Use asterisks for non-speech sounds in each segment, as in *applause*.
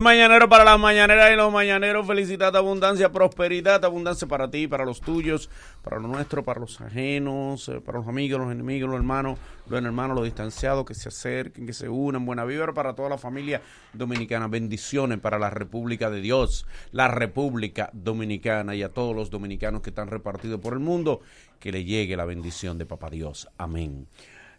Mañanero para las mañaneras y los mañaneros, felicidad, abundancia, prosperidad, abundancia para ti, para los tuyos, para los nuestros, para los ajenos, eh, para los amigos, los enemigos, los hermanos, los hermanos, los distanciados, que se acerquen, que se unan, buena vibra para toda la familia dominicana, bendiciones para la República de Dios, la República Dominicana y a todos los dominicanos que están repartidos por el mundo, que le llegue la bendición de Papá Dios. Amén.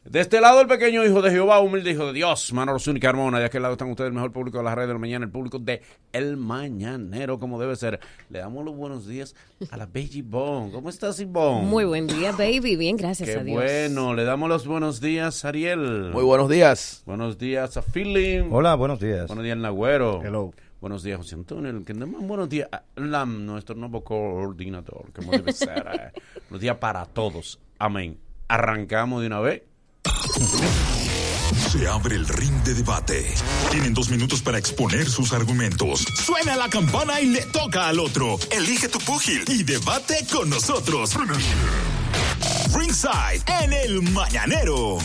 De este lado, el pequeño hijo de Jehová, humilde hijo de Dios, Manolo Zúñiga Carmona. De aquel lado están ustedes, el mejor público de las redes de la mañana, el público de El Mañanero, como debe ser. Le damos los buenos días a la Baby Bone. ¿Cómo estás, Ivonne? Muy buen día, baby. Bien, gracias Qué a Dios. bueno. Le damos los buenos días, Ariel. Muy buenos días. Buenos días a Feeling. Hola, buenos días. Buenos días, Nagüero. Hello. Buenos días, José Antonio. El que más buenos días, a Lam, nuestro nuevo coordinador, como debe ser. eh. *laughs* Buenos días para todos. Amén. Arrancamos de una vez. Se abre el ring de debate. Tienen dos minutos para exponer sus argumentos. Suena la campana y le toca al otro. Elige tu púgil y debate con nosotros. Ringside en el mañanero.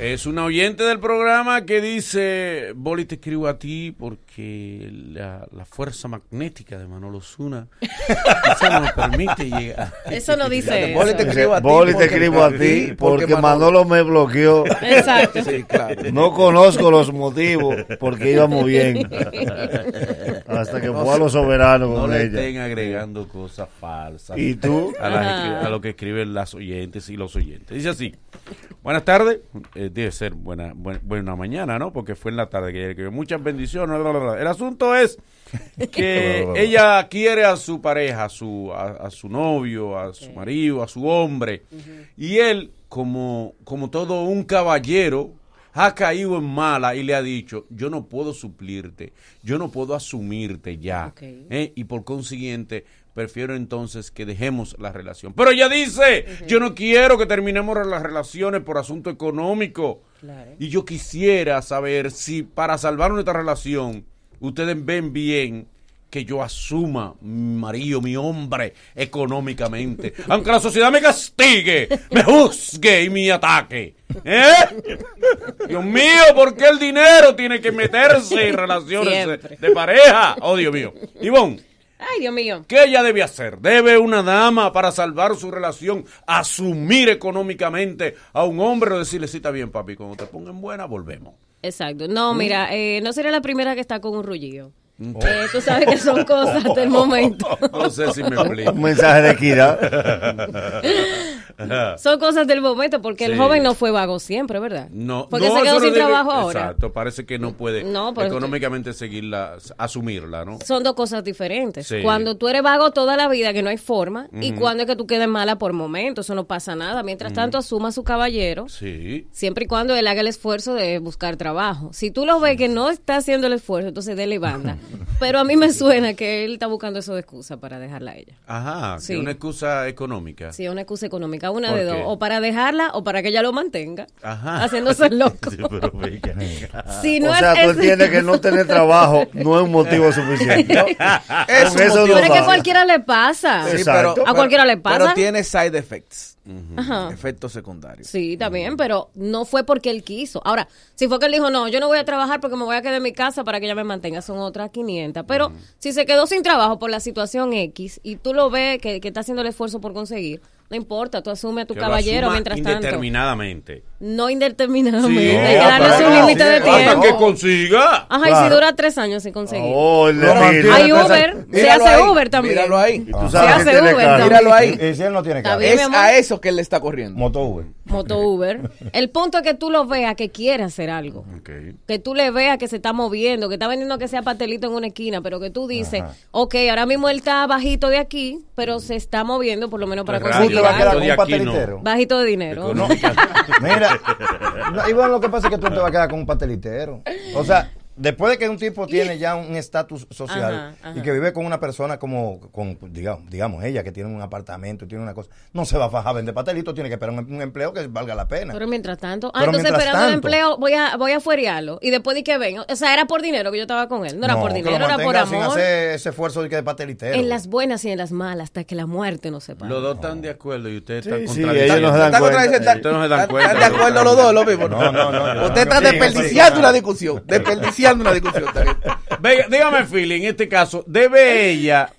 Es una oyente del programa que dice, Boli, te escribo a ti porque la, la fuerza magnética de Manolo Zuna quizá no nos permite llegar. Eso no dice Boli te escribo a ti. Boli te porque- escribo a ti porque Manolo me bloqueó. Exacto. Sí, claro. No conozco los motivos porque íbamos bien. Hasta que fue a los soberanos No con le ella. estén agregando cosas falsas ¿Y tú? a, las a lo que escriben las oyentes y los oyentes. Dice así, buenas tardes, Eh, debe ser buena, buen- buena mañana, ¿no? Porque fue en la tarde que. Muchas bendiciones. bla, bla, bla. El asunto es *laughs* que ella quiere a su pareja, a su, a, a su novio, a su marido, a su hombre. Y él, como, como todo un caballero, ha caído en mala y le ha dicho, yo no puedo suplirte, yo no puedo asumirte ya. ¿eh? Y por consiguiente, prefiero entonces que dejemos la relación. Pero ella dice, yo no quiero que terminemos las relaciones por asunto económico. Claro. Y yo quisiera saber si para salvar nuestra relación, ustedes ven bien que yo asuma mi marido, mi hombre, económicamente. *laughs* Aunque la sociedad me castigue, me juzgue y me ataque. ¿Eh? *laughs* Dios mío, ¿por qué el dinero tiene que meterse en relaciones de, Siempre. de pareja? Oh, Dios mío. Ivonne, Ay, Dios mío. ¿qué ella debe hacer? ¿Debe una dama para salvar su relación asumir económicamente a un hombre o decirle, sí, está bien, papi, cuando te pongan buena, volvemos? Exacto. ¿Mm? No, mira, eh, no sería la primera que está con un rullillo. Eh, tú sabes que son cosas del momento. *laughs* No sé si me explico. Un mensaje de *laughs* Son cosas del momento porque Sí. el joven no fue vago siempre, ¿verdad? No, Porque no, se quedó sin debe- trabajo ahora. Exacto, parece que no puede No, económicamente seguirla, asumirla, ¿no? Son dos cosas diferentes. Sí. Cuando tú eres vago toda la vida, que no hay forma, y cuando es que tú quedes mala por momento, eso no pasa nada. Mientras tanto, asuma su caballero, Sí. siempre y cuando él haga el esfuerzo de buscar trabajo. Si tú lo ves que no está haciendo el esfuerzo, entonces dele banda. Pero a mí me suena que él está buscando eso de excusa para dejarla a ella. Ajá, Sí. una excusa económica. Sí, una excusa económica, una ¿Por de qué? dos. O para dejarla o para que ella lo mantenga. Ajá. Haciéndose loco. *laughs* Sí, pero. *laughs* Si no o sea, es tú entiendes que no tener trabajo no es un motivo *laughs* suficiente. Es Con un eso motivo. no Pero es que a cualquiera le pasa. Sí, pero- ¿A cualquiera le pasa? Pero tiene side effects. Ajá. Efectos secundarios. Sí, también, pero no fue porque él quiso. Ahora, si fue que él dijo, no, yo no voy a trabajar porque me voy a quedar en mi casa para que ella me mantenga, son otras 500. Pero si se quedó sin trabajo por la situación X y tú lo ves que, que está haciendo el esfuerzo por conseguir, no importa, tú asume a tu Que caballero mientras tanto. Indeterminadamente. No indeterminadamente, Sí, hay que ah, darle su límite de Hasta tiempo. que consiga. Ajá, y si dura tres años sin conseguir. Oh, mantiene. destino. hay Uber, se hace ahí, Uber también. Míralo ahí. Se hace Uber también. Míralo ahí. *laughs* Y si él no tiene mi Es a eso que él le está corriendo. Moto Uber. Moto Uber. El punto es que tú lo veas que quiere hacer algo. Ok. que tú le veas que se está moviendo, que está vendiendo que sea pastelito en una esquina, pero que tú dices, Ajá. ok, ahora mismo él está bajito de aquí, pero se está moviendo por lo menos para conseguir Tú te vas a quedar con un no. pastelitero. bajito de dinero. Mira, no, y bueno, lo que pasa es que tú te vas a quedar con un pastelitero. O sea, después de que un tipo tiene ya un estatus social Ajá, ajá. y que vive con una persona como, con, digamos, digamos, ella que tiene un apartamento, tiene una cosa, no se va a fajar a vender pastelitos, tiene que esperar un, un empleo que valga la pena. Pero mientras tanto, ah, Pero entonces esperando el empleo, voy a, voy a fuerearlo. Y después de que ven, o sea, era por dinero que yo estaba con él. No, era por que lo dinero, era por mantenga sin amor. hacer ese esfuerzo de, que de pastelitero. En las buenas y en las malas, hasta que la muerte nos separe. Los dos están de acuerdo y ustedes están Sí, sí, contradiciendo. ellos no se dan Está cuenta. contradiciendo, está- Ustedes no se dan están- cuenta. Están de acuerdo los dos, lo mismo. No, no, no, yo Usted no está digo desperdiciando una discusión. Desperdiciando iniciando una discusión. Venga, dígame, Philly, en este caso, ¿debe ella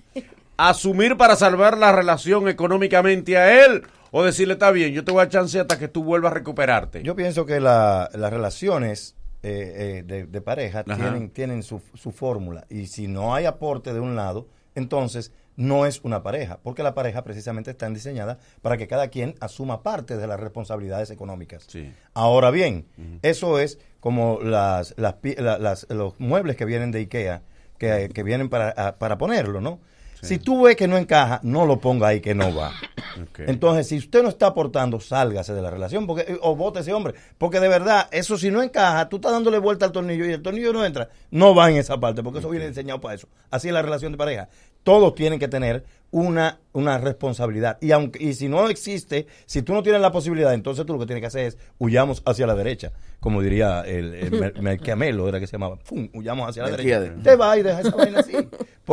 asumir para salvar la relación económicamente a él? O decirle, está bien, yo te voy a chance hasta que tú vuelvas a recuperarte. Yo pienso que la- las relaciones eh, eh, de, de pareja Ajá. tienen, tienen su, su fórmula. Y si no hay aporte de un lado, entonces no es una pareja. Porque la pareja precisamente está diseñada para que cada quien asuma parte de las responsabilidades económicas. Sí. Ahora bien, eso es como las, los muebles que vienen de Ikea, que, que vienen para, para ponerlo, ¿no? Si tú ves que no encaja, no lo ponga ahí que no va. *coughs* Entonces, si usted no está aportando, sálgase de la relación porque, eh, o vote ese hombre. Porque de verdad, eso si no encaja, tú estás dándole vuelta al tornillo y el tornillo no entra, no va en esa parte, porque eso viene enseñado para eso. Así es la relación de pareja. Todos tienen que tener una, una responsabilidad. Y aunque y si no existe, si tú no tienes la posibilidad, entonces tú lo que tienes que hacer es huyamos hacia la derecha. Como diría el, el Mer- *laughs* Mercamelo, era que se llamaba. ¡Fum! Huyamos hacia la derecha. Te va y deja esa vaina así.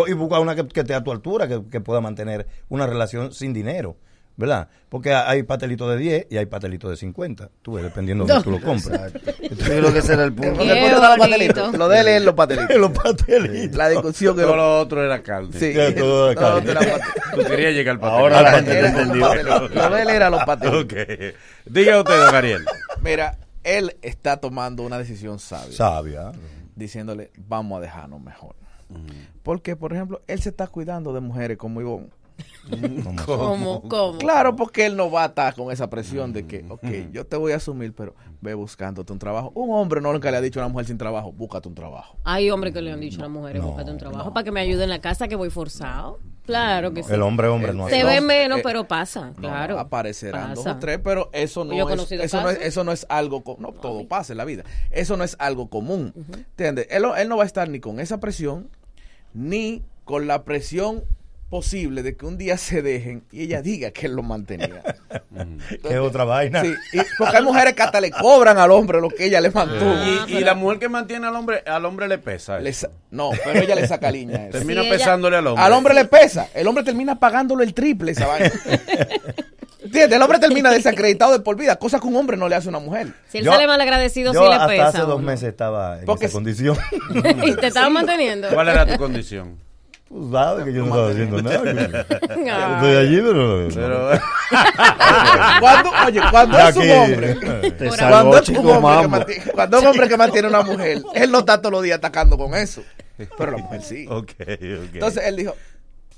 Y busca una que, que esté a tu altura, que, que pueda mantener una relación sin dinero. ¿Verdad? Porque hay patelitos de 10 y hay patelitos de 50. Tú ves, dependiendo de donde tú lo compras. Yo creo que ese era el punto. Los patelitos. Lo de él es los patelitos. *laughs* los patelitos. La discusión que Todo lo otro era calde. Sí. Ya, todo era No, calde. Tú querías llegar al papel. Ahora la gente te entendió. Lo de él era los patelitos. Ok. Diga usted, don Ariel. Mira, él está tomando una decisión sabia. Sabia. diciéndole, vamos a dejarnos mejor. Porque, por ejemplo, él se está cuidando de mujeres como Ivonne. ¿Cómo? ¿Cómo? Claro, porque él no va a estar con esa presión de que, ok, yo te voy a asumir, pero ve buscándote un trabajo. Un hombre no nunca le ha dicho a una mujer sin trabajo, búscate un trabajo. Hay hombres que le han dicho a las mujeres, búscate un trabajo para que me ayude en la casa, que voy forzado. Claro que sí. El hombre, hombre, no Se ve No, menos, eh, pero pasa, No, claro. aparecerán dos o tres, pero eso no, Yo es, eso, no es, eso no es algo, no, todo pasa en la vida. Eso no es algo común. ¿Entiendes? Él, no- él no va a estar ni con esa presión, ni con la presión posible de que un día se dejen y ella diga que él lo mantenía. *laughs* Que es otra vaina. Sí, y- porque hay mujeres que hasta le cobran al hombre lo que ella le mantuvo. Y, y la mujer que mantiene al hombre, al hombre le pesa. Le sa- no, pero ella le saca línea a *laughs* eso. Termina Sí, ella- pesándole al hombre. Al hombre le pesa. El hombre termina pagándolo el triple esa vaina. *laughs* ¿Entiendes? El hombre termina desacreditado de por vida, cosa que un hombre no le hace a una mujer. Si él Yo- sale mal agradecido, Yo sí le hasta pesa. hace dos meses estaba en Porque esa condición. y te estaban manteniendo. ¿Cuál era tu condición? Sabes que yo no estaba haciendo nada. *laughs* Estoy allí, pero... Pero, *laughs* Cuando, oye, cuando es un hombre, *laughs* Te cuando es, un hombre que mantiene, cuando es un hombre que mantiene una mujer, él no está todos los días atacando con eso. Pero la mujer sí. ok, ok. Entonces él dijo,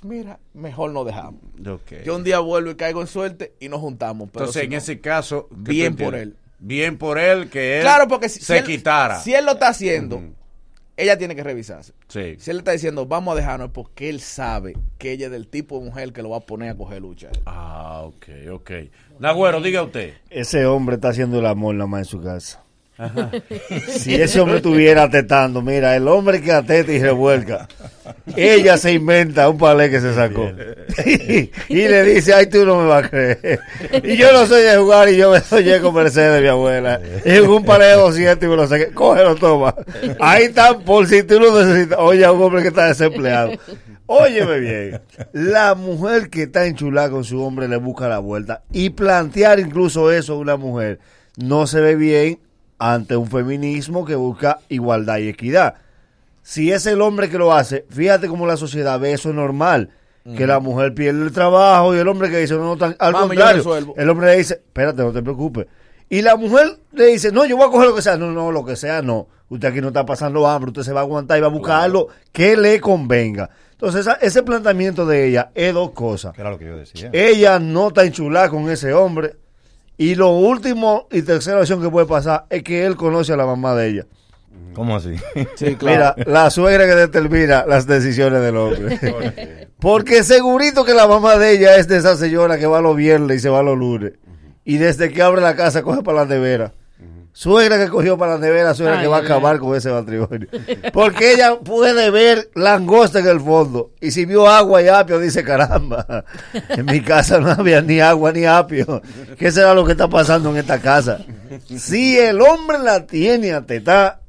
mira, mejor no dejamos. Ok. Yo un día vuelvo y caigo en suerte y nos juntamos. Pero Entonces, si en no- ese caso, ¿qué tú Bien por él. Bien por él que él Claro, porque si, se si él- quitara. Si él lo está haciendo. Ella tiene que revisarse. Sí. Si él le está diciendo, vamos a dejarnos, es porque él sabe que ella es del tipo de mujer que lo va a poner a coger lucha. a él. Ah, ok, ok. Nagüero, diga usted. Ese hombre está haciendo el amor nada más en su casa. *laughs* Si ese hombre estuviera tetando, mira, el hombre que ateta y revuelca, ella se inventa un palé que se sacó. *laughs* y le dice, ay, tú no me vas a creer. Y yo no soy de jugar y yo me soñé con Mercedes, mi abuela. Y en un palé de 200 y me lo saqué. Cógelo, toma. Ahí está, por si tú lo necesitas. Oye, a un hombre que está desempleado. Óyeme bien, la mujer que está enchulada con su hombre le busca la vuelta y plantear incluso eso a una mujer no se ve bien ante un feminismo que busca igualdad y equidad. Si es el hombre que lo hace, fíjate cómo la sociedad ve eso normal, que la mujer pierde el trabajo y el hombre que dice, no, no, tan- al Mami, contrario, el hombre le dice, espérate, no te preocupes. Y la mujer le dice, no, yo voy a coger lo que sea. No, no, lo que sea, no. Usted aquí no está pasando hambre, usted se va a aguantar y va a buscar algo que le convenga. Entonces, esa- ese planteamiento de ella es dos cosas. Lo que yo decía. Ella no está enchulada con ese hombre. Y lo último y tercera opción que puede pasar es que él conoce a la mamá de ella. ¿Cómo así? Sí, *laughs* Mira, la suegra que determina las decisiones del hombre. *laughs* Porque segurito que la mamá de ella es de esa señora que va los viernes y se va los lunes. Y desde que abre la casa coge para la nevera. Suegra que cogió para la nevera, suegra Ay, que va a acabar ay. con ese matrimonio. Porque ella puede ver langosta en el fondo. Y si vio agua y apio, dice, caramba, en mi casa no había ni agua ni apio. ¿Qué será lo que está pasando en esta casa? Si el hombre la tiene a tetá,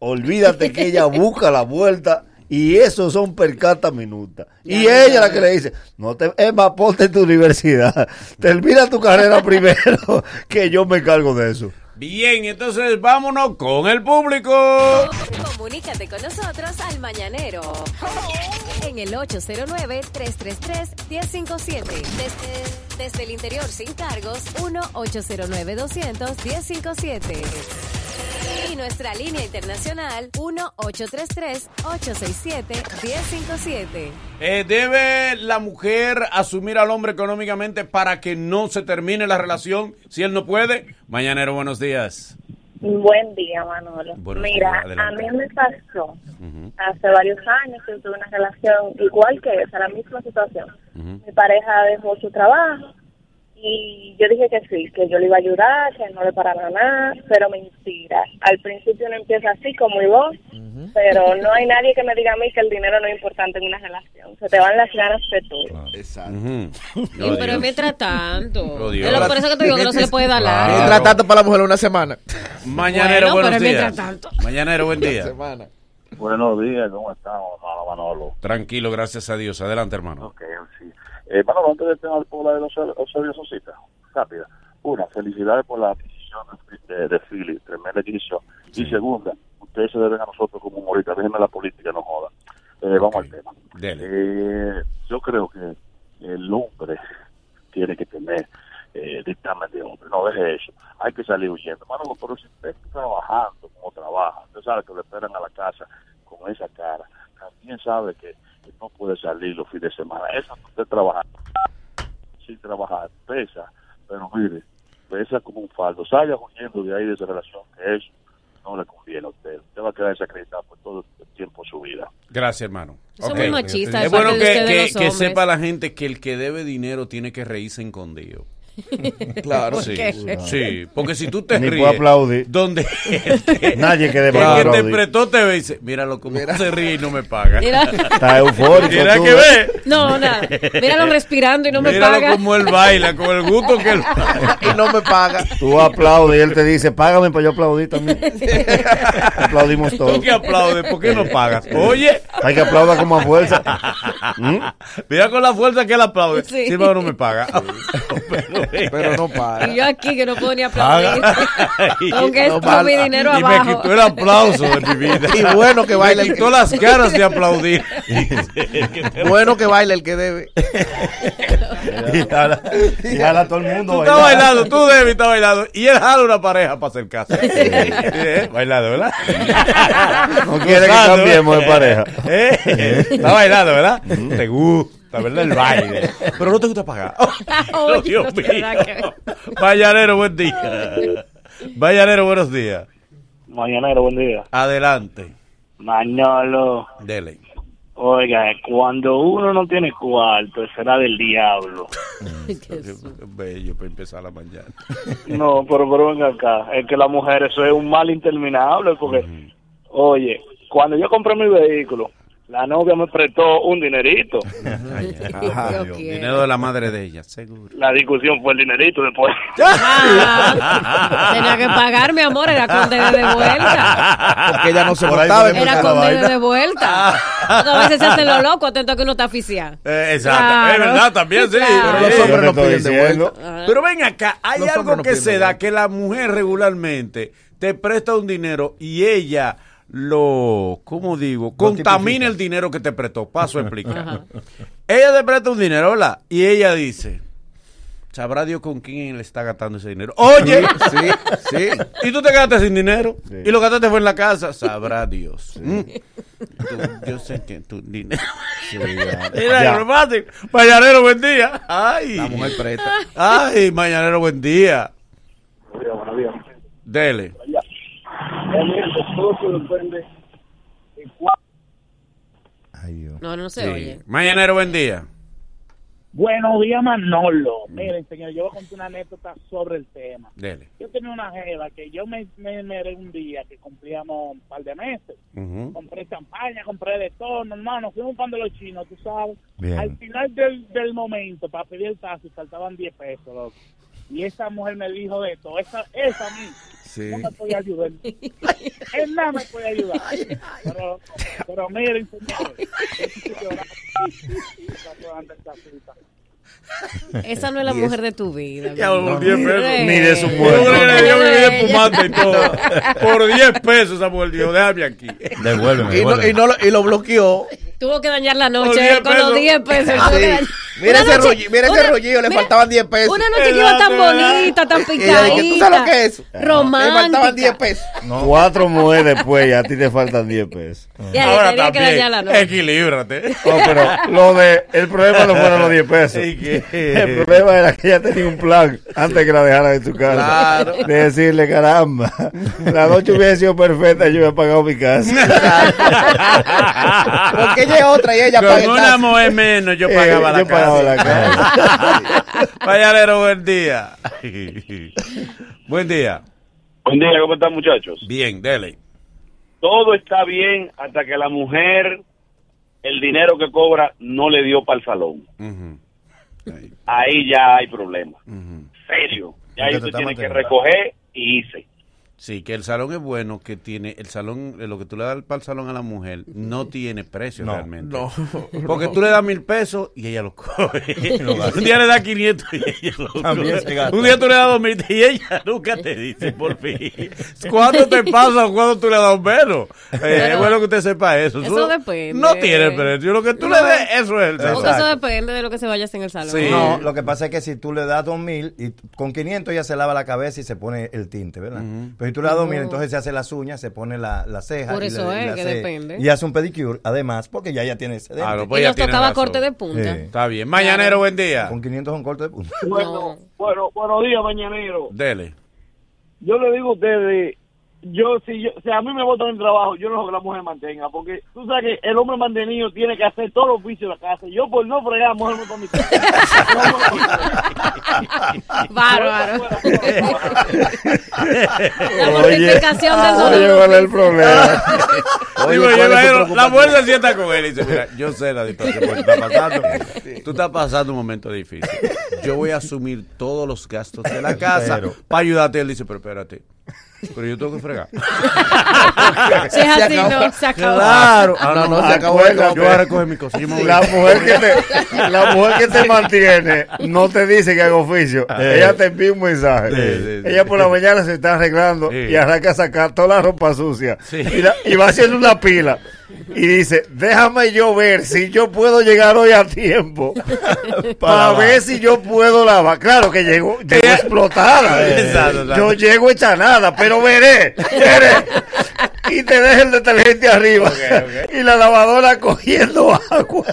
olvídate que ella busca la vuelta y eso son percata minutas. Y Ya, ella ya, la que ya. le dice, no te, Emma, ponte en tu universidad, termina tu carrera *laughs* primero, que yo me cargo de eso. Bien, entonces vámonos con el público. Comunícate con nosotros al Mañanero. En el 809-333-1057. Desde, desde el interior sin cargos, 1-809-200-1057. Y nuestra línea internacional, 1-833-867-1057. Eh, ¿Debe la mujer asumir al hombre económicamente para que no se termine la relación si él no puede? Mañanero, buenos días. Buen día, Manolo. Buenos Mira, días, a mí me pasó hace varios años que tuve una relación igual que esa, la misma situación. Mi pareja dejó su trabajo y yo dije que sí, que yo le iba a ayudar, que no le paraba nada, pero mentira. Al principio uno empieza así como y vos, pero no hay nadie que me diga a mí que el dinero no es importante en una relación. Se te van las ganas de todo. Exacto. Sí, pero mientras tanto. Oh. Es lo- por eso que te digo que no se le puede dar Claro. la. Mientras tanto para la mujer una semana. Mañanero, Bueno, buenos pero días. tanto. Mañanero, buen día. semana. Buenos días, ¿cómo estamos, hermano Manolo? Tranquilo, gracias a Dios. Adelante, hermano. Ok, sí. Eh, Manolo, antes de tener por la de los Osorio Sosita, rápida. Una, felicidades por la adquisición de, de, Philly, tremenda adquisición. Y segunda, ustedes se deben a nosotros como humoristas, déjenme la política, no joda. Eh, vamos al tema. Eh, yo creo que el hombre tiene que tener eh, dictamen de hombre, no deje eso. Hay que salir huyendo. Manolo, pero si usted está trabajando como trabaja, usted sabe que lo esperan a la casa con esa cara, también sabe que, salir los fines de semana. Eso que usted trabaja sin trabajar, pesa, pero mire, pesa como un faldo. Salga huyendo de ahí de esa relación, que eso no le conviene a usted. Usted va a quedar desacreditado por todo el tiempo de su vida. Gracias, hermano. Ok. muy machistas. de Es bueno que, sepa la gente que el que debe dinero tiene que reírse escondido. *laughs* Claro. Sí, sí, porque si tú te Ni ríes, aplaudir. donde *laughs* el que, Nadie que el deba que te ve y dice, míralo como se ríe y no me paga. Mira, Está eufórico. Mira tú, que ¿eh? ve, no, nada. Míralo *laughs* respirando y no me míralo paga. como él baila, con el gusto que él Y no me paga. Tú aplaudes y él te dice, págame para yo aplaudir también. Aplaudimos ¿Tú todos. que aplaudes? ¿Por qué no pagas? Oye, Hay que aplaudir como a fuerza. ¿Mm? mira con la fuerza que él aplaude. Sí. Sí, pero no me paga. Pero, *laughs* Pero no paga. Y yo aquí que no puedo ni aplaudir. *laughs* Aunque No es con vale. mi dinero y me abajo. quitó el aplauso de mi vida. Y bueno que baila Me el quitó que, las caras de aplaudir. *laughs* bueno que baila el que debe. Y jala, y jala a todo el mundo. Tú estás bailando. tú David estás bailando. Y él jala una pareja para hacer caso. ¿Eh? Bailando, ¿verdad? No quiere que Gozando, cambiemos de ¿eh? pareja. ¿Eh? Está bailando, ¿verdad? Te gusta, ¿verdad? El baile. Pero no te gusta pagar. *laughs* Oye, Dios no mío. Vallanero, buen día. Vallanero, buenos días. Mañanero, buen día. Adelante. Manolo, Dele. oiga, cuando uno no tiene cuarto, será del diablo. Bello para empezar la mañana. No, pero, pero venga acá, es que la mujer eso es un mal interminable porque, oye, cuando yo compré mi vehículo, la novia me prestó un dinerito. Quiero. Dinero de la madre de ella, seguro. La discusión fue el dinerito después. *laughs* Ah, tenía que pagar, mi amor, era con DD de vuelta. Porque ella no se portaba. Era la con. DD de vuelta. Porque a veces se hacen los locos, atento a que uno está aficiado. Eh, exacto. Claro. Es verdad, también, sí. Claro. Pero los hombres no piden de vuelta. diciendo. Pero ven acá, hay Los algo no que se da que la mujer regularmente te presta un dinero y ella lo, ¿cómo digo? Contamina el dinero que te prestó. Paso a explicar. Ajá. Ella te presta un dinero, ¿verdad? Y ella dice, sabrá Dios con quién le está gastando ese dinero. Oye, Sí, sí. *laughs* y tú te quedaste sin dinero Sí. y lo gastaste fue en la casa, sabrá Dios. Mm. Tú- yo sé que tu dinero. Sí, *laughs* ya. Fácil. Mañanero, buen día. Ay. La mujer presta. Ay, mañanero, buen día. Buenos días. Dele. Ay, Dios. No, no se Sí. oye. Mañanero, buen día. Buenos días, Manolo. Miren, señor, yo voy a contar una anécdota sobre el tema. Dele. Yo tenía una jeva que yo me, me meré un día que cumplíamos un par de meses. Ujú. Compré champaña, compré de todo, normal, nos fuimos pan de los chinos, tú sabes. Bien. Al final del, del momento, para pedir el taxi, faltaban 10 pesos, loco. Y esa mujer me dijo de todo. Esa, esa a mí Sí. no me podía ayudar. *laughs* Él nada me puede ayudar. Pero, pero miren, señores. yo. Esa no es la Diez. mujer de tu vida. Ya, por mi 10 amor. pesos. Eh. Ni de su Yo muerte. creo que le dio Eh, espumante y todo. Por 10 pesos esa mujer dijo, déjame aquí. Devuélveme, Y, no- devuélveme. y, no lo, y lo bloqueó. Tuvo que dañar la noche 10 con los pesos. 10 pesos. Mira ese, noche- rolli- mira ese rollillo, le mira, faltaban 10 pesos. Una noche que iba tan bonita, tan Y picadita. dije, ¿tú sabes lo que es eso? Le Romántica. faltaban 10 pesos. Cuatro mujeres después y a ti te faltan 10 pesos. Y Ahora tenía que dañar la también, noche. equilíbrate. No, pero lo de, el problema no fueron los 10 pesos. ¿Y? El problema era que ella tenía un plan antes que la dejaran en su casa. Claro. De decirle, caramba, la noche hubiera sido perfecta, yo hubiera pagado mi casa. Porque ella es otra y ella paga Con una mujer menos yo Eh, pagaba la yo pagaba casa. la *laughs* casa. Mayalero, buen día. *laughs* buen día. Buen día, ¿cómo están muchachos? Bien, dele. Todo está bien hasta que la mujer, el dinero que cobra, no le dio para el salón. Ahí, Ahí ya hay problema. ujú. Serio. Ya ahí te usted tiene que recoger y hice. Sí, que el salón es bueno, que tiene, el salón, eh, lo que tú le das para el salón a la mujer, no tiene precio No, realmente. No. *laughs* Porque tú le das mil pesos y ella lo coge. *laughs* Un día le das 500 y ella lo También coge. Un día tú le das dos mil y ella *laughs* nunca te dice por fin. ¿Cuándo te pasa o cuándo tú le das menos? Eh, es bueno que usted sepa eso. Eso Tú- depende. No tiene precio. Lo que tú le des, eso es el salón. Porque eso depende de lo que se vaya a hacer en el salón. Sí. No, lo que pasa es que si tú le das dos mil y con 500 ella se lava la cabeza y se pone el tinte, ¿verdad? Mil, No. entonces se hace las uñas, se pone la, la ceja. Por y eso le- es que hace- depende. Y hace un pedicure, además, porque ya ya tiene ese. Claro, pues Y nos tocaba razón. corte de punta. Sí. Está bien. Mañanero, buen día. Con 500 son corto de punta. No. Bueno, buenos días, mañanero. Dele. Yo le digo a ustedes, yo si yo, si a mí me botan el trabajo, yo no dejo que la mujer mantenga, porque tú sabes que el hombre mantenido tiene que hacer todos los oficios de la casa. Yo por no fregar, mujer me toma mi *laughs* Bárbaro. *laughs* La Oye, mortificación del oye. ¿cuál es el problema? *laughs* Digo, ¿cuál yo la mujer se sienta con él y dice, mira, yo sé la por que está pasando. Tú estás pasando un momento difícil. Yo voy a asumir todos los gastos de la casa para ayudarte. Él dice, pero espérate. Pero yo tengo que fregar. Si es así, no, se acabó. Claro. Ah, no, no, ah, se acabó el Yo voy a recoger mi cosa. La mujer, que te, la mujer que te mantiene no te dice que haga oficio. Ella te envía un mensaje. Sí, sí, sí. Ella por la mañana se está arreglando Sí. y arranca a sacar toda la ropa sucia. Sí. Y, la- y va haciendo una pila. Y dice, déjame yo ver si yo puedo llegar hoy a tiempo *laughs* para ver si yo puedo lavar. Claro que llegó *laughs* Ella- explotada. Yo llego hecha nada, pero veré, veré. Y te deja el detergente arriba. Y la lavadora cogiendo agua.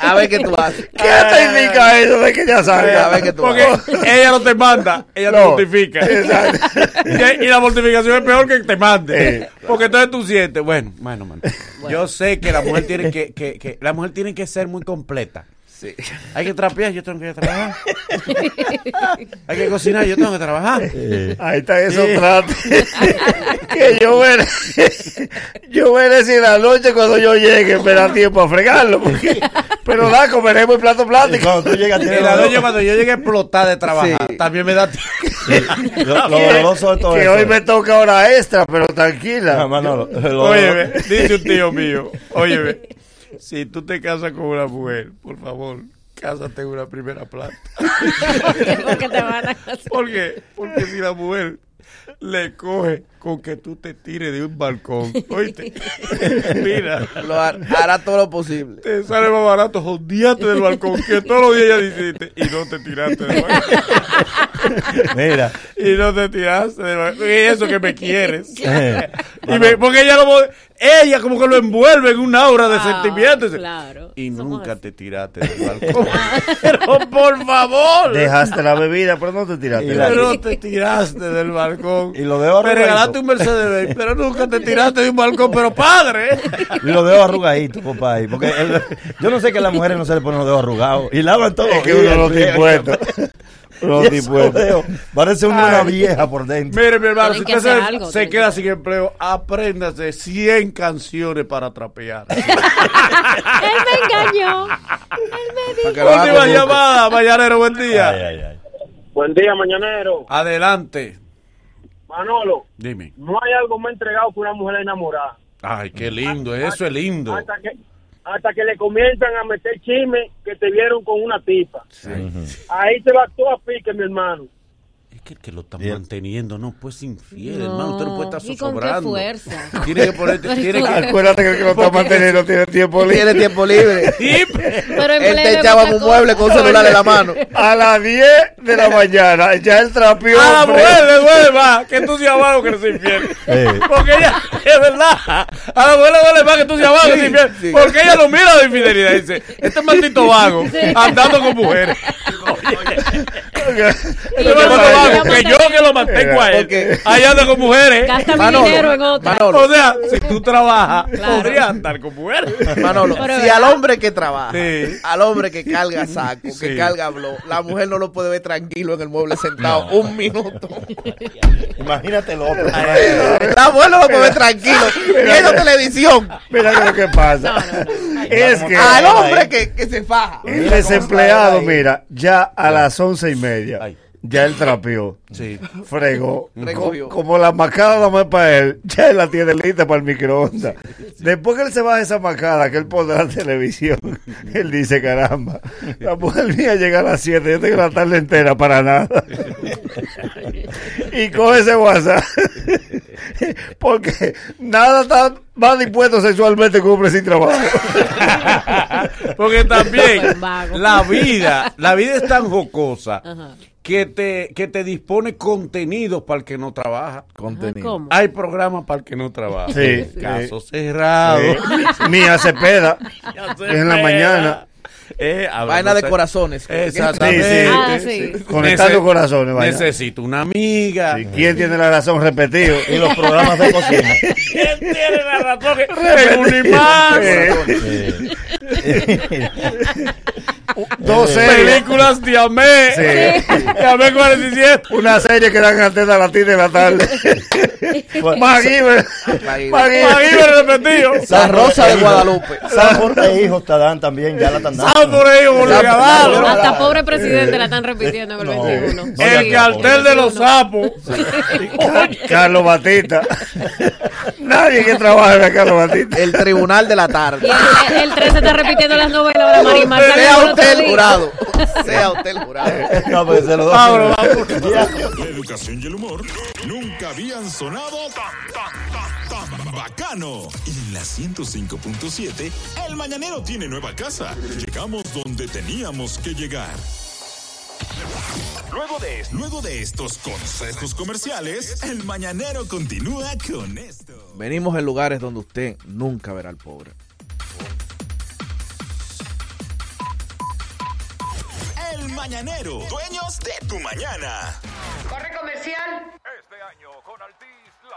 A ver qué tú haces. ¿Qué te indica eso de que ya salga? A ver qué tú Porque haces. ella no te manda, ella te No. mortifica. Exacto. Y, y la mortificación es peor que te mande. Sí. Porque entonces tú sientes, bueno, bueno, mano. Yo sé que la mujer tiene que, que, que la mujer tiene que ser muy completa. Sí. Hay que trapear, yo tengo que ir a trabajar. *laughs* Hay que cocinar, yo tengo que trabajar. Ahí está eso trate. *laughs* que yo veré. *laughs* Yo veré si la noche cuando yo llegue me da tiempo a fregarlo. porque- pero da, comeremos el plato plástico. cuando tú llegas, la dos- cuando yo llegue a explotar de trabajar, Sí. también me da tiempo. dolorosos de todo Que eso. hoy me toca hora extra, pero tranquila. No, Manolo, los dolorosos- Óyeme, dice un tío mío, óyeme, si tú te casas con una mujer, por favor, cásate en una primera planta. *laughs* Porque te van a hacer. ¿Por qué? Porque si la mujer le coge con que tú te tires de un balcón, oíste, *laughs* mira, Lo har- hará todo lo posible. te sale más barato jodiate del balcón que todos los días ya dijiste y no te tiraste del balcón. *laughs* Mira, Y no te tiraste del balcón. Y eso que me quieres. eh, Y me- porque ella lo ella como que lo envuelve en un aura de Ah, sentimientos. claro. Y nunca así. te tiraste del balcón. *laughs* Pero por favor. Dejaste la bebida, pero no te tiraste. La- Pero no te tiraste del balcón. Y lo dejo Me arrugadito. regalaste un Mercedes Benz, pero nunca te tiraste de un balcón. Pero padre. y los dedos arrugaditos, papá. Porque él- yo no sé que a las mujeres no se le ponen los dedos arrugados. Y lavan todo. Es que uno no está impuesto. *laughs* No impuesto. Parece una, vieja por dentro. Mire, mi hermano, si usted se, algo, queda que sin empleo, apréndase 100 canciones para trapear. *laughs* Él me engañó. Él me dijo. Última llamada, Mañanero, buen día. Ay, ay, ay. Buen día, mañanero. Adelante. Manolo, Dime. no hay algo más entregado que una mujer enamorada. Ay, qué lindo, eso es lindo. Hasta que, hasta que le comienzan a meter chisme que te vieron con una tipa. Ahí te va todo a pique, mi hermano. Que lo está manteniendo no puede ser infiel, hermano. Usted no puede estar ¿y con qué zozobrando. fuerza? *laughs* Tiene que ponerte. tiene que, Acuérdate que el que lo está manteniendo tiene tiempo libre. Tiene tiempo libre. *laughs* Sí, Pero en Él te echaba un cosa. mueble con un celular en la mano. A las 10 de la mañana ya el trapió. A la hombre. mujer le duele más que tú seas vago que no seas infiel. Eh. Porque ella, es verdad, a la mujer le duele más que tú seas vago que seas infiel. sí. Porque ella lo mira de infidelidad y dice, este maldito vago, andando con mujeres. *laughs* Vago, que yo que lo mantengo a él, Porque- ahí anda con mujeres. Gasta mi dinero en otra. Manolo. O sea, si tú trabajas, Claro. podrías andar con mujeres. Manolo, Pero si ¿verdad? al hombre que trabaja, Sí. al hombre que carga saco, que Sí. carga blog, la mujer no lo puede ver tranquilo en el mueble sentado un minuto. *laughs* Imagínate el otro. La mujer no lo puede ver tranquilo viendo televisión. Mira lo que pasa. Es que Al hombre que, que se faja. el desempleado, mira, ya a las once y media, Ay. Ya él trapeó, Sí. fregó. Recogió. Co- como la macada no más para él, ya él la tiene lista para el microondas. Después que él se baja esa macada, que él pone la televisión, *laughs* él dice, caramba, la mujer mía llega a las 7, yo tengo la tarde entera para nada. *laughs* y coge ese WhatsApp. *laughs* Porque nada está más dispuesto sexualmente que un hombre sin trabajo. Porque también la vida, la vida es tan jocosa Ajá. Que te, que te dispone contenidos para el que no trabaja. Contenido. ¿Cómo? Hay programas para el que no trabaja. Sí, Caso cerrado. Mía Cepeda, *laughs* en la mañana. Eh, a Vaina de corazones. Exactamente. Ah, sí. Conectando Nece- corazones, vaya. Necesito una amiga. Sí, ¿Quién tiene la razón repetido? Y los programas de cocina. *laughs* ¿Quién tiene la razón? *laughs* Series. Películas de Amé. Sí. De Amé 47. Una serie que dan antes de las 10 de la tarde. *laughs* MacGyver. MacGyver. Repetido. La Rosa de Guadalupe. Sanford e hijos te dan también, ya la están dando. Sanford e hijos, volvió a darlo. Hasta pobre presidente la están repitiendo en el No. 21. No, El cartel de los sapos. *laughs* Carlos Batista. Nadie que trabaje en Carlos Batista. El Tribunal de la Tarde. el, el 13 está repitiendo las novelas de Marimar. ¿Sabe *laughs* Sea usted el jurado. Sea usted el jurado. No, pues se lo doy. La educación y el humor nunca habían sonado tan, tan, tan, tan bacano. Y en la 105.7, el mañanero tiene nueva casa. Llegamos donde teníamos que llegar. Luego de, luego de estos consejos comerciales, el mañanero continúa con esto. Venimos en lugares donde usted nunca verá al pobre. El mañanero, dueños de tu mañana. Corre comercial. Este año con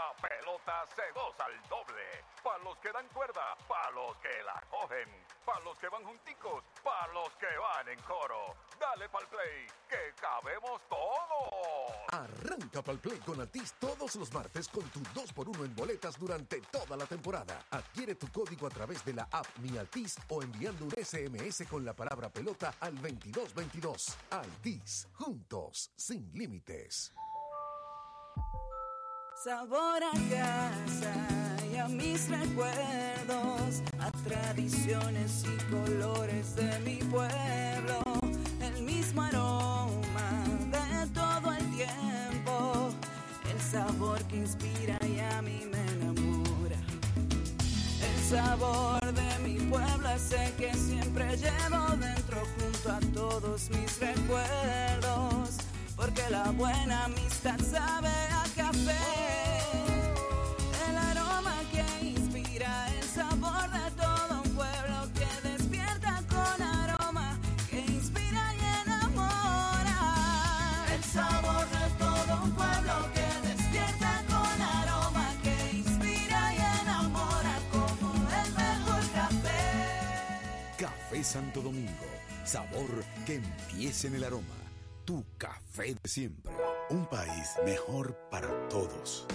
la pelota se goza al doble. Para los que dan cuerda, para los que la cogen, para los que van junticos, para los que van en coro. Dale pa'l play, que cabemos todos. Arranca pa'l play con Altis todos los martes con tu 2x1 en boletas durante toda la temporada. Adquiere tu código a través de la app Mi Altis o enviando un SMS con la palabra pelota al 2222. Altis, juntos, sin límites. Sabor a casa y a mis recuerdos, a tradiciones y colores de mi pueblo, el mismo aroma de todo el tiempo, el sabor que inspira y a mí me enamora. El sabor de mi pueblo el que siempre llevo dentro junto a todos mis recuerdos, porque la buena amistad sabe a café. El aroma que inspira el sabor de todo un pueblo que despierta con aroma, que inspira y enamora. El sabor de todo un pueblo que despierta con aroma, que inspira y enamora como el mejor café. Café Santo Domingo. Sabor que empiece en el aroma. Tu café de siempre. Un país mejor para todos.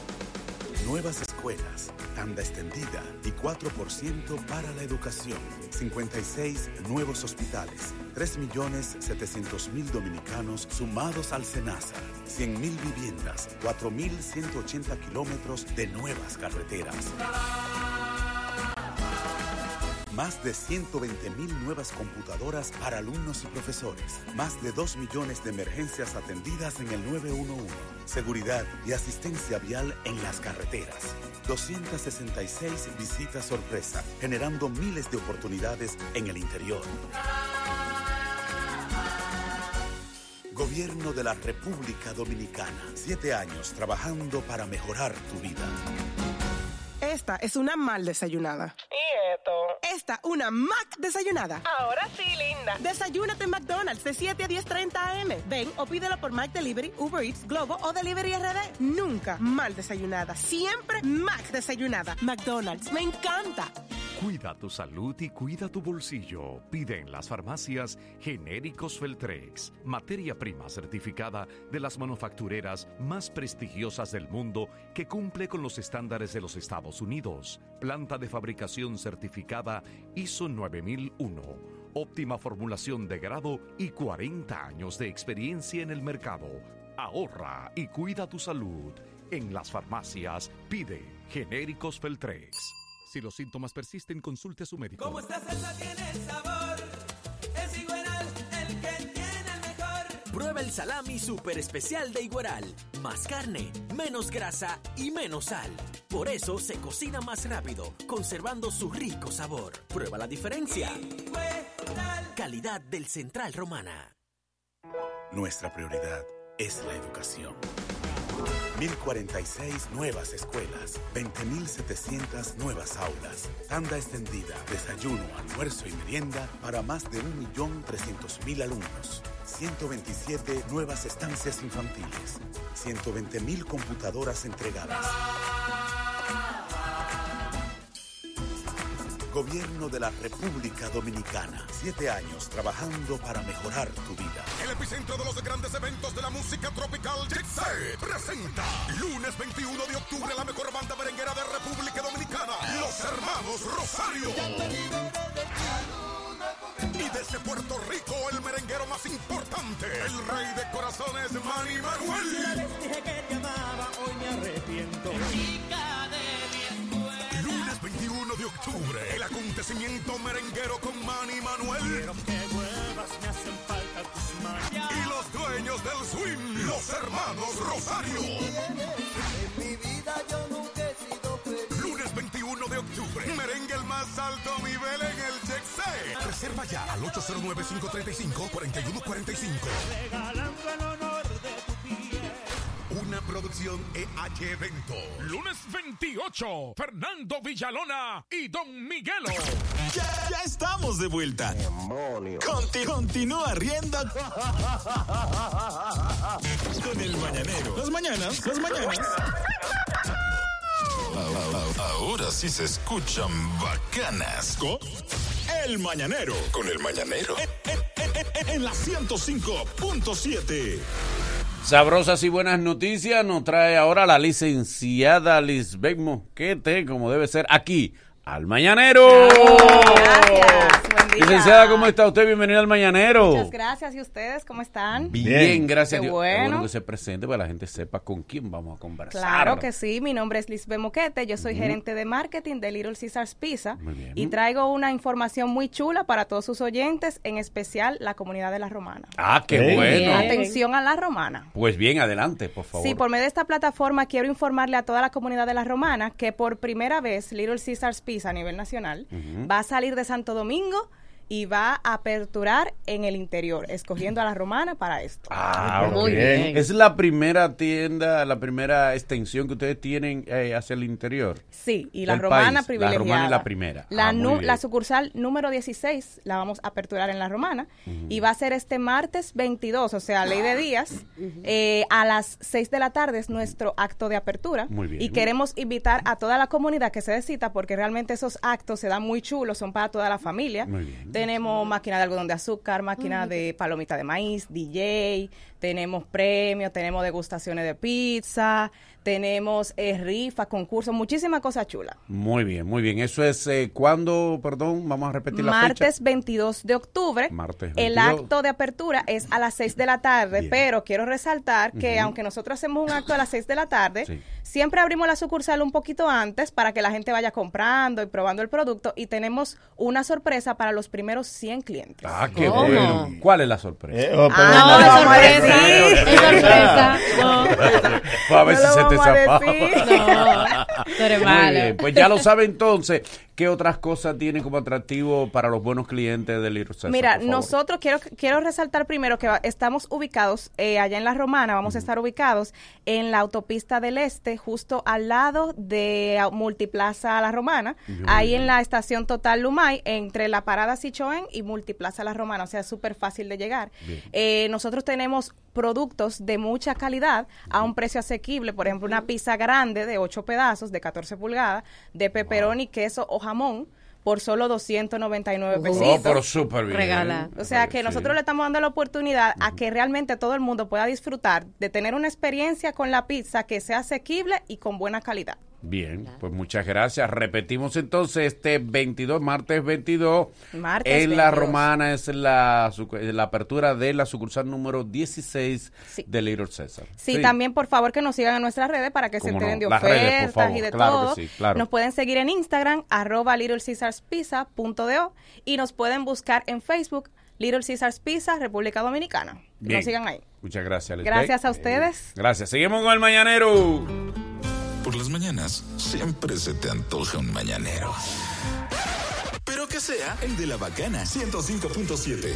Nuevas escuelas, tanda extendida y 4% para la educación. 56 nuevos hospitales. 3.700.000 dominicanos sumados al SENASA. 100.000 viviendas. 4.180 kilómetros de nuevas carreteras. Más de 120 mil nuevas computadoras para alumnos y profesores. Más de 2 millones de emergencias atendidas en el 911. Seguridad y asistencia vial en las carreteras. 266 visitas sorpresa, generando miles de oportunidades en el interior. Gobierno de la República Dominicana. Siete años trabajando para mejorar tu vida. Esta es una mal desayunada. ¿Y esto? Esta, una Mac desayunada. Ahora sí, linda. Desayúnate en McDonald's de 7 a 10.30 am. Ven o pídelo por Mac Delivery, Uber Eats, Globo o Delivery RD. Nunca mal desayunada. Siempre Mac desayunada. McDonald's, me encanta. Cuida tu salud y cuida tu bolsillo. Pide en las farmacias genéricos Feltrex, materia prima certificada de las manufactureras más prestigiosas del mundo que cumple con los estándares de los Estados Unidos. Planta de fabricación certificada ISO 9001. Óptima formulación de grado y 40 años de experiencia en el mercado. Ahorra y cuida tu salud. En las farmacias pide genéricos Feltrex. Si los síntomas persisten, consulte a su médico. Tiene sabor, es que tiene el. Prueba el salami super especial de Igueral. Más carne, menos grasa y menos sal. Por eso se cocina más rápido, conservando su rico sabor. Prueba la diferencia. Calidad del Central Romana. Nuestra prioridad es la educación. 1046 nuevas escuelas, 20.700 nuevas aulas, tanda extendida, desayuno, almuerzo y merienda para más de 1.300.000 alumnos, 127 nuevas estancias infantiles, 120.000 computadoras entregadas. Gobierno de la República Dominicana. Siete años trabajando para mejorar tu vida. El epicentro de los grandes eventos de la música tropical Jet Set presenta lunes 21 de octubre la mejor banda merenguera de República Dominicana, los hermanos Rosario. Y desde Puerto Rico, el merenguero más importante, el rey de corazones, Manny Manuel. hoy me arrepiento. Lunes 21 de octubre, el acontecimiento merenguero con Manny Manuel. Quiero que vuelvas, me hacen falta tus manos. Y los dueños del swing, los hermanos Rosario. En mi vida yo nunca he sido feliz. Lunes 21 de octubre, merengue el más alto nivel en el Reserva ya al 809-535-4145. Regalando el honor de tu piel. Una producción EH Evento. Lunes 28, Fernando Villalona y Don Miguelo. Ya, ya estamos de vuelta. Conti- continúa riendo *laughs* con el mañanero. Las mañanas, las mañanas. Ahora sí se escuchan bacanas. Con el mañanero. Con el mañanero. En, en- en- en- en la 105.7. Sabrosas y buenas noticias nos trae ahora la licenciada Lisbeth Mosquete, como debe ser, aquí, al Mañanero. Licenciada, ¿cómo está usted? Bienvenida al Mañanero. Muchas gracias. ¿Y ustedes cómo están? Bien, gracias a Qué. Qué bueno. que se presente para que la gente sepa con quién vamos a conversar. Claro que sí, mi nombre es Lisbeth Moquete, yo soy gerente de marketing de Little Caesars Pizza Muy bien. y traigo una información muy chula para todos sus oyentes, en especial la comunidad de la Romana. Ah, qué bueno. Atención a la Romana. Pues bien, adelante, por favor. Sí, por medio de esta plataforma quiero informarle a toda la comunidad de la Romana que por primera vez Little Caesars Pizza a nivel nacional va a salir de Santo Domingo y va a aperturar en el interior, escogiendo a la Romana para esto. Ah, Muy bien. Es la primera tienda, la primera extensión que ustedes tienen eh, hacia el interior. Sí, y la romana país. privilegiada. La romana es la primera. La, Ah, nu- la sucursal número 16 la vamos a aperturar en la romana y va a ser este martes 22, o sea, ley de días, eh, a las 6 de la tarde es nuestro acto de apertura. Muy bien. Y queremos invitar a toda la comunidad que se dé cita porque realmente esos actos se dan muy chulos, son para toda la familia. Muy bien. Tenemos máquina de algodón de azúcar, máquina de palomita de maíz, DJ, tenemos premios, tenemos degustaciones de pizza, tenemos eh, rifas, concursos, muchísimas cosas chulas. Muy bien, muy bien. Eso es eh, cuando, perdón, vamos a repetir la Martes fecha. 22 de octubre. Martes El 22. acto de apertura es a las 6 de la tarde, Bien. pero quiero resaltar que aunque nosotros hacemos un acto a las 6 de la tarde, Sí. siempre abrimos la sucursal un poquito antes para que la gente vaya comprando y probando el producto y tenemos una sorpresa para los primeros 100 clientes. Ah, qué ¿Cómo? bueno. ¿Cuál es la sorpresa? Eh, oh, Ah, no, *laughs* a sorpresa. No. Para ver No si lo se te zafaba. No, Muy bien, pues ya lo sabe entonces. ¿Qué otras cosas tienen como atractivo para los buenos clientes del Little Mira, nosotros quiero quiero resaltar primero que estamos ubicados eh, allá en La Romana, vamos a estar ubicados en la autopista del Este, justo al lado de ah, Multiplaza La Romana, ahí en la estación Total Lumay, entre la parada Sichoen y Multiplaza La Romana, o sea, súper fácil de llegar. Eh, nosotros tenemos productos de mucha calidad a un precio asequible, por ejemplo, una pizza grande de 8 pedazos, de 14 pulgadas, de pepperoni, queso jamón, por solo 299 Oh, pesitos. pero súper bien. Regala. O sea que nosotros le estamos dando la oportunidad a que realmente todo el mundo pueda disfrutar de tener una experiencia con la pizza que sea asequible y con buena calidad. Bien, pues muchas gracias. Repetimos entonces este 22, martes 22. Martes en la 22. Romana es la, sucu- la apertura de la sucursal número 16 de Little César. Sí, también por favor que nos sigan en nuestras redes para que se enteren no. de Las redes, ofertas favor. y de Claro todo. sí, claro. Nos pueden seguir en Instagram, arroba littlecaesarspizza.do y nos pueden buscar en Facebook, Little Caesars Pizza, República Dominicana. Bien. Nos sigan ahí. Muchas gracias. Gracias a ustedes. Gracias. Seguimos con el mañanero. Por las mañanas siempre se te antoja un mañanero. Pero que sea el de la bacana 105.7.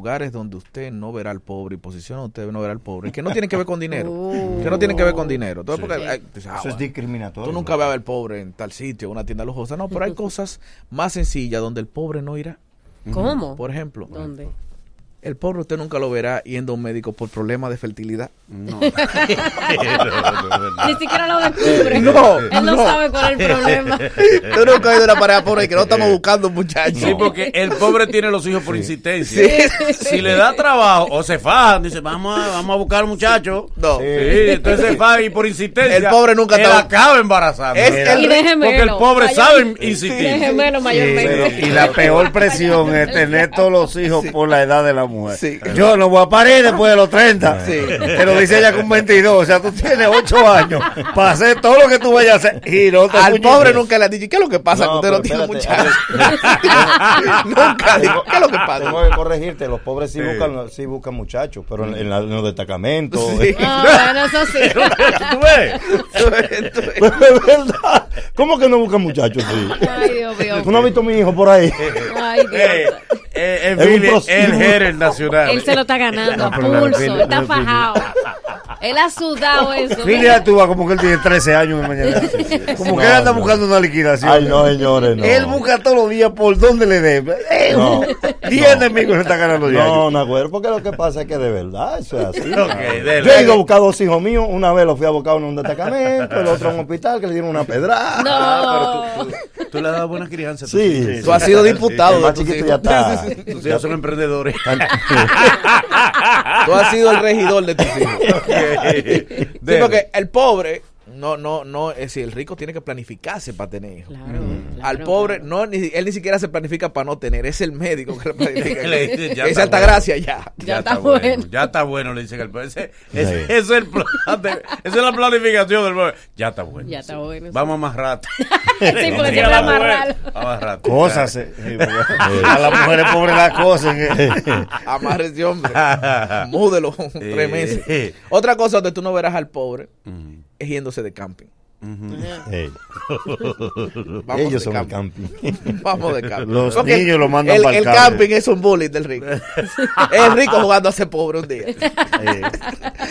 lugares donde usted no verá al pobre y posiciones donde usted no verá al pobre, que no tienen que ver con dinero, que no tienen que ver con dinero. Entonces, Sí. porque, ay, ah, Eso es discriminatorio. Tú nunca vas a ver al pobre en tal sitio, una tienda lujosa. No, pero hay *laughs* cosas más sencillas donde el pobre no irá. ¿Cómo? Por ejemplo, ¿Dónde? El pobre usted nunca lo verá yendo a un médico por problemas de fertilidad. *laughs* No. Ni siquiera lo descubre. *laughs* No, Él no, no. sabe cuál es el problema. *laughs* Tú nunca has ido a una pareja pobre que no estamos buscando un muchacho. Sí, porque el pobre tiene los hijos por insistencia. Sí. Si le da trabajo o se fajan, dice, vamos a, vamos a buscar un muchacho. No. Sí, entonces se faja y por insistencia. El pobre nunca él está- acaba embarazando. Es el- Y. Porque el pobre Mayor- sabe Y insistir. de gemelo mayormente. Pero- y la peor presión es tener todos los hijos por la edad de la mujer. Sí. Yo no voy a parir después de los 30. *laughs* Sí. Pero dice ella con 22. O sea, tú tienes 8 años para hacer todo lo que tú vayas a hacer. Y no te Al pobre nunca le han dicho, ¿qué es lo que pasa? que usted no tiene espérate, muchacho. *laughs* nunca digo, ¿qué es lo que pasa? Tengo que corregirte, los pobres sí, Sí. buscan, sí buscan muchachos, pero en, en la- en los destacamentos. Sí. *laughs* Ah, bueno, eso sí. ¿Tú ves? Verdad. *laughs* ¿Cómo que no buscan muchachos? Sí. Ay, Dios mío. ¿Tú no has visto a mi hijo por ahí? Ay, Dios. Eh, eh, Es un Billy, el prostíbulo. Jerez nacional. Él se lo está ganando *laughs* a pulso. Está fajado. Él ha sudado *laughs* eso. Filia actúa como que él tiene 13 años de mañana. Como que él anda buscando una liquidación. Ay, no, señores, no. Él busca todos los días por dónde le dé. Eh, No. *laughs* 10 enemigos se está ganando ya. No, no, acuerdo, porque lo que pasa es que de verdad eso es así. Yo he ido a buscar dos hijos míos, una vez los fui a buscar en un destacamento, el otro en un hospital que le dieron una pedrada. No. Ah, pero tú, tú- tú le has dado buena crianza. Sí. Tú has sido diputado más chiquito ya está. *laughs* Tus hijos son emprendedores. Tú has sido el regidor de tus hijos. *laughs* Sí, porque el pobre, no, no, no, es decir, el rico tiene que planificarse para tener hijos. Claro, Al claro, pobre, claro. no, ni, él ni siquiera se planifica para no tener, es el médico que le planifica. *laughs* Le dice, ya es está alta bueno. gracia ya. Ya está bueno. Ya está bueno, le dicen al pobre. Ese, ese- ese es el plan de- esa es la planificación del pobre. Ya está bueno. Ya está bueno, sí. Vamos más *laughs* rato. *laughs* Sí, porque siempre amarrarlo. Vamos más rato. Cosas. eh, a las mujeres pobres las cosas. eh. Amarre ese hombre. Múdelo tres meses. Otra cosa donde tú no verás al pobre es yéndose de camping. *laughs* Vamos Ellos de son el camping. camping. *laughs* Vamos de camping. Los Porque niños lo mandan el, pa'l el camping. camping es un bullying del rico. *laughs* el rico jugando a ser pobre un día.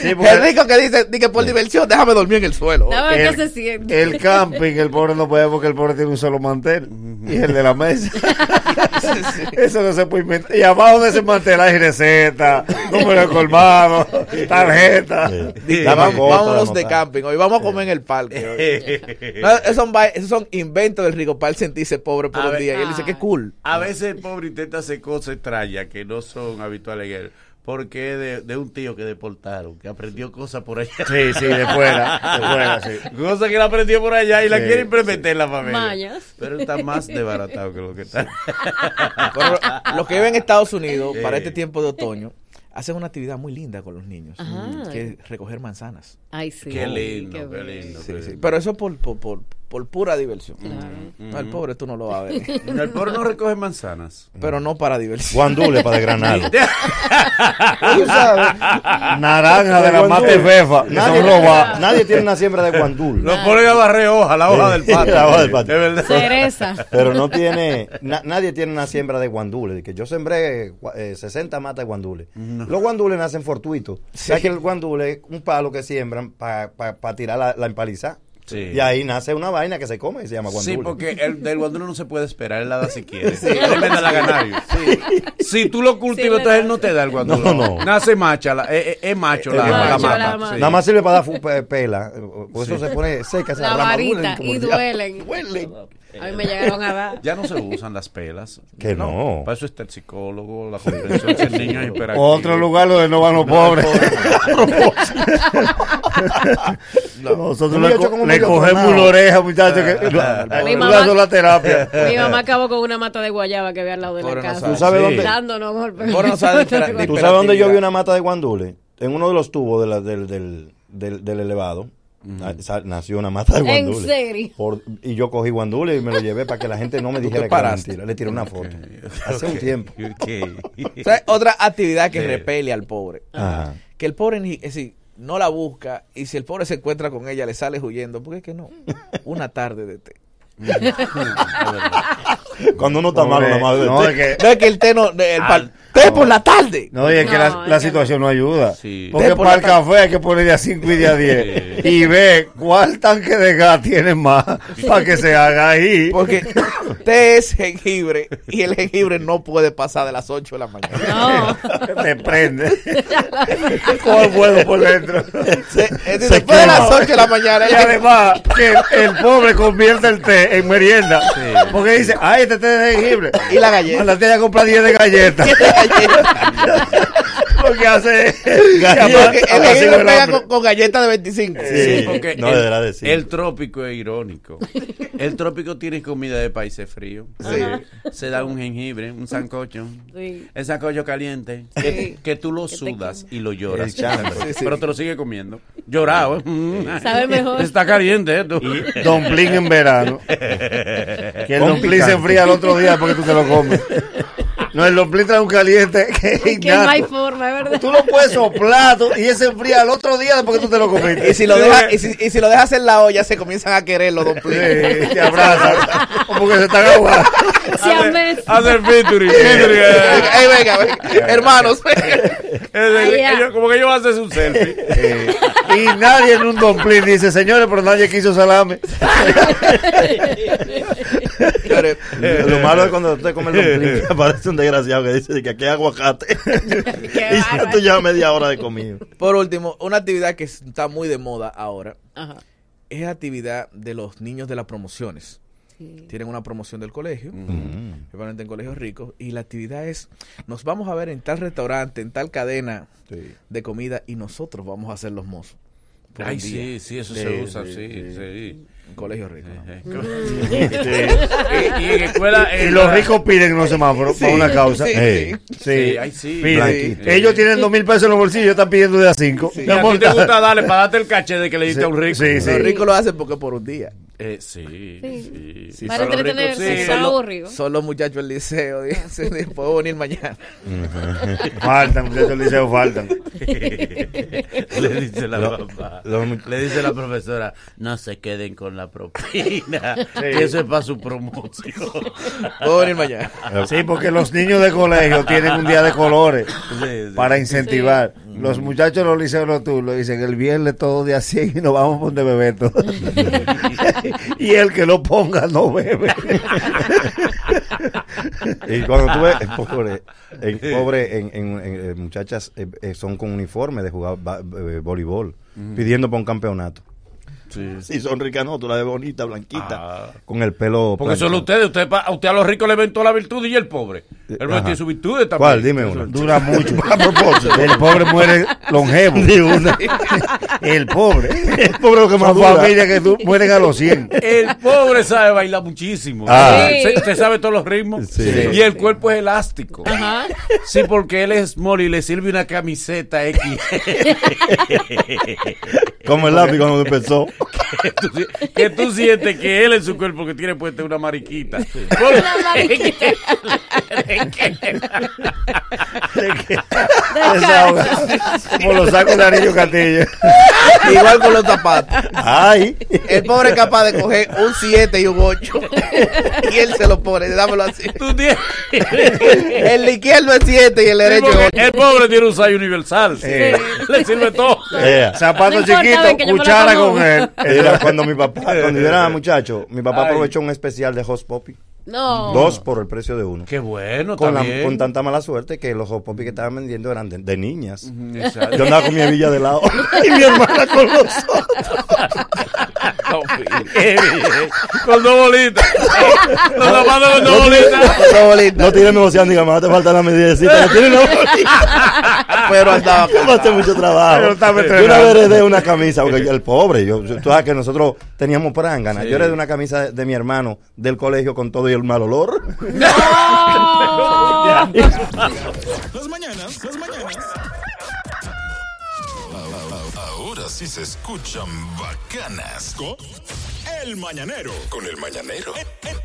Sí, el rico que dice, di que por diversión, déjame dormir en el suelo. El- qué se siente. El camping, el pobre no puede porque el pobre tiene un solo mantel. Y el de la mesa. Eso no se puede inventar. Y abajo de ese mantel hay receta, número de colmado, tarjeta. Vamos- vámonos de camping. Hoy vamos a comer en el parque. *laughs* No, esos, son, va- esos son inventos del rico para él sentirse pobre por A un ver- día. Y él dice, qué cool. A veces el pobre intenta hacer cosas extrañas que no son habituales en él. Porque es de, de un tío que deportaron, que aprendió cosas por allá. Sí, sí, de fuera, de fuera, sí. Cosas que él aprendió por allá y la quiere implementar en la familia. Mañas. Pero está más desbaratado que lo que está. *laughs* Pero los que viven en Estados Unidos, Sí. para este tiempo de otoño, hacen una actividad muy linda con los niños. Ajá. Que es recoger manzanas. Ay, sí. Qué lindo, Qué qué, bueno. lindo. Sí, qué sí. lindo. Pero eso por, por, por, por pura diversión. No, el pobre tú no lo vas a ver. *laughs* No, el pobre no recoge manzanas. Pero no para diversión. Guandule para desgranarlo. *laughs* Tú sabes, naranja de la mate fefa, Nadie, nadie tiene una siembra de guandul. Lo ponen a barrer hoja, *laughs* la hoja del patio. La hoja del patio. Verdad. Cereza. Pero no tiene, na- nadie tiene una siembra de guandules. De que yo sembré eh, 60 matas de guandules. Los guandules nacen fortuitos. ¿Sabes que el guandule es un palo que siembran para tirar la, la empalizada? Sí. Y ahí nace una vaina que se come y se llama guandule. Sí, porque el del guandulo no se puede esperar, él la da si quiere. Él le da la ganario. Si tú lo cultivas, Sí, entonces él no te da el guandulo. No, no. Nace macha, la- es, es- macho la, Es la macho, mata. la mata. sí. Nada más sirve para dar pela. Por eso se pone seca. se La rama, varita y duelen. Duelen. A mí me llegaron a dar. *laughs* Ya no se usan las pelas. Que no. Para eso está el psicólogo, la comprensión si el niño es hiperactivo. Otro lugar donde no van los pobres. *laughs* Nosotros Yo me le, co- cogemos una oreja, muchachos, que Mi le mamá- dando la terapia. Mi mamá acabó con una mata de guayaba que había al lado de la Pobre no casa. ¿Tú sabes Sí. dónde? No sabe de espera- *laughs* de ¿Tú sabes dónde yo vi una mata de guandule? En uno de los tubos de la- del, del, del, del elevado. Ah, Nació una mata de ¿En guandule. serio? Por- y yo cogí guandule y me lo llevé para que la gente no me ¿Tú dijera que era mentira. Le tiré una foto. Hace un tiempo. *laughs* Otra actividad que Sí. repele al pobre. Ajá. Que el pobre ni- es decir, no la busca y si el pobre se encuentra con ella le sale huyendo. ¿Por qué que no? Una tarde de té. *laughs* Cuando uno está malo, nada más. no, es que, No es que el té no. El pal- té por la tarde. no, y es que la, No, la es que situación no ayuda. Sí. Porque por para el café hay que poner de a 5 y de a 10. Y ve cuál tanque de gas tiene más para que se haga ahí. Porque té es jengibre y el jengibre no puede pasar de las 8 de la mañana. No. Te prende. *laughs* Con fuego por dentro. Se- es decir, Se después de las quema. 8 de la mañana. Y además, que el, pobre convierte el té en merienda. Porque dice, ay, este té de jengibre. Y la galleta. Mándate a comprar 10 de galletas. *laughs* *laughs* Lo que hace es. Pega con, con galletas de 25. Sí, porque no el, deberá decir. el trópico es irónico. El trópico tiene comida de países fríos. Se da un jengibre, un sancocho. Sí. El sancocho caliente. Que, que tú lo sudas y lo lloras. El chambre. Sí, sí. Pero te lo sigue comiendo. Llorado. ¿eh? Sabe mejor. Está caliente esto. Dumpling en verano. *laughs* Que el Con dumpling se enfría el otro día porque tú te lo comes. *laughs* No, el dumpling trae un caliente que es Que no hay forma, es verdad. Tú lo puedes soplar tú- y ese enfría el otro día después que tú te lo comiste. Y si lo dejas y si, y si lo dejas en la olla se comienzan a querer los dumplings. Sí, te abrazan. Como que se están ahogando. Si a mes- Hacer featuring. eh. Ey, venga, venga, hermanos. Ellos- como que ellos hacen su selfie. Eh, y nadie en un dumpling dice, señores, pero nadie quiso salame. Señores, Lo malo es cuando usted come el dumpling, que *laughs* aparece un desgraciado que dice que aquí hay aguacate. *laughs* y ya tú llevas media hora de comida. Por último, una actividad que está muy de moda ahora Ajá. es la actividad de los niños de las promociones. Tienen una promoción del colegio, principalmente en colegios ricos, y la actividad es, nos vamos a ver en tal restaurante, en tal cadena de comida, y nosotros vamos a ser los mozos. Ay, sí, sí, eso se usa, sí, sí, sí. sí. Un colegio rico. ¿no? *laughs* Y- y en escuela- Y los la- ricos piden los semáforos Sí, para una causa. sí, Eh, sí. sí, Sí, ay, sí. piden. Blanquito. Ellos tienen dos mil pesos en los bolsillos, están pidiendo de a cinco. Y a ti te gusta darle para darte el caché de que le diste Sí, a un rico. sí, sí. Los ricos lo hacen porque por un día. Eh, sí, Sí. sí. Para son los entretenerse, ricos, sí. está Son los- aburrido. Son los muchachos del liceo. *laughs* Dicen, puedo venir mañana. Faltan, muchachos del liceo, faltan. *laughs* le dice la Lo- papá. lo- le dice la profesora, no se queden con la propina, Sí. que eso es para su promoción. *laughs* Puedo venir mañana. Sí, porque los niños de colegio tienen un día de colores Sí, sí. para incentivar. Los muchachos de los liceos nocturnos dicen el viernes todo día 100 y nos vamos a poner Bebeto. y el que lo ponga no bebe. *laughs* Y cuando tú ves, *laughs* pobre, el pobre en, en- en- eh, muchachas eh, eh, son con uniforme de jugar voleibol, pidiendo para un campeonato. Sí. son ricas, no, tú la ves bonita, blanquita, Ah. con el pelo. Porque planchado. solo ustedes, usted, pa- a usted a los ricos le ven toda la virtud y el pobre. Él no Ajá. tiene sus virtudes también. ¿Cuál? Dime una. Dura *laughs* mucho. *laughs* A propósito. El pobre muere longevo. *laughs* Una. El pobre. El pobre lo que más dura. familias que du- mueren a los 100. El pobre sabe bailar muchísimo. Ah. Sí. Usted sabe todos los ritmos. Sí. Y el cuerpo es elástico. Ajá. Sí, porque él es small y le sirve una camiseta X. Como el lápiz cuando empezó. *laughs* que, tú, que tú sientes que él en su cuerpo que tiene puesta una mariquita. Una mariquita. Como los sacos de Anillo Castillo. *laughs* Igual con los zapatos. Ay. El pobre es capaz de coger un 7 y un 8. y él se lo pone, dámelo así. Tú El izquierdo es 7 y el Sí, derecho es porque 8. el pobre tiene un size universal. Eh. Le sirve todo. Eh, Zapatos No chiquitos, ven, que yo cuchara con él. Era cuando mi papá, cuando yo era *laughs* muchacho, mi papá Ay. aprovechó un especial de Hot Poppy. No. Dos por el precio de uno. Qué bueno, Con, la- también. con tanta mala suerte que los Hot Poppy que estaban vendiendo eran de, de niñas. Exacto. Yo andaba con mi hebilla de lado *laughs* y mi hermana con los otros. *laughs* Qué bien. Con dos bolitas. Los zapatos *laughs* con dos bolitas. No tiene negociando, diga, más te falta la medidecita. No tiene una bolita. Pero andaba Me hace mucho trabajo. Yo una vez heredé una camisa, porque yo- el pobre, yo, tú sabes que nosotros teníamos prangana. Sí. Yo heredé una camisa de, de mi hermano del colegio con todo y el mal olor. Las mañanas, las mañanas. Ahora sí se escuchan bacanas. Con El Mañanero. Con El Mañanero. En, en-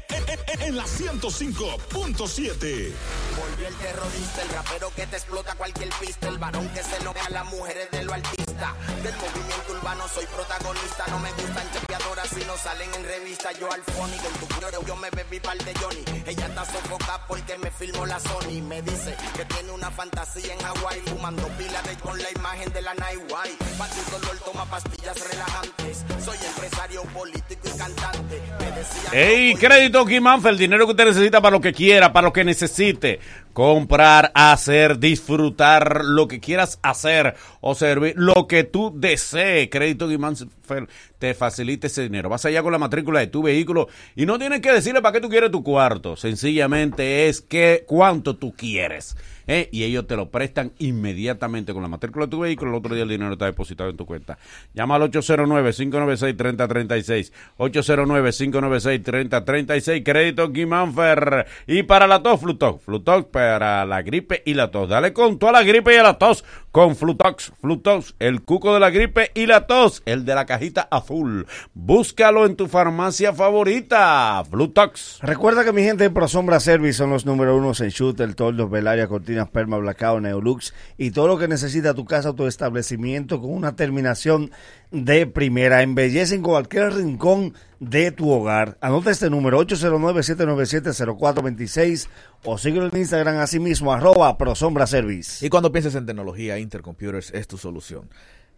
en- en la 105.7. Volvió el terrorista, el rapero que te explota cualquier pista, el varón que se lo a las mujeres de lo artista. Del movimiento urbano soy protagonista, no me gustan chapeadoras si no salen en revista. Yo al phony con tu cuero yo me bebí par de Johnny. Ella está sofocada porque me filmó la Sony. Me dice que tiene una fantasía en Hawái, fumando pila de con la imagen de la Night White. Pa' tu dolor toma pastillas relajantes. Soy empresario político y cantante. Me decía Ey, crédito Kimanfa, el dinero que usted necesita para lo que quiera, para lo que necesite. Comprar, hacer, disfrutar, lo que quieras hacer o servir, lo que tú desees. Crédito Guimánfer te facilita ese dinero. Vas allá con la matrícula de tu vehículo y no tienes que decirle para qué tú quieres tu cuarto. Sencillamente es que cuánto tú quieres. ¿Eh? Y ellos te lo prestan inmediatamente con la matrícula de tu vehículo. El otro día el dinero está depositado en tu cuenta. Llama al 809-596-3036. 809-596-3036. Crédito Guimánfer. Y para la tos, Flutox. Flutox para la gripe y la tos. Dale con toda la gripe y la tos con Flutox. Flutox, el cuco de la gripe y la tos. El de la cajita azul. Búscalo en tu farmacia favorita. Flutox. Recuerda que mi gente de ProSombra Service son los número uno en shooter, toldos, velaria, perma, blackout, neolux y todo lo que necesita tu casa o tu establecimiento con una terminación de primera. Embellecen cualquier rincón de tu hogar. Anota este número 809-797-0426 o síguelo en Instagram así mismo arroba ProSombra Service. Y cuando pienses en tecnología, Intercomputers es tu solución.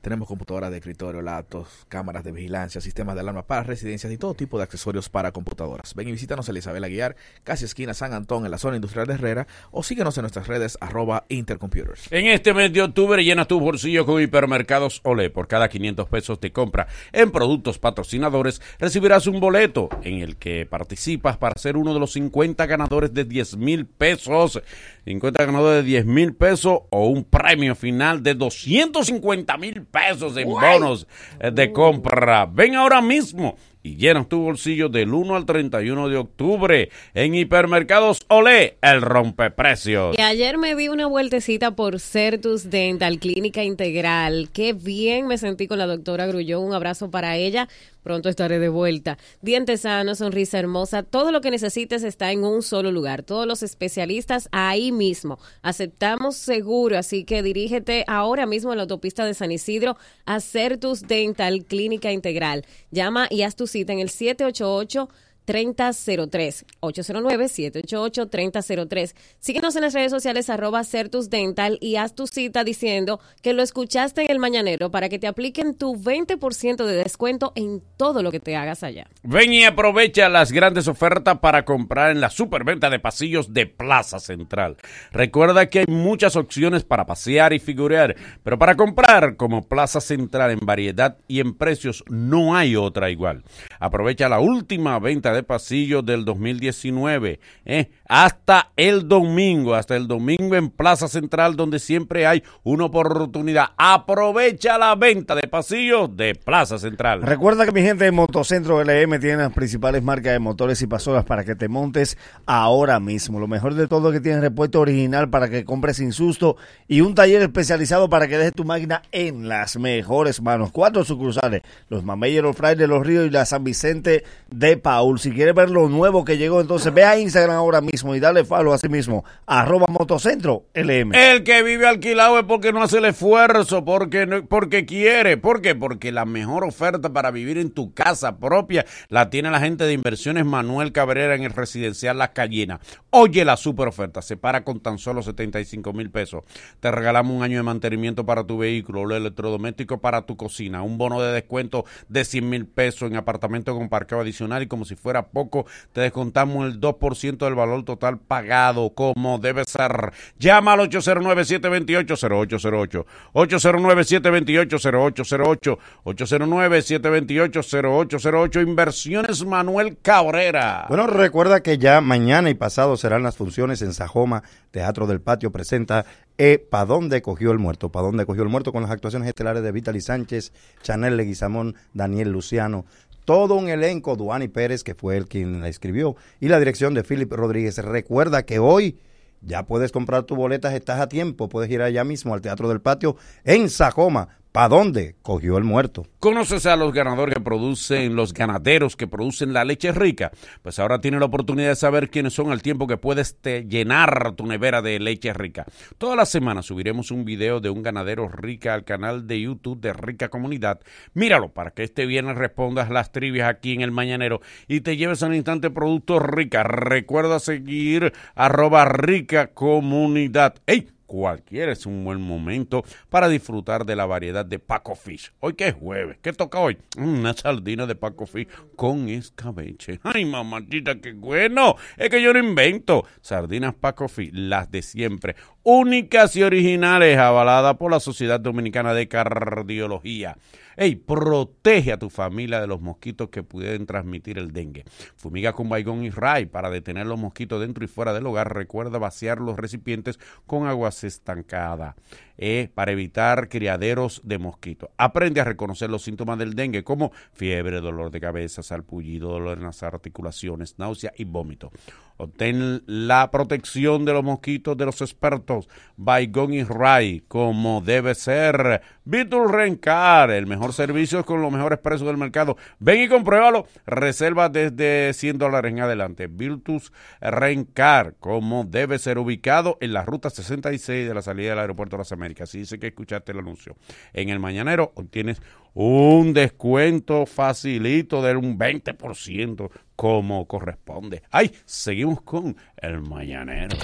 Tenemos computadoras de escritorio, laptops, cámaras de vigilancia, sistemas de alarma para residencias y todo tipo de accesorios para computadoras. Ven y visítanos en Isabel Aguiar, casi esquina San Antón, en la zona industrial de Herrera, o síguenos en nuestras redes arroba Intercomputers. En este mes de octubre llena tu bolsillo con hipermercados Olé. Por cada 500 pesos de compra en productos patrocinadores recibirás un boleto en el que participas para ser uno de los 50 ganadores de 10 mil pesos. 50 ganadores de 10 mil pesos o un premio final de 250 mil pesos en bonos eh, de compra. Ven ahora mismo y llenas tu bolsillo del 1 al 31 de octubre en Hipermercados Olé, el rompeprecios. Y ayer me di una vueltecita por Certus Dental Clínica Integral. Qué bien me sentí con la doctora Grullón. Un abrazo para ella. Pronto estaré de vuelta. Dientes sanos, sonrisa hermosa. Todo lo que necesites está en un solo lugar. Todos los especialistas ahí mismo. Aceptamos seguro, así que dirígete ahora mismo a la autopista de San Isidro a Certus Dental Clínica Integral. Llama y haz tu cita en el 788 3003 809-788-3003. Síguenos en las redes sociales arroba Certus Dental y haz tu cita diciendo que lo escuchaste en el Mañanero para que te apliquen tu 20% de descuento en todo lo que te hagas allá. Ven y aprovecha las grandes ofertas para comprar en la superventa de pasillos de Plaza Central. Recuerda que hay muchas opciones para pasear y figurear, pero para comprar como Plaza Central en variedad y en precios no hay otra igual. Aprovecha la última venta de pasillos del 2019 ¿eh? Hasta el domingo, hasta el domingo en Plaza Central donde siempre hay una oportunidad. Aprovecha la venta de pasillos de Plaza Central. Recuerda que mi gente de Motocentro LM tiene las principales marcas de motores y pasolas para que te montes ahora mismo. Lo mejor de todo es que tienes repuesto original para que compres sin susto y un taller especializado para que dejes tu máquina en las mejores manos. Cuatro sucursales, los Mameyes, los Fray de los Ríos y la San Vicente de Paul. Si quieres ver lo nuevo que llegó, entonces ve a Instagram ahora mismo y dale follow a sí mismo, arroba Motocentro LM. El que vive alquilado es porque no hace el esfuerzo, porque, no- porque quiere. ¿Por qué? Porque la mejor oferta para vivir en tu casa propia la tiene la gente de Inversiones Manuel Cabrera en el residencial Las Callinas. Oye la super oferta, se para con tan solo 75 mil pesos. Te regalamos un año de mantenimiento para tu vehículo, los electrodomésticos para tu cocina, un bono de descuento de 100 mil pesos en apartamento con parqueo adicional y como si fuera poco, te descontamos el 2% del valor total pagado como debe ser. Llama al 809-728-0808, 809-728-0808, 809-728-0808, Inversiones Manuel Cabrera. Bueno, recuerda que ya mañana y pasado serán las funciones en Sajoma. Teatro del Patio presenta E Pa' dónde cogió el muerto. Pa' dónde cogió el muerto con las actuaciones estelares de Vitaly Sánchez, Chanel Leguizamón, Daniel Luciano. Todo un elenco, Duani Pérez, que fue el quien la escribió, y la dirección de Philip Rodríguez. Recuerda que hoy ya puedes comprar tus boletas, estás a tiempo. Puedes ir allá mismo al Teatro del Patio en Sajoma. ¿Pa' dónde cogió el muerto? ¿Conoces a los ganadores que producen, los ganaderos que producen la leche rica? Pues ahora tienes la oportunidad de saber quiénes son al tiempo que puedes te llenar tu nevera de leche rica. Toda la semana subiremos un video de un ganadero rica al canal de YouTube de Rica Comunidad. Míralo para que este viernes respondas las trivias aquí en el Mañanero y te lleves al instante productos rica. Recuerda seguir arroba rica comunidad. ¡Ey! Cualquiera es un buen momento para disfrutar de la variedad de Paco Fish. Hoy que es jueves, ¿qué toca hoy? Mm, Una sardina de Paco Fish con escabeche. Ay, mamachita, qué bueno. Es que yo no invento. Sardinas Paco Fish, las de siempre. Únicas y originales, avaladas por la Sociedad Dominicana de Cardiología. Ey, protege a tu familia de los mosquitos que pueden transmitir el dengue. Fumiga con Baigón y Ray para detener los mosquitos dentro y fuera del hogar. Recuerda vaciar los recipientes con aguas estancadas eh, para evitar criaderos de mosquitos. Aprende a reconocer los síntomas del dengue como fiebre, dolor de cabeza, salpullido, dolor en las articulaciones, náusea y vómito. Obtén la protección de los mosquitos de los expertos Baigón y Ray como debe ser. Vitul Rencar, el mejor servicio con los mejores precios del mercado. Ven y compruébalo. Reserva desde 100 dólares en adelante. Virtus Rencar, como debe ser ubicado en la ruta 66 de la salida del aeropuerto de las Américas. Así dice que escuchaste el anuncio. En el Mañanero obtienes un descuento facilito de un 20% como corresponde. Ay, seguimos con el Mañanero.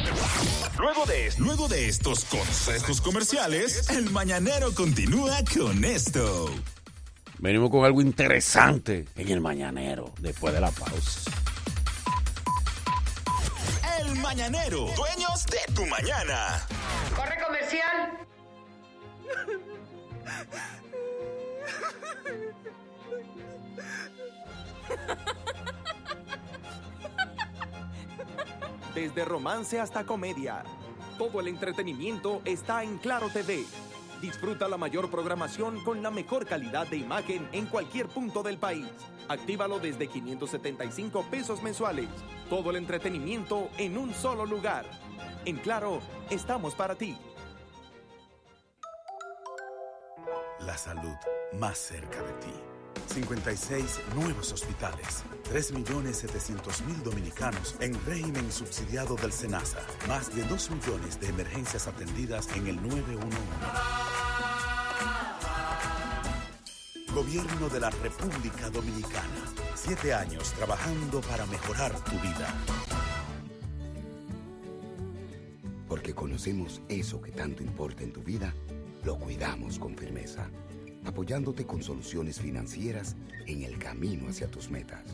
Luego de, luego de estos consejos comerciales, el mañanero continúa con esto. Venimos con algo interesante en el Mañanero después de la pausa. El mañanero, dueños de tu mañana. Corre comercial. *laughs* Desde romance hasta comedia, todo el entretenimiento está en Claro TV. Disfruta la mayor programación con la mejor calidad de imagen en cualquier punto del país. Actívalo desde 575 pesos mensuales. Todo el entretenimiento en un solo lugar. En Claro, estamos para ti. La salud más cerca de ti. 56 nuevos hospitales. 3.700.000 dominicanos en régimen subsidiado del SENASA. Más de 2 millones de emergencias atendidas en el 911. Gobierno de la República Dominicana. Siete años trabajando para mejorar tu vida. Porque conocemos eso que tanto importa en tu vida, lo cuidamos con firmeza, apoyándote con soluciones financieras en el camino hacia tus metas.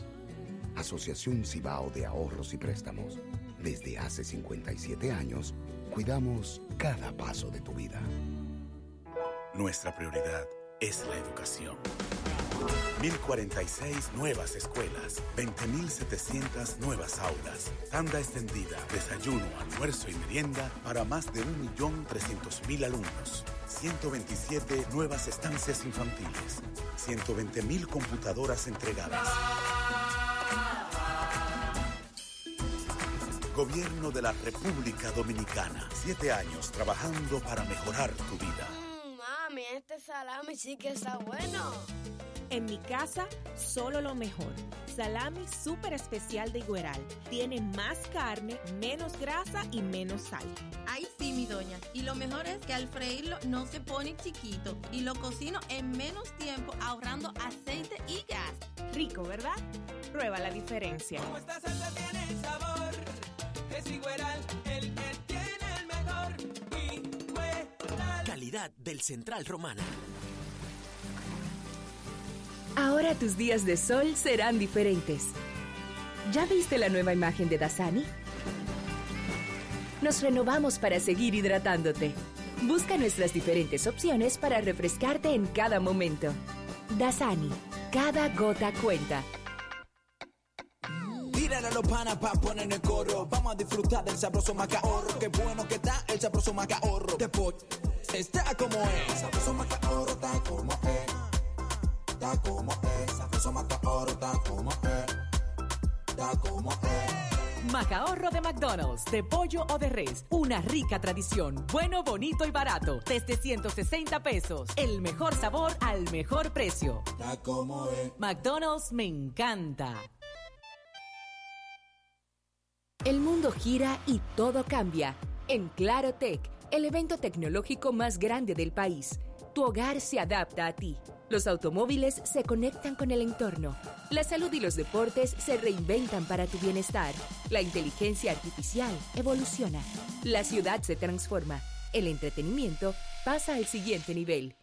Asociación Cibao de Ahorros y Préstamos. Desde hace 57 años, cuidamos cada paso de tu vida. Nuestra prioridad es la educación. 1046 nuevas escuelas, 20.700 nuevas aulas, tanda extendida, desayuno, almuerzo y merienda para más de 1.300.000 alumnos, 127 nuevas estancias infantiles, 120.000 computadoras entregadas. Gobierno de la República Dominicana, siete años trabajando para mejorar tu vida. Mami, este salami sí que está bueno. En mi casa, solo lo mejor. Salami súper especial de Igueral. Tiene más carne, menos grasa y menos sal. Ay, sí, mi doña. Y lo mejor es que al freírlo no se pone chiquito y lo cocino en menos tiempo ahorrando aceite y gas. Rico, ¿verdad? Prueba la diferencia. Esta salsa tiene sabor. Es Igueral Calidad del Central Romana. Ahora tus días de sol serán diferentes. ¿Ya viste la nueva imagen de Dasani? Nos renovamos para seguir hidratándote. Busca nuestras diferentes opciones para refrescarte en cada momento. Dasani, cada gota cuenta. Tiran a los panas pa' poner en el coro. Vamos a disfrutar del sabroso macaorro. Qué bueno que está el sabroso macaorro. De está como es. Sabroso macaorro está como es. Está como es. Sabroso macaorro está como es. Está como es. Macaorro de McDonald's, de pollo o de res. Una rica tradición. Bueno, bonito y barato. Desde 160 pesos. El mejor sabor al mejor precio. Está como es. McDonald's me encanta. El mundo gira y todo cambia. En Claro Tech, el evento tecnológico más grande del país, tu hogar se adapta a ti. Los automóviles se conectan con el entorno. La salud y los deportes se reinventan para tu bienestar. La inteligencia artificial evoluciona. La ciudad se transforma. El entretenimiento pasa al siguiente nivel.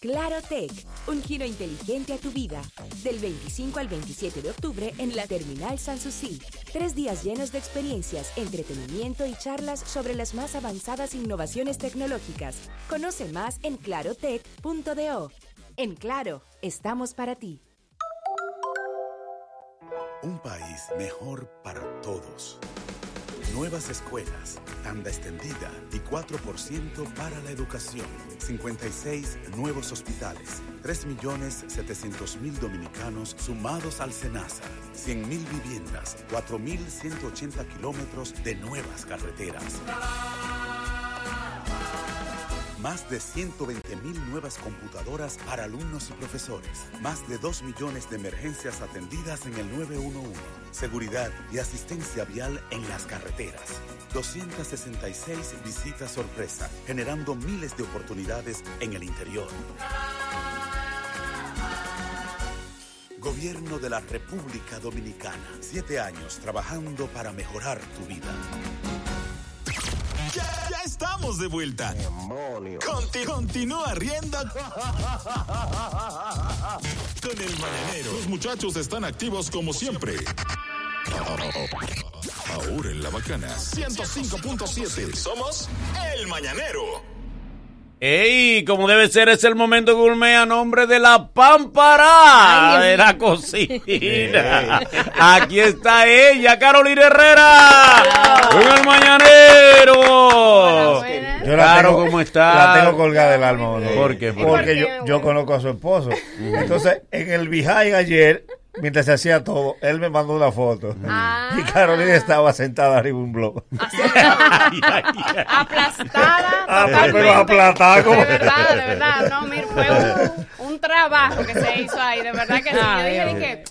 Claro Tech, un giro inteligente a tu vida. Del 25 al 27 de octubre en la Terminal Sanssouci. Tres días llenos de experiencias, entretenimiento y charlas sobre las más avanzadas innovaciones tecnológicas. Conoce más en clarotech.do. En Claro, estamos para ti. Un país mejor para todos. Nuevas escuelas, tanda extendida y 4% para la educación. 56 nuevos hospitales. 3.700.000 dominicanos sumados al SENASA. 100.000 viviendas. 4.180 kilómetros de nuevas carreteras. Más de 120.000 nuevas computadoras para alumnos y profesores. Más de 2 millones de emergencias atendidas en el 911. Seguridad y asistencia vial en las carreteras. 266 visitas sorpresa, generando miles de oportunidades en el interior. Gobierno de la República Dominicana. Siete años trabajando para mejorar tu vida. Ya, ya estamos de vuelta. Conti- continúa riendo con el mañanero. Los muchachos están activos como siempre. Ahora en la bacana 105.7. Somos el mañanero. ¡Ey! Como debe ser, es el momento gourmet a nombre de la pámpara Ay, de la cocina. Aquí está ella, Carolina Herrera, con el mañanero. Yo la Caro, ¿cómo está? La tengo colgada del alma. Manolo. ¿Por qué? ¿Por Porque qué? yo, yo conozco a su esposo. Entonces, en el behind ayer, mientras se hacía todo, él me mandó una foto. Ah. Y Carolina estaba sentada arriba de un blog. *laughs* aplastada Ah, totalmente. pero aplastada como- De verdad, de verdad. No, mira, fue un, un trabajo que se hizo ahí, de verdad que sí. Yo Ay, dije, dije,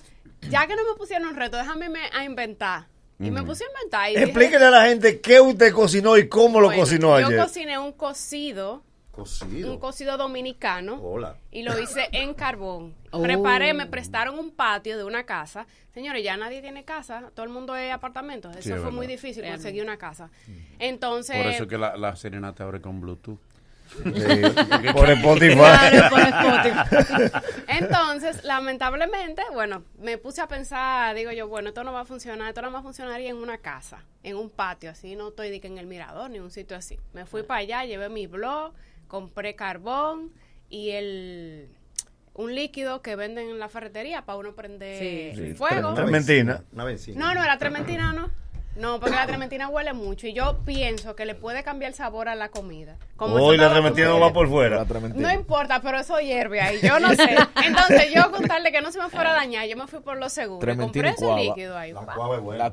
ya que no me pusieron un reto, déjame me- a inventar. Y me puse a inventar. Y dije, Explíquele a la gente qué usted cocinó y cómo lo cocinó Yo ayer. cociné un cocido, Cocido. un cocido dominicano. Hola. Y lo hice en carbón. Oh. Preparé, me prestaron un patio de una casa. Señores, ya nadie tiene casa, todo el mundo es apartamento. Eso Sí, es fue verdad. muy difícil conseguir una casa. Entonces, Por eso es que la, la serenata abre con Bluetooth. *laughs* por Spotify. *laughs* Claro, por Spotify. *laughs* Entonces, lamentablemente, bueno, me puse a pensar, digo yo, bueno, esto no va a funcionar, esto no va a funcionaría en una casa, en un patio, así, no estoy de que en el mirador, ni en un sitio así. Me fui para allá, llevé mi blog, compré carbón y el un líquido que venden en la ferretería para uno prender Sí. fuego. Trementina. Una benzina. No, no, la trementina no. No, porque la trementina huele mucho y yo pienso que le puede cambiar el sabor a la comida. Como Hoy la trementina no va por fuera. no importa, pero eso hierve ahí. Yo no sé. *laughs* Entonces, yo contarle que no se me fuera a dañar, yo me fui por lo seguro. Trementina Compré y ese cuava. líquido ahí. La Eh,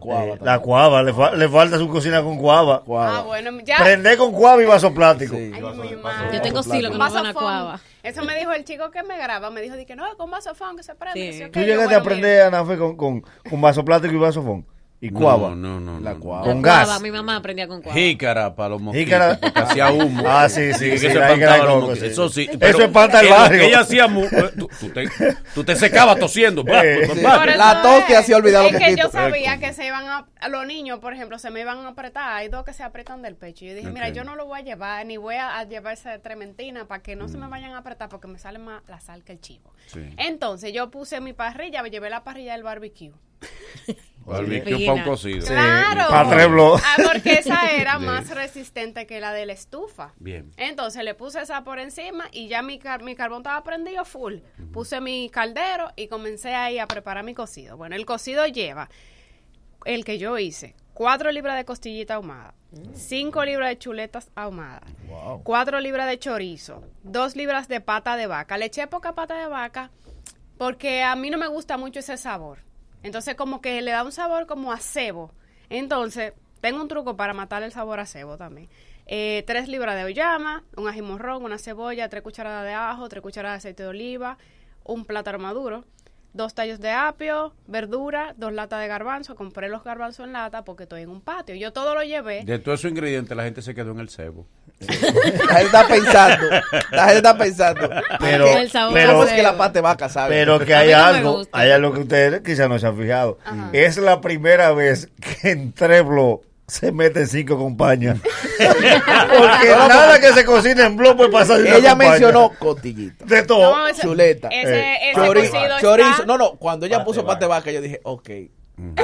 cuava. la cuava, le, fa- le falta su cocina con cuava. Ah, bueno, ya. Prende con cuava y vaso plástico. Yo tengo silo que no Vaso van a foam. cuava. Eso me dijo el chico que me graba. Me dijo di que no, con vaso foam que se prende. sí. Tú Yo, llegaste bueno, a aprender, Anafe, con, con, con vaso plástico y vaso fond. Y No, cuava. no, no. La cuava. Con La cuava, gas. Mi mamá aprendía con cuava. Jícara para los mosquitos. Jícara. porque hacía humo. Ah, sí, sí, que sí, coco. Eso sí. Eso pero espanta el barrio. Ella hacía mu- eh, tú, tú te, tú te secabas tosiendo. Eso La tos te hacía olvidar Es que yo sabía que se iban a, a los niños, por ejemplo, se me iban a apretar. Hay dos que se apretan del pecho. Y yo dije, mira, yo no lo voy a llevar, ni voy a, a llevar esa trementina para que no se me vayan a apretar porque me sale más la sal que el chivo. Sí. Entonces yo puse mi parrilla, me llevé la parrilla del barbecue. Barbecue para un cocido. Claro. Tres blogs. Ah, porque esa era *laughs* Sí. más resistente que la de la estufa. Bien. Entonces le puse esa por encima y ya mi, car- mi carbón estaba prendido full. Puse mi caldero y comencé ahí a preparar mi cocido. Bueno, el cocido lleva el que yo hice. Cuatro libras de costillita ahumada, cinco libras de chuletas ahumadas, cuatro libras de chorizo, dos libras de pata de vaca. Le eché poca pata de vaca porque a mí no me gusta mucho ese sabor. Entonces como que le da un sabor como a cebo. Entonces tengo un truco para matar el sabor a cebo también. Eh, tres libras de oyama, un ají morrón, una cebolla, tres cucharadas de ajo, tres cucharadas de aceite de oliva, un plátano maduro, dos tallos de apio, verdura, dos latas de garbanzo. Compré los garbanzos en lata porque estoy en un patio. Yo todo lo llevé. De todos esos ingredientes, la gente se quedó en el cebo. La gente está pensando. La gente está pensando. Pero- ¿Qué- El sabor ¿Cómo del es que la pata vaca sabe? Pero que hay no algo, hay algo que ustedes quizás no se han fijado. Es la primera vez que en Treblo se meten cinco compañías. *laughs* Porque nada que se cocine en blog puede pasar de Ella compañía. mencionó cotillita. De todo. No, ese- Chuleta. ese- Eh, ese chorizo. cocido chorizo. está- No, no. Cuando ella puso pata de vaca, yo dije, ok.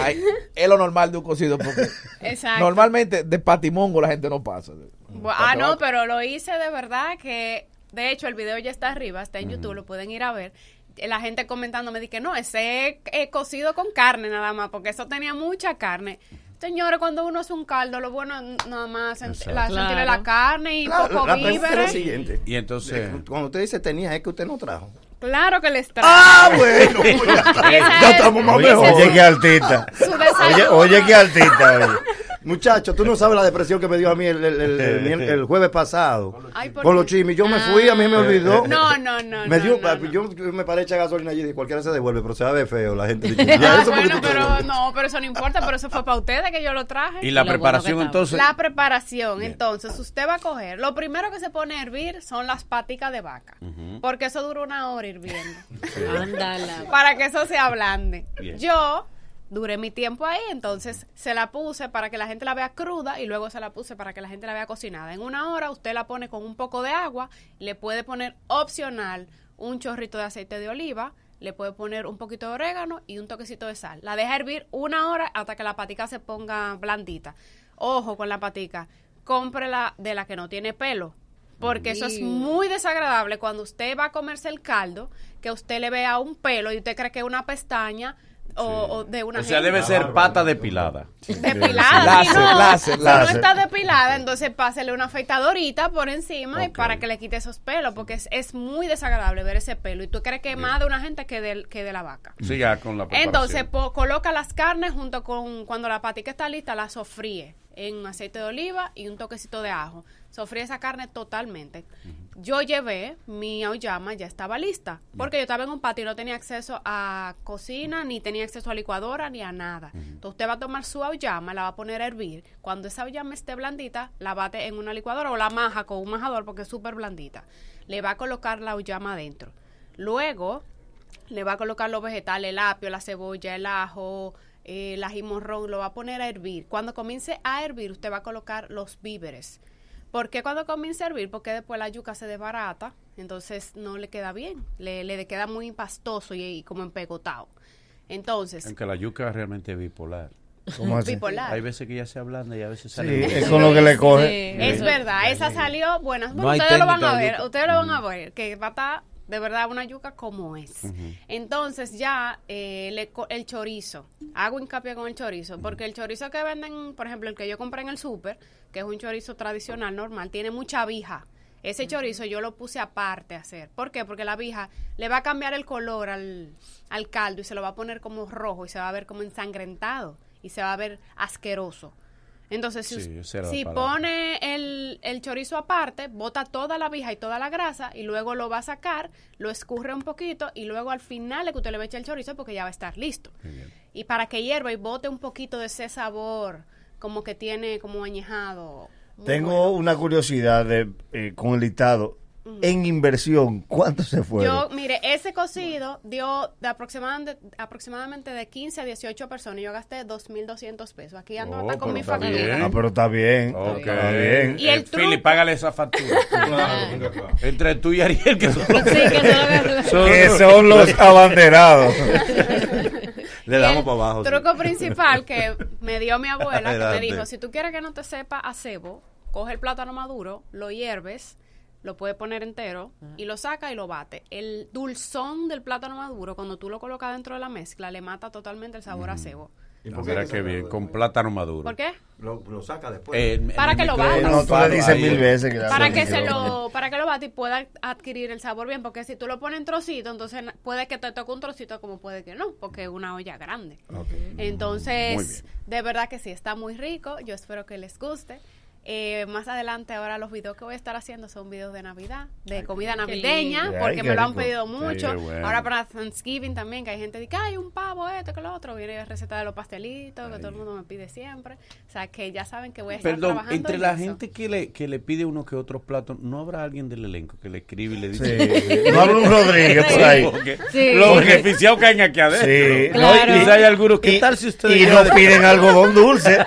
ay, es lo normal de un cocido. Porque Exacto. normalmente de patimongo la gente no pasa. Ah, no, pero lo hice de verdad que, de hecho, el video ya está arriba, está en YouTube, lo pueden ir a ver. La gente comentando me dice no, ese es cocido con carne nada más, porque eso tenía mucha carne. Señores, cuando uno hace un caldo, lo bueno es nada más sent- la, sentirle Claro. la carne y La, poco la es víveres. siguiente. Y entonces. Cuando usted dice tenía, es que usted no trajo. Claro que les trae. Ah, bueno, pues ya, estamos más Oye, mejor. oye, qué altita. Oye, oye, qué altita. oye. Muchacho, tú no sabes la depresión que me dio a mí el, el- el- el mier- el jueves pasado. Ay, ¿por con los chimis. Yo me fui, a mí me olvidó. No, no, no. Me dio, no, no. Yo, yo me paré a echar gasolina allí y cualquiera se devuelve, pero se va a ver feo la gente. *laughs* dice, Ah, "Ya, eso porque bueno, pero devuelves". no, pero eso no importa, pero eso fue para ustedes que yo lo traje. Y la preparación entonces. La preparación, entonces, usted va a coger, lo primero que se pone a hervir son las paticas de vaca, porque eso dura una hora hirviendo, *laughs* Ándala. para que eso se ablande. Bien. Yo duré mi tiempo ahí, entonces se la puse para que la gente la vea cruda y luego se la puse para que la gente la vea cocinada. En una hora usted la pone con un poco de agua, le puede poner opcional un chorrito de aceite de oliva, le puede poner un poquito de orégano y un toquecito de sal. La deja hervir una hora hasta que la patica se ponga blandita. Ojo con la patica, cómprela de la que no tiene pelo. Porque eso es muy desagradable cuando usted va a comerse el caldo, que usted le vea un pelo y usted cree que es una pestaña o, o de una O sea, gente. debe ser pata depilada. Depilada, si no, láser, si láser. no está depilada, entonces pásele una afeitadorita por encima y para que le quite esos pelos, porque es, es muy desagradable ver ese pelo. Y tú crees que más de una gente que de, que de la vaca. Siga con la preparación. Entonces, po- coloca las carnes junto con, cuando la patica está lista, la sofríe en aceite de oliva y un toquecito de ajo. Sofríe esa carne totalmente. Yo llevé mi auyama, ya estaba lista, porque yo estaba en un patio y no tenía acceso a cocina, ni tenía acceso a licuadora, ni a nada. Entonces usted va a tomar su auyama, la va a poner a hervir. Cuando esa auyama esté blandita, la bate en una licuadora o la maja con un majador porque es súper blandita. Le va a colocar la auyama adentro. Luego, le va a colocar los vegetales, el apio, la cebolla, el ajo, eh, el ají morrón, lo va a poner a hervir. Cuando comience a hervir, usted va a colocar los víveres. ¿Por qué cuando comience a hervir? Porque después la yuca se desbarata, entonces no le queda bien, le, le queda muy pastoso y, y como empegotado. Entonces, Aunque la yuca realmente es bipolar. ¿Cómo así? Bipolar. Hay veces que ya se ablanda y a veces Sí, sale. es con lo que le coge. es verdad, esa salió buena. No Bueno, hay ustedes lo van a ver, ustedes lo van a ver, que va a estar de verdad una yuca como es. Entonces ya eh, le el chorizo, hago hincapié con el chorizo, porque el chorizo que venden, por ejemplo, el que yo compré en el súper, que es un chorizo tradicional, normal, tiene mucha vija. Ese chorizo yo lo puse aparte a hacer. ¿Por qué? Porque la vija le va a cambiar el color al, al caldo y se lo va a poner como rojo y se va a ver como ensangrentado y se va a ver asqueroso. Entonces, si, Sí, pone el, el chorizo aparte, bota toda la vija y toda la grasa y luego lo va a sacar, lo escurre un poquito y luego al final es que usted le va a echar el chorizo porque ya va a estar listo. Y para que hierva y bote un poquito de ese sabor como que tiene como añejado. Tengo una curiosidad de, eh, con el listado. En inversión, ¿cuánto se fue? Yo, mire, ese cocido dio de aproximadamente, aproximadamente de 15 a 18 personas. y Yo gasté 2.200 pesos. Aquí ando Oh, hasta con mi familia. Ah, pero está bien. Ok. Está bien. Y el Eh, Philly, págale esa factura. *laughs* Entre tú y Ariel, que son, son- Que son los *laughs* abanderados. Le damos para abajo. sí. truco principal que me dio mi abuela, que me dijo, si tú quieres que no te sepa a cebo, coge el plátano maduro, lo hierves, lo puedes poner entero y lo saca y lo bate. El dulzón del plátano maduro, cuando tú lo colocas dentro de la mezcla, le mata totalmente el sabor a cebo. ¿Y No, por qué que bien, con plátano maduro. ¿Por qué? Lo, lo saca después. Eh, Para que lo bata. No, tú le dices mil veces que Para que se lo, para que lo bate y pueda adquirir el sabor bien, porque si tú lo pones en trocito, entonces puede que te toque un trocito como puede que no, porque es una olla grande. Entonces, de verdad que sí, está muy rico. Yo espero que les guste. Eh, más adelante, ahora los videos que voy a estar haciendo son videos de Navidad, de comida navideña, lindo. porque Ay, me lo han pedido mucho. bueno. Ahora para Thanksgiving también, que hay gente que dice, hay un pavo, esto, que lo otro. Viene receta de los pastelitos, que todo el mundo me pide siempre. O sea, que ya saben que voy a estar Perdón, trabajando entre en la eso. gente que le, que le pide uno que otros platos, ¿no habrá alguien del elenco que le escribe y le dice? Sí. No habla un Rodríguez por ahí. Sí. Los beneficiados caen aquí adentro. Sí. Claro. No, y hay algunos, ¿qué Y- tal si ustedes... Y no piden *laughs* algodón dulce.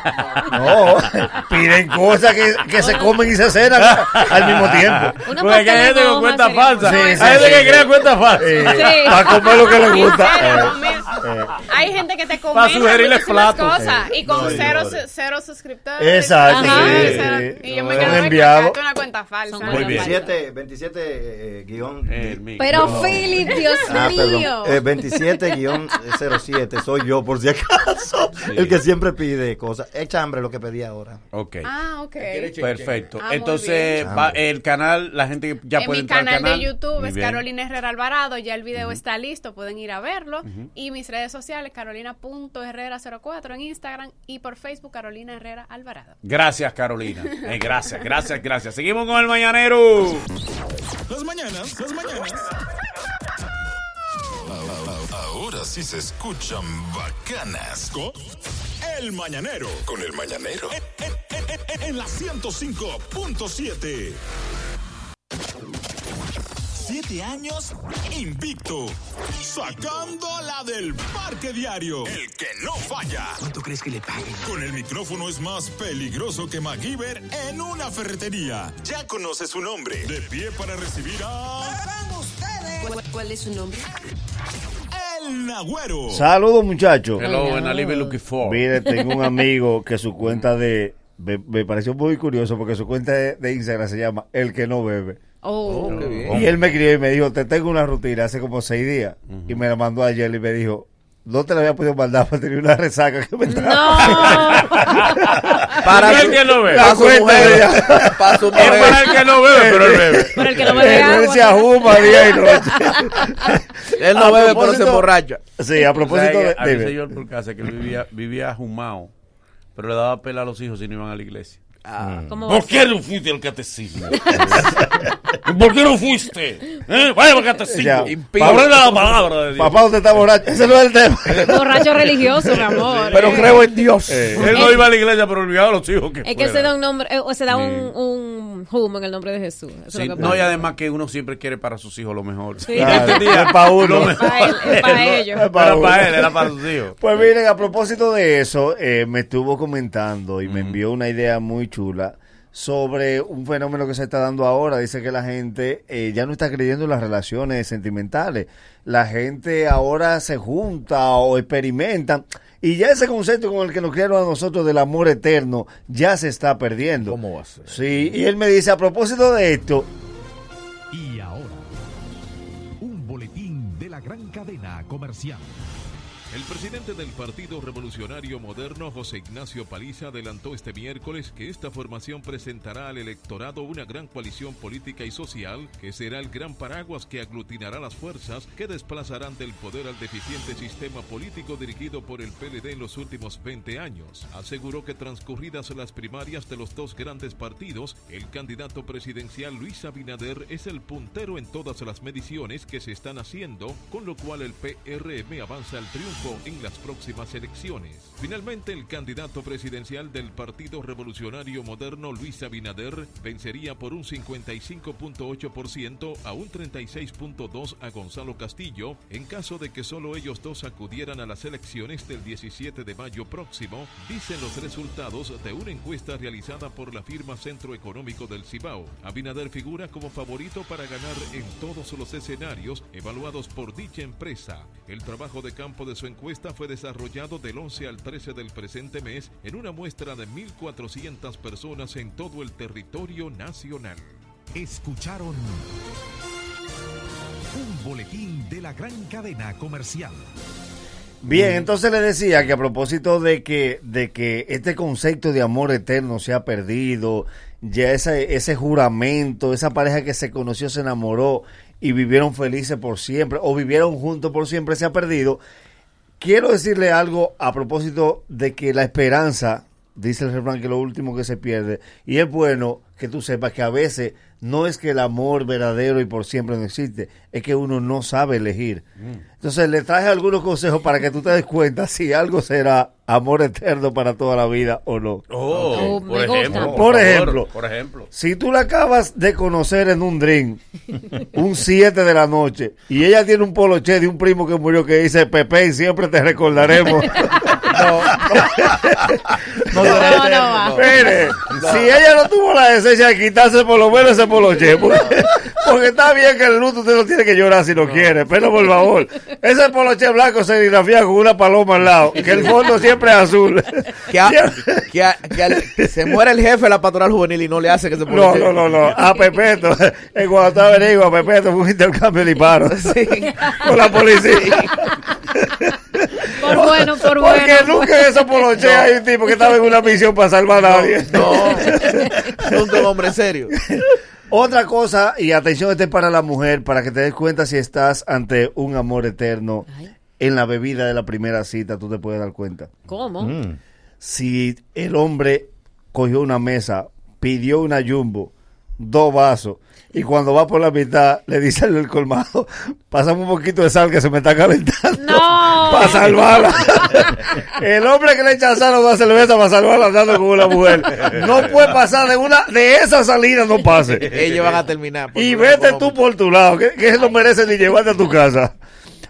No, piden cosas que, que se comen y se cenan al mismo tiempo. Una Porque hay gente con cuenta falsa. bueno. Sí, sí, hay gente sí, que sí. crea cuenta falsa. Sí. Para comer lo que le gusta. Eh, Hay gente que te Para comenta sugerirle muchísimas platos. cosas y con No cero, cero suscriptores. Exacto. Y yo me quedo "Ven, enviado. una cuenta falsa. Son Muy bien. 27, 27 eh, guion. Pero No. Philip, Dios Ah, mío. perdón. Eh, 27 guion 07, soy yo por si acaso. El que siempre pide cosas. Echa hambre lo que pedí ahora. Ok. Ah, ok. Perfecto. Ah, Entonces, va, el canal, la gente ya en puede mi entrar al canal, canal. de YouTube Muy es bien. Carolina Herrera Alvarado, ya el video está listo, pueden ir a verlo. Y mis redes sociales, carolina.herrera04 en Instagram y por Facebook, Carolina Herrera Alvarado. Gracias, Carolina. *laughs* Eh, gracias, gracias, gracias. Seguimos con el mañanero. Las mañanas, las mañanas. Ahora sí se escuchan bacanas. Con El Mañanero. Con El Mañanero. En, en- en- en- en la 105.7. Siete años invicto. Sacando la del parque diario. El que no falla. ¿Cuánto crees que le paguen? Con el micrófono es más peligroso que MacGyver en una ferretería. Ya conoce su nombre. De pie para recibir a. ¿Cuál, cuál es su nombre? El Nagüero. Saludos, muchachos. Hello, and I live looking for. Mire, tengo un *laughs* amigo que su cuenta de. Me, me pareció muy curioso porque su cuenta de, de Instagram se llama El que no bebe. Oh. qué bien. Y él me escribió y me dijo: Te tengo una rutina hace como seis días. Y me la mandó ayer y me dijo: no te la había podido mandar para tener una resaca que me No. *laughs* Para el que no bebe. para su mujer. Para su Es para mujer. el que no bebe, pero él bebe. Pero el que no bebe Él agua. se ajuma día y noche. Él no A bebe, pero se emborracha. Sí, a propósito ¿Sabes de... que Había un señor por casa que vivía, vivía jumado, pero le daba pela a los hijos si no iban a la iglesia. ¿Cómo va a *laughs* ¿Por qué no fuiste al catecismo? ¿Por qué no fuiste? ¿Eh? Vaya al catecismo. Para la palabra de Dios. Papá, usted está borracho. Ese no es el tema. *laughs* Borracho religioso, mi amor. Pero Eh. creo en Dios. *laughs* Él no iba a la iglesia, pero olvidaba a los hijos que Es que se da un nombre, eh, o se da un, un humo en el nombre de Jesús. Eso es Sí, lo que no, pasa. y además que uno siempre quiere para sus hijos lo mejor. Sí. Este día, Es pa' uno. lo mejor. Pa' él, es pa' No, ellos. Para él, era para sus hijos. Pues miren, a propósito de eso, eh, me estuvo comentando y me envió una idea muy chula sobre un fenómeno que se está dando ahora. Dice que la gente eh, ya no está creyendo en las relaciones sentimentales. La gente ahora se junta o experimenta. Y ya ese concepto con el que nos criaron a nosotros del amor eterno ya se está perdiendo. ¿Cómo va a ser? Sí, y él me dice, a propósito de esto, Y ahora, un boletín de la gran cadena comercial. El presidente del Partido Revolucionario Moderno, José Ignacio Paliza, adelantó este miércoles que esta formación presentará al electorado una gran coalición política y social que será el gran paraguas que aglutinará las fuerzas que desplazarán del poder al deficiente sistema político dirigido por el PLD en los últimos 20 años. Aseguró que transcurridas las primarias de los dos grandes partidos, el candidato presidencial Luis Abinader es el puntero en todas las mediciones que se están haciendo, con lo cual el PRM avanza al triunfo en las próximas elecciones. Finalmente, el candidato presidencial del Partido Revolucionario Moderno, Luis Abinader, vencería por un 55.8% a un 36.2% a Gonzalo Castillo, en caso de que solo ellos dos acudieran a las elecciones del 17 de mayo próximo, dicen los resultados de una encuesta realizada por la firma Centro Económico del Cibao. Abinader figura como favorito para ganar en todos los escenarios evaluados por dicha empresa. El trabajo de campo de su encuesta fue desarrollado del 11 al 13 del presente mes en una muestra de 1.400 personas en todo el territorio nacional. Escucharon un boletín de la gran cadena comercial. Bien, entonces le decía que a propósito de que, de que este concepto de amor eterno se ha perdido, ya ese, ese juramento, esa pareja que se conoció, se enamoró y vivieron felices por siempre, o vivieron juntos por siempre, se ha perdido. Quiero decirle algo a propósito de que la esperanza, dice el refrán, que lo último que se pierde, y es bueno que tú sepas que a veces no es que el amor verdadero y por siempre no existe, es que uno no sabe elegir. Entonces le traje algunos consejos para que tú te des cuenta si algo será amor eterno para toda la vida o no. Oh, Oh, por gusta. ejemplo. Por ejemplo. Por ejemplo. Si tú la acabas de conocer en un drink, *laughs* un 7 de la noche, y ella tiene un poloche de un primo que murió que dice, Pepe, siempre te recordaremos. *laughs* *laughs* No, No, no va. Mire, si ella no tuvo la decencia de quitarse por lo menos ese poloche, *laughs* porque, porque está bien que el luto usted no tiene que llorar si no, quiere, pero por favor, ese poloche blanco se serigrafía con una paloma al lado, que el fondo siempre es azul. *laughs* Que, a- que a- que al- se muere el jefe de la pastoral juvenil y no le hace que se No, no, no, no. A Pepeto, *laughs* en cuando estaba averiguo, a Pepeto fue un intercambio de disparos con la policía. Por bueno, por Porque bueno. nunca en esa poloche hay un tipo que estaba en una misión para salvar a nadie. No, un hombre serio. Otra cosa, y atención, este es para la mujer, para que te des cuenta si estás ante un amor eterno. En la bebida de la primera cita, tú te puedes dar cuenta. ¿Cómo? Si el hombre cogió una mesa, pidió una jumbo, dos vasos, y cuando va por la mitad le dice al del colmado, pasame un poquito de sal que se me está calentando. No. *laughs* Para salvarla. *laughs* El hombre que le echa sal a una cerveza para salvarla andando con una mujer. No puede pasar de una, de esa salida no pase. Ellos van a terminar. Y vete tú por tu lado, que, que no merece ni llevarte a tu casa.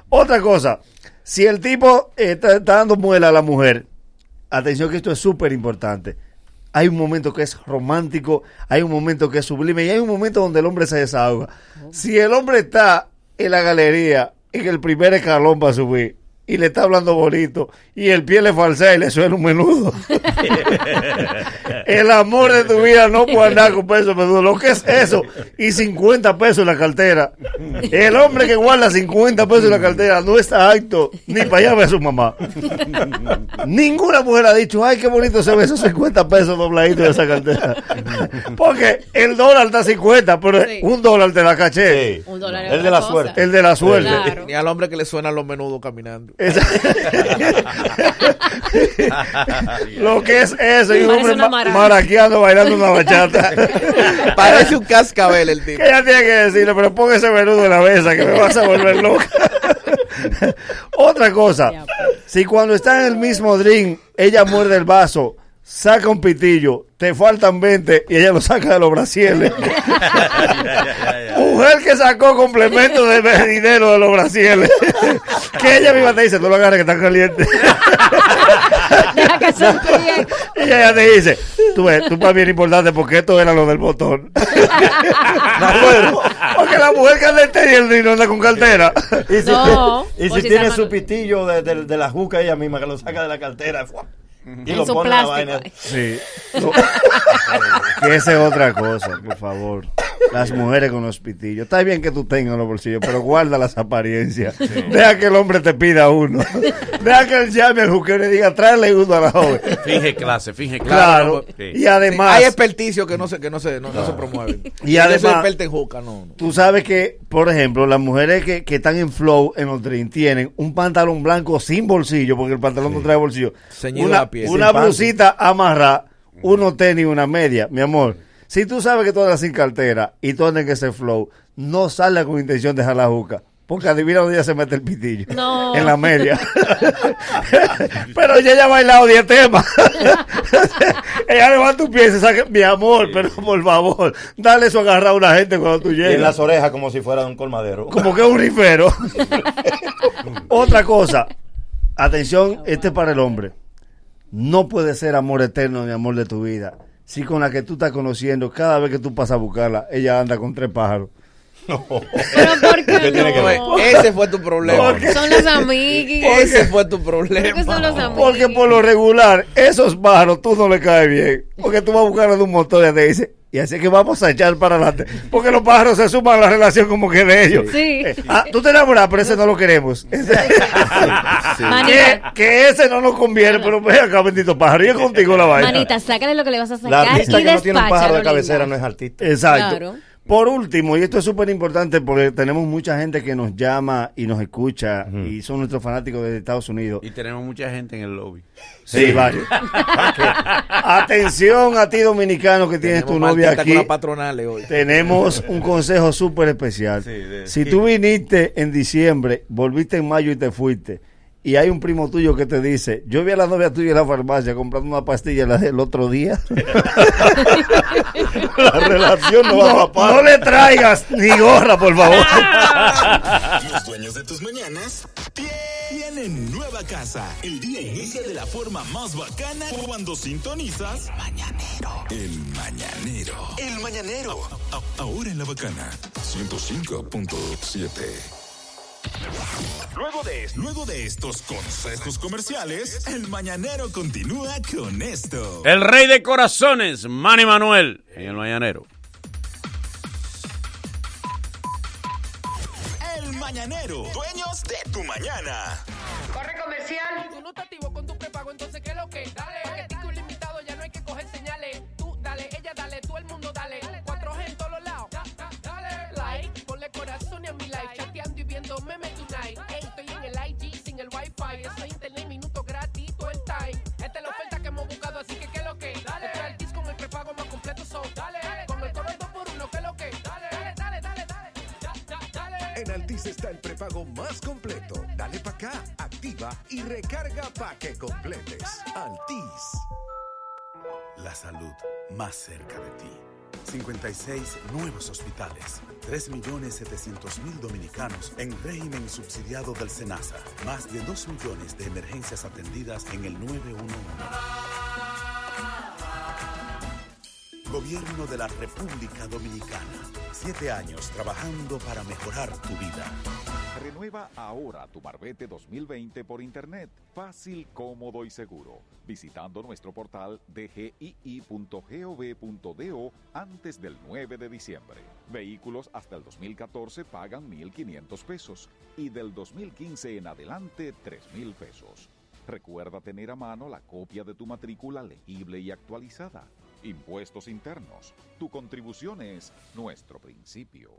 Otra cosa, si el tipo eh, está, está dando muela a la mujer, atención que esto es súper importante. Hay un momento que es romántico, hay un momento que es sublime y hay un momento donde el hombre se desahoga. Si el hombre está en la galería, en el primer escalón para subir, y le está hablando bonito y el pie le falsea y le suena un menudo. *laughs* el amor de tu vida no puede andar con pesos menudo. Lo que es eso y 50 pesos en la cartera. El hombre que guarda 50 pesos en la cartera no está acto ni para allá ver a su mamá. Ninguna mujer ha dicho, ay, qué bonito se ve esos 50 pesos dobladitos de esa cartera. Porque el dólar está 50, pero un dólar te da caché. Un dólar es El de la cosa. suerte. El de la suerte. Claro. Ni al hombre que le suenan los menudos caminando. Lo que es eso, y un hombre ma- maraqueando bailando una bachata. *laughs* Parece un cascabel el tipo. Que ella tiene que decirle, pero pon ese menudo en la mesa que me vas a volver loca. *laughs* Otra cosa, si cuando está en el mismo drink, ella muerde el vaso, saca un pitillo, te faltan 20 y ella lo saca de los brasieles. *laughs* Mujer que sacó complemento de *laughs* dinero de los brasieles. *laughs* que ella misma te dice, no lo agarres que está caliente. Deja que se. Y ella te dice, tú ves, tú para mí era importante porque esto era lo del botón. Bueno, porque la mujer que anda y no anda con cartera. Y si, No, y si tiene su pitillo de, de- de la juca ella misma que lo saca de la cartera ¡fua! Y En lo su pone la plástico. vaina. Sí. No. *laughs* que esa es otra cosa, por favor. Las mujeres con los pitillos. Está bien que tú tengas los bolsillos, pero *laughs* guarda las apariencias. Deja que el hombre te pida uno. *laughs* Deja que él llame al juqueo y le diga, tráele uno a la joven. Finge clase, finge clase. Claro. Sí. Y además, Hay experticios que no se, que no se, no, no se promueven. Y además- en juca, no. no. Tú sabes que, por ejemplo, las mujeres que, que están en flow en los drinks tienen un pantalón blanco sin bolsillo, porque el pantalón no trae bolsillo. Ceñido Una, la piel. una blusita amarrada, unos tenis y una media. Mi amor, si tú sabes que tú andas sin cartera y tú andas en ese flow, no salgas con intención de dejar la juca. Porque adivina dónde ella se mete el pitillo. No. En la media. *laughs* pero ella ya ha bailado 10 temas. *laughs* ella levanta tu pie y se saca, mi amor, pero por favor, dale eso a agarrar a una gente cuando tú Y llegas en las orejas como si fuera de un colmadero. como que es un rifero. *laughs* Otra cosa, atención, este es para el hombre. No puede ser amor eterno ni amor de tu vida. Si con la que tú estás conociendo, cada vez que tú pasas a buscarla, ella anda con tres pájaros. Pero ¿por qué tiene que ver? no? Ese fue tu problema. Porque- Son los amiguis. Ese fue tu problema. son los amiguis. Porque por lo regular, esos pájaros tú no le caes bien. Porque tú vas a buscarla de un motor y te dice, y así que vamos a echar para adelante. Porque los pájaros se suman a la relación como que de ellos. Sí. Eh, ah, tú te enamoras, pero ese no lo queremos. Ese- *laughs* que, ese no nos conviene, pero ve acá, bendito pájaro. Y es contigo la vaina. manita, sácale lo que le vas a La sacar artista y que no tiene un pájaro de cabecera linda. no es artista. Exacto. Claro. Por último, y esto es súper importante porque tenemos mucha gente que nos llama y nos escucha y son nuestros fanáticos de Estados Unidos. Y tenemos mucha gente en el lobby. Sí, varios. *laughs* Atención a ti dominicano que tienes tu novia aquí. con la patronal hoy. Tenemos *laughs* un consejo súper especial. Sí, de- si tú viniste en diciembre, volviste en mayo y te fuiste, y hay un primo tuyo que te dice, yo vi a la novia tuya en la farmacia comprando una pastilla la- el otro día. *laughs* La relación no va a No, papar. no le traigas ni gorra, por favor. *laughs* Los dueños de tus mañanas tienen nueva casa. El día inicia de la forma más bacana cuando sintonizas Mañanero. El Mañanero. El Mañanero. A- a- ahora en la bacana. 105.7. Luego de, luego de estos consejos comerciales, el Mañanero continúa con esto. El rey de corazones, Manny Manuel, en el Mañanero. El Mañanero. Dueños de tu mañana. Corre comercial. Tú no estás activo con tu prepago, entonces ¿qué es lo que? Dale, paquetico ilimitado, ya no hay que coger señales. Tú dale, ella dale, está el prepago más completo. Dale pa' acá, activa y recarga pa' que completes. Altis. La salud más cerca de ti. 56 nuevos hospitales. 3.700.000 dominicanos en régimen subsidiado del SENASA. Más de 2 millones de emergencias atendidas en el 911. Gobierno de la República Dominicana. Siete años trabajando para mejorar tu vida. Renueva ahora tu Marbete 2020 por Internet. Fácil, cómodo y seguro. Visitando nuestro portal dgii.gov.do antes del 9 de diciembre. Vehículos hasta el 2014 pagan 1.500 pesos y del 2015 en adelante 3.000 pesos. Recuerda tener a mano la copia de tu matrícula legible y actualizada. Impuestos internos. Tu contribución es nuestro principio.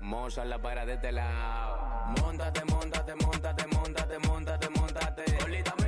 Moza la para de este lado. Montate, montate, montate, montate, montate, montate.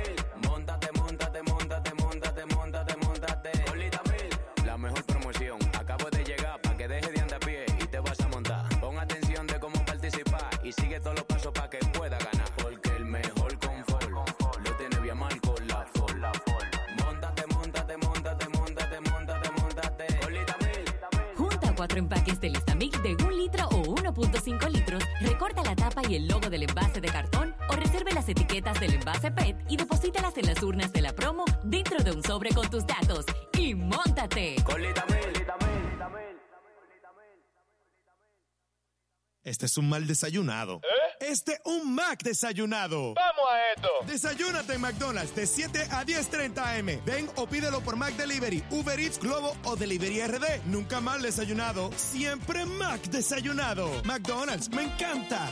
De Listamix de un litro o 1.5 litros, recorta la tapa y el logo del envase de cartón o reserve las etiquetas del envase PET y deposítalas en las urnas de la promo dentro de un sobre con tus datos. ¡Y móntate! Este es un mal desayunado. Este un Mac desayunado. ¡Vamos a esto! Desayúnate en McDonald's de 7 a 10.30 am. Ven o pídelo por Mac Delivery, Uber Eats, Globo o Delivery RD. Nunca mal desayunado, siempre Mac desayunado. McDonald's, me encanta.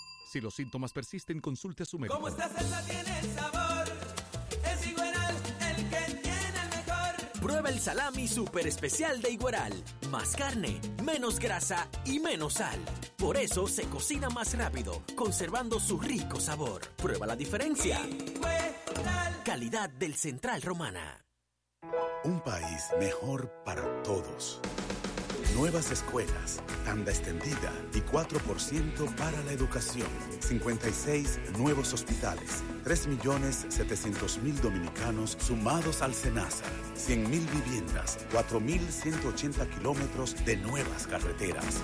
Si los síntomas persisten, consulte a su médico. Como esta salsa tiene sabor, es Igueral el que tiene el mejor. Prueba el salami super especial de Igueral. Más carne, menos grasa y menos sal. Por eso se cocina más rápido, conservando su rico sabor. Prueba la diferencia. Calidad del Central Romana. Un país mejor para todos. Nuevas escuelas, tanda extendida y 4% para la educación. 56 nuevos hospitales. 3.700.000 dominicanos sumados al SENASA. 100.000 viviendas. 4.180 kilómetros de nuevas carreteras.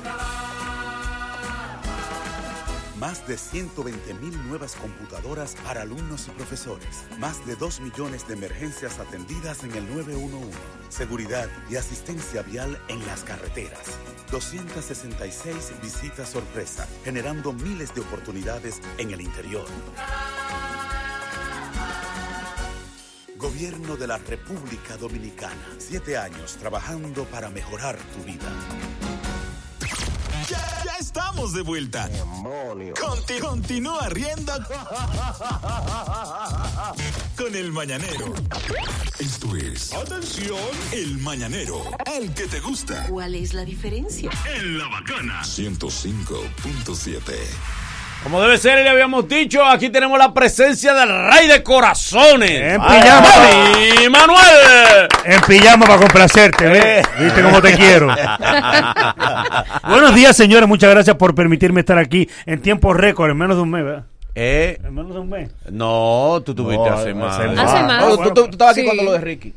Más de 120.000 nuevas computadoras para alumnos y profesores. Más de 2 millones de emergencias atendidas en el 911. Seguridad y asistencia vial en las carreteras. 266 visitas sorpresa, generando miles de oportunidades en el interior. Gobierno de la República Dominicana. Siete años trabajando para mejorar tu vida. Ya, ya estamos de vuelta. Conti- continúa riendo con el mañanero. Esto es. Atención. El mañanero. El que te gusta. ¿Cuál es la diferencia? En la bacana. 105.7. Como debe ser, y le habíamos dicho, aquí tenemos la presencia del rey de corazones. En pijama. Manny Manuel. En pijama para complacerte, ¿ves? ¿Viste cómo te quiero? *laughs* Buenos días, señores. Muchas gracias por permitirme estar aquí en tiempo récord, en menos de un mes, ¿verdad? Eh, En menos de un mes. no, tú tuviste No, hace hace más. más. Hace más. Oh, tú, tú- tú estabas aquí Sí. cuando lo de Ricky.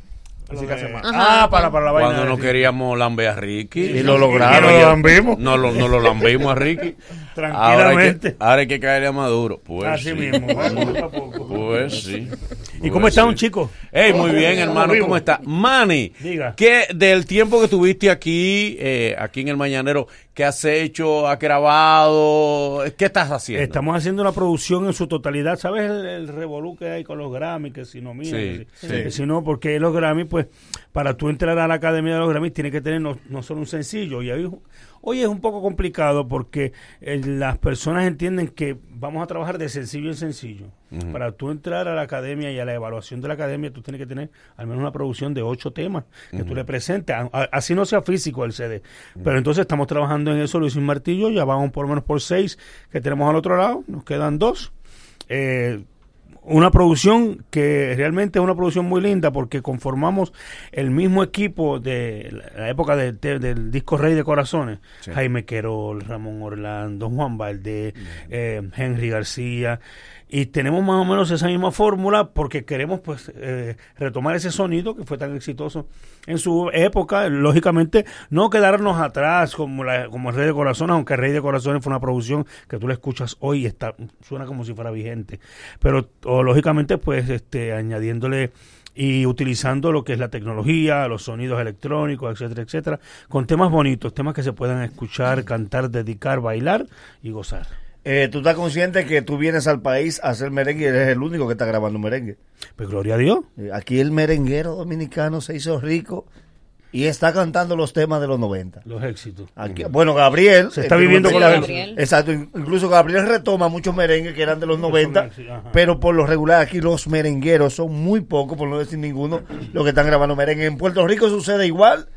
Así que hace más. Ah, para, para la vaina. Cuando no queríamos lamber a Ricky. Y lo lograron. Y ¿Y lo lambimos? No lo, no lo lambimos a Ricky. *laughs* Ahora hay, Tranquilamente. que, ahora hay que caerle a Maduro. Pues Así sí. mismo. *laughs* Pues sí. ¿Y Pues cómo está sí. un chico? Hey, muy bien, ¿Cómo hermano. ¿Cómo está? Manny, Diga. ¿qué del tiempo que tuviste aquí, eh, aquí en el Mañanero, qué has hecho? ¿Has grabado? ¿Qué estás haciendo? Estamos haciendo una producción en su totalidad. ¿Sabes el, el revolú que hay con los Grammy? Que si no, mira, Sí, que si, sí. que si no, porque los Grammy, pues, para tú entrar a la Academia de los Grammy, tiene que tener no, no solo un sencillo. Y hoy, hoy es un poco complicado porque eh, las personas entienden que vamos a trabajar de sencillo en sencillo. Para tú entrar a la Academia y a la evaluación de la Academia, tú tienes que tener al menos una producción de ocho temas que tú le presentes, a- a- así no sea físico el CD. Pero entonces estamos trabajando en eso, Luis y Martillo, ya vamos por lo menos por seis que tenemos al otro lado, nos quedan dos. Eh, una producción que realmente es una producción muy linda porque conformamos el mismo equipo de la época de- de- del disco Rey de Corazones. Sí. Jaime Querol, Ramón Orlando, Juan Valdés, eh, Henry García. Y tenemos más o menos esa misma fórmula porque queremos pues eh, retomar ese sonido que fue tan exitoso en su época. Lógicamente, no quedarnos atrás como, la, como el Rey de Corazones, aunque el Rey de Corazones fue una producción que tú la escuchas hoy y está, suena como si fuera vigente. Pero o, lógicamente, pues este, añadiéndole y utilizando lo que es la tecnología, los sonidos electrónicos, etcétera, etcétera, con temas bonitos, temas que se puedan escuchar, cantar, dedicar, bailar y gozar. Eh, ¿Tú estás consciente que tú vienes al país a hacer merengue y eres el único que está grabando merengue? Pues gloria a Dios. Eh, Aquí el merenguero dominicano se hizo rico y está cantando los temas de los 90. Los éxitos. Aquí- bueno, Gabriel. Se está viviendo con la- Gabriel. Exacto. in- Incluso Gabriel retoma muchos merengues que eran de los 90, sí, ajá. pero por lo regular aquí los merengueros son muy pocos, por no decir ninguno, los que están grabando merengue. En Puerto Rico sucede igual.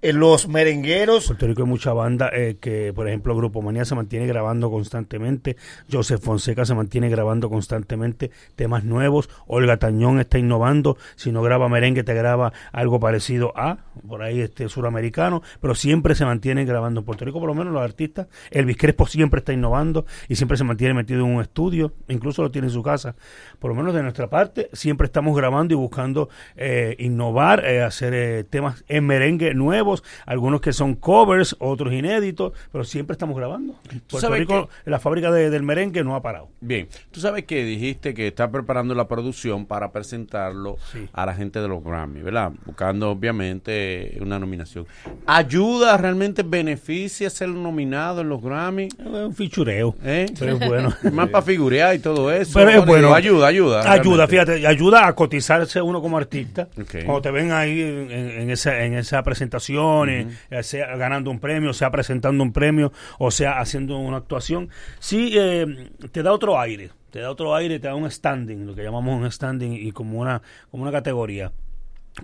Eh, los merengueros. Puerto Rico hay mucha banda eh, que, por ejemplo, Grupo Manía se mantiene grabando constantemente, Joseph Fonseca se mantiene grabando constantemente temas nuevos, Olga Tañón está innovando, si no graba merengue te graba algo parecido a, por ahí este suramericano, pero siempre se mantiene grabando en Puerto Rico, por lo menos los artistas, Elvis Crespo siempre está innovando y siempre se mantiene metido en un estudio, incluso lo tiene en su casa, por lo menos de nuestra parte, siempre estamos grabando y buscando eh, innovar, eh, hacer temas en merengue nuevos, algunos que son covers, otros inéditos, pero siempre estamos grabando. Puerto sabes Rico, la fábrica de- del merengue no ha parado. Bien, tú sabes que dijiste que está preparando la producción para presentarlo a la gente de los Grammy, ¿verdad? Buscando obviamente una nominación. ¿Ayuda, realmente beneficia ser nominado en los Grammy? Es un fichureo. ¿Eh? Pero es bueno. *laughs* Más para figurear y todo eso. Pero es bueno. Ayuda, ayuda. Ayuda, realmente. fíjate, ayuda a cotizarse uno como artista. Ok. Cuando te ven ahí en, en esa, en esa presentación, eh, sea ganando un premio, sea presentando un premio, o sea haciendo una actuación, sí eh, te da otro aire. Te da otro aire, te da un standing, lo que llamamos un standing y como una, como una categoría.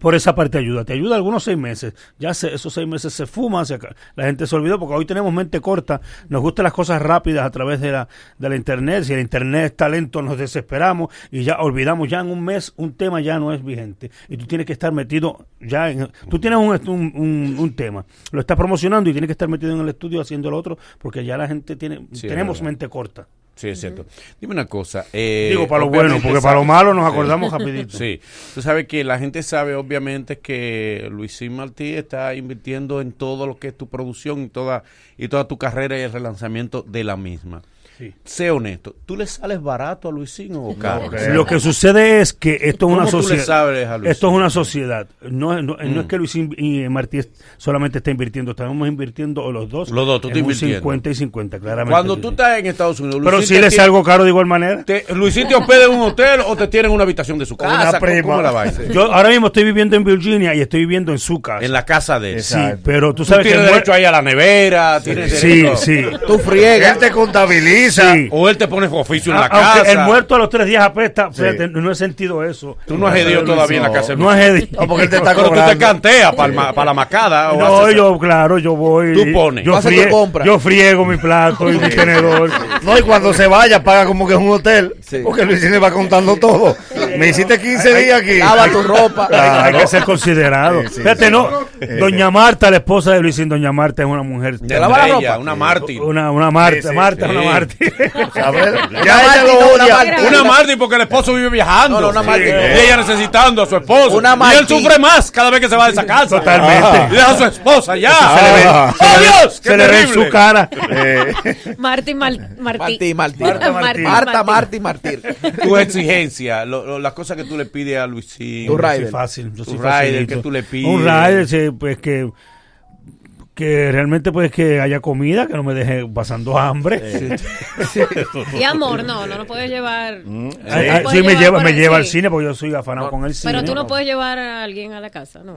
Por esa parte ayuda, te ayuda algunos seis meses. Ya se- esos seis meses se fuman, se la gente se olvidó porque hoy tenemos mente corta, nos gustan las cosas rápidas a través de la, de la internet. Si el internet está lento, nos desesperamos y ya olvidamos. Ya en un mes un tema ya no es vigente y tú tienes que estar metido ya en. Tú tienes un, un, un- un tema, lo estás promocionando y tienes que estar metido en el estudio haciendo lo otro porque ya la gente tiene. Sí, es tenemos mente corta. Sí, es cierto. Dime una cosa. eh, Digo, para lo bueno, porque para lo malo nos Sí. acordamos *laughs* rapidito. Sí. Tú sabes que la gente sabe, obviamente, que Luisín Martí está invirtiendo en todo lo que es tu producción y toda, y toda tu carrera y el relanzamiento de la misma. Sí. Sé honesto, ¿tú le sales barato a Luisín o caro? Lo que sucede es que esto es ¿Cómo una tú sociedad. Luisín? Esto es una sociedad. No, no, no Mm. es que Luis y Martí solamente está invirtiendo, estamos invirtiendo los dos. Los dos, tú en estás un invirtiendo. 50 y 50, claramente. Cuando tú estás en Estados Unidos, Pero Luisín si te le salgo caro de igual manera. te- Luisín te hospeda en un hotel o te tiene en una habitación de su casa. ¿Cómo- ¿Cómo la vaina? Yo ahora mismo estoy viviendo en Virginia y estoy viviendo en su casa. En la casa de él. Sí, pero tú sabes que tienes el derecho mue- ahí a la nevera, tienes Sí, derecho- sí. Tú friegas. Él te contabiliza. Sí. O él te pone oficio en la aunque casa. el muerto a los tres días apesta, Sí. fíjate, no he sentido eso. Tú no has hedido todavía en la casa No has hedido. No, porque él te está Pero tú te canteas para para la macada, o No, haces- yo, claro, yo voy. Tú pones. Yo, tu frie- compra. yo friego mi plato y mi tenedor. No, y cuando se vaya paga como que es un hotel, porque Luisín le va contando todo. Me hiciste 15 días aquí. Hay, hay que ser considerado. Sí, sí, Fíjate, sí. no. Doña Marta, la esposa de Luisín, Doña Marta es una mujer. Te lava la ropa. Una mártir. Una, una Marta, Sí, sí, Marta *laughs* una mártir. Ya ella lo odia. Una Marty porque el esposo vive viajando. No, no, una Marty Sí. no. Y ella necesitando a su esposo. Una y él sufre más cada vez que se va de esa casa. Totalmente. Y deja a su esposa ya. Se le ve- ¡Oh, se le le ve en terrible! *laughs* su cara. Martín Mal- Martí. Martí, Martí. Marta Martí. Martí. Tu exigencia, lo- lo- las cosas que tú le pides a Luisín. Yo soy fácil, yo Tu soy rider que tú le pides. Un rider, sí, pues que que realmente pues que haya comida, que no me deje pasando hambre. *laughs* Y amor, no, no lo puedes llevar. No puedes sí, me lleva, me lleva al cine porque yo soy afanado con el cine. Pero tú no puedes llevar a alguien a la casa, ¿no?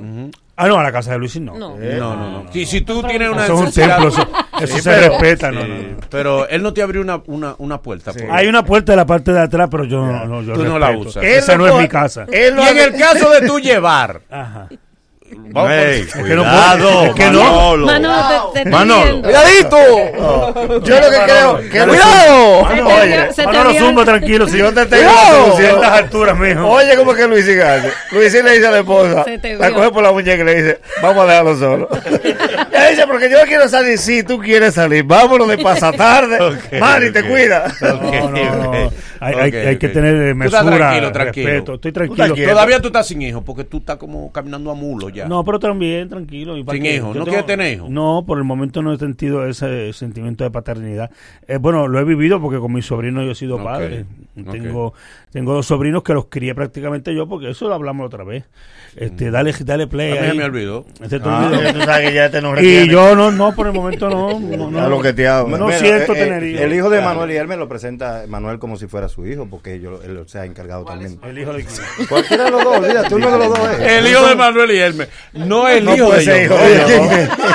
Ah, no, a la casa de Luisín no. No. No, no, no. Si, si tú tienes una Eso es un necesidad- templo, eso- eso Sí, se pero- respeta, no, sí, no, no. Pero él no te abrió una, una, una puerta. por- Hay una puerta de la parte de atrás, pero yo no, no, yo Tú no la usas. Esa no es mi casa. y en el caso de tú llevar, Ajá. Vamos, hey, es cuidado, es que no, Manolo, te, te Manolo. cuidadito. No, yo lo que creo, que cuidado. Manolo, oye, zumba tranquilo, si yo te tengo a ciertas alturas, mijo. Oye, ¿cómo es que Luis hace? Luis le dice a la esposa, la coge por la muñeca y le dice, vamos a dejarlo solo. *laughs* Ella dice, porque yo quiero salir, sí, tú quieres salir, vámonos de pasatarde. *laughs* okay, Mari, okay. te cuida. *laughs* Okay, hay, hay, hay, que tener mesura, tranquilo, tranquilo. respeto. Estoy tranquilo. Tú tranquilo. Todavía tú estás sin hijos, porque tú estás como caminando a mulo no, pero también, tranquilo. ¿y Sin hijos, ¿no tengo... quiere tener hijos? No, por el momento no he sentido ese sentimiento de paternidad. Eh, bueno, lo he vivido porque con mi sobrino yo he sido padre. Tengo. Tengo dos sobrinos que los crié prácticamente yo, porque eso lo hablamos otra vez. Este, mm. dale, dale play. A mí ahí. me olvidó. Este ah, tú sabes que ya este te nos y yo no, no, por el momento no. no, *laughs* no lo que te hago. No bueno, siento eh, tener eh, hijos. El hijo de Manuel y él me lo presenta Manuel como si fuera su hijo, porque yo, él se ha encargado también. El hijo de quién? Cualquiera de los dos, olvídate, uno de los dos es. El hijo de Manuel y Hermes. No el hijo de ellos.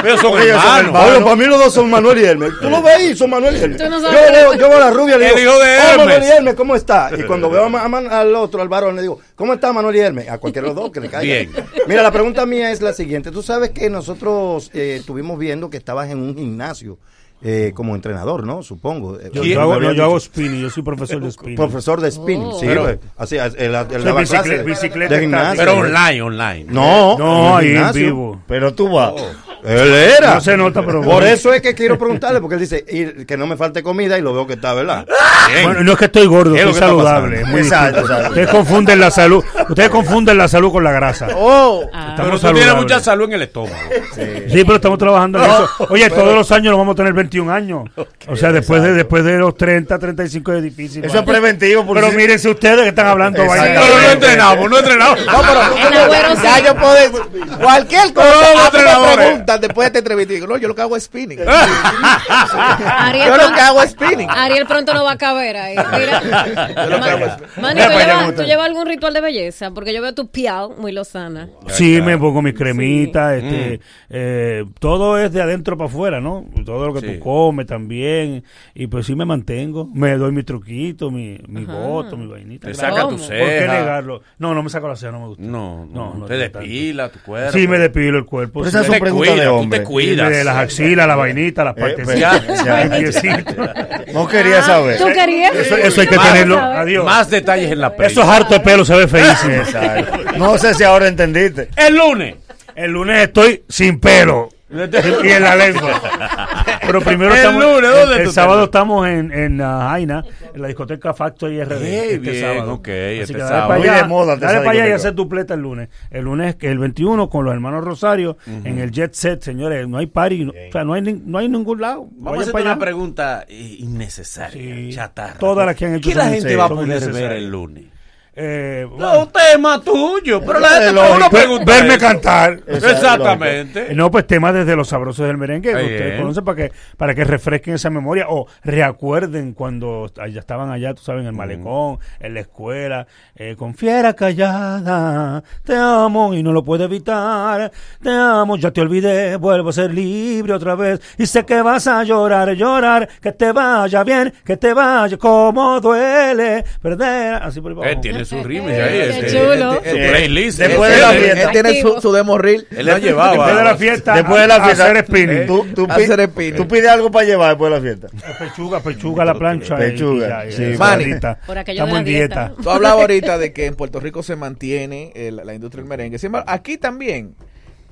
Ellos son hermanos. Para mí los dos son Manuel y Hermes. Tú lo ves ahí, son Manuel y Hermes. Yo veo la rubia le digo, El hijo de Hermes. Manuel y Hermes, ¿cómo está? Y cuando veo a al otro, al varón, le digo, ¿cómo está Manuel y A cualquiera de los dos que le caiga. Bien. Mira, la pregunta mía es la siguiente. Tú sabes que nosotros eh, estuvimos viendo que estabas en un gimnasio. Eh, como entrenador, ¿no? Supongo. Eh, eh, yo, hago, no, yo hago spinning, yo soy profesor de spinning. Profesor de spinning, sí. Pues, así, el, el, el bicicleta, de, gimnasio. Pero online, online. No, no, en ahí en vivo. Pero tú vas. Oh. Él era. No se nota, pero. Por eso es que quiero preguntarle, porque él dice que no me falte comida y lo veo que está, ¿verdad? Bien. Bueno, no es que estoy gordo, estoy saludable. Muy exacto, exacto. Ustedes confunden la salud. Ustedes confunden la salud con la grasa. Oh, ah. pero tú tienes mucha salud en el estómago. Sí, pero estamos trabajando en eso. Oye, todos los años nos vamos a tener 21 años. O sea, después de, después de los 30, 35 es difícil. Eso es preventivo. Pero sí. mírense ustedes que están hablando. Pero no no entrenamos, no entrenamos. No, pero, ya yo puedo. Cualquier cosa. No, no, después de esta entrevista y digo, no, yo lo que hago es spinning. *laughs* Yo lo que hago es spinning. Ariel pronto no va a caber ahí. Mira. ¿tú llevas, algún ritual de belleza? Porque yo veo tu piel muy lozana. Sí, me pongo mis cremitas, mm. este, eh, todo es de adentro para afuera, ¿no? Todo lo que tú comes también. Y pues sí me mantengo, me doy mi truquito, mi, mi mi vainita. Te saca tu ceja. ¿Por qué negarlo? No, no, me saco la ceja, no me gusta. No, no, no te no despila tu cuerpo. Sí, me depilo el cuerpo. Pero esas te cuidas. De las axilas, la vainita, las eh, partecitas. Pues, no quería saber. Eso, eso hay que tenerlo. Adiós. Más detalles en la prensa. Eso es harto de pelo, se ve feísimo. No sé si ahora entendiste. El lunes. El lunes estoy sin pelo. y en la lengua. Pero primero *laughs* el sábado estamos en, en uh, Jaina, en la discoteca Factory RD. Hey, este sábado. ok. Así este que sábado. para allá, moda, dale para allá y hacer dupleta el lunes. El lunes, el 21, con los hermanos Rosario, en el Jet Set, señores. No hay party, o sea, no hay, no hay ningún lado. Vamos a hacer una pregunta eh, innecesaria, sí. chatarra. Todas las que han hecho ¿Qué la gente va a poder ver el lunes? Eh, no, tema tuyo, pero la gente no uno pregunta. Verme cantar. Exactamente. Eh, no, pues tema desde los sabrosos del merengue. Ustedes conocen para que, para que refresquen esa memoria o reacuerden cuando allá estaban allá, tú sabes, en el malecón, en la escuela. Eh, con fiera callada, te amo y no lo puedo evitar. Te amo, ya te olvidé, vuelvo a ser libre otra vez. Y sé que vas a llorar, llorar, que te vaya bien, que te vaya como duele perder. Así por abajo tiene sus rimes ahí. Este, qué chulo. Este, este su playlist. Después de la fiesta. Él tiene su, su demo reel. Él la llevaba. Después de la fiesta. Después de la fiesta. Hacer spinning. Eh, tú, tú, hacer spinning. Tú pides algo para llevar después de la fiesta. *laughs* Pechuga, pechuga la plancha. Pechuga. Sí. Mani. Estamos en dieta. Tú hablabas ahorita de que en Puerto Rico se mantiene eh, la industria del merengue. Sin embargo, aquí también.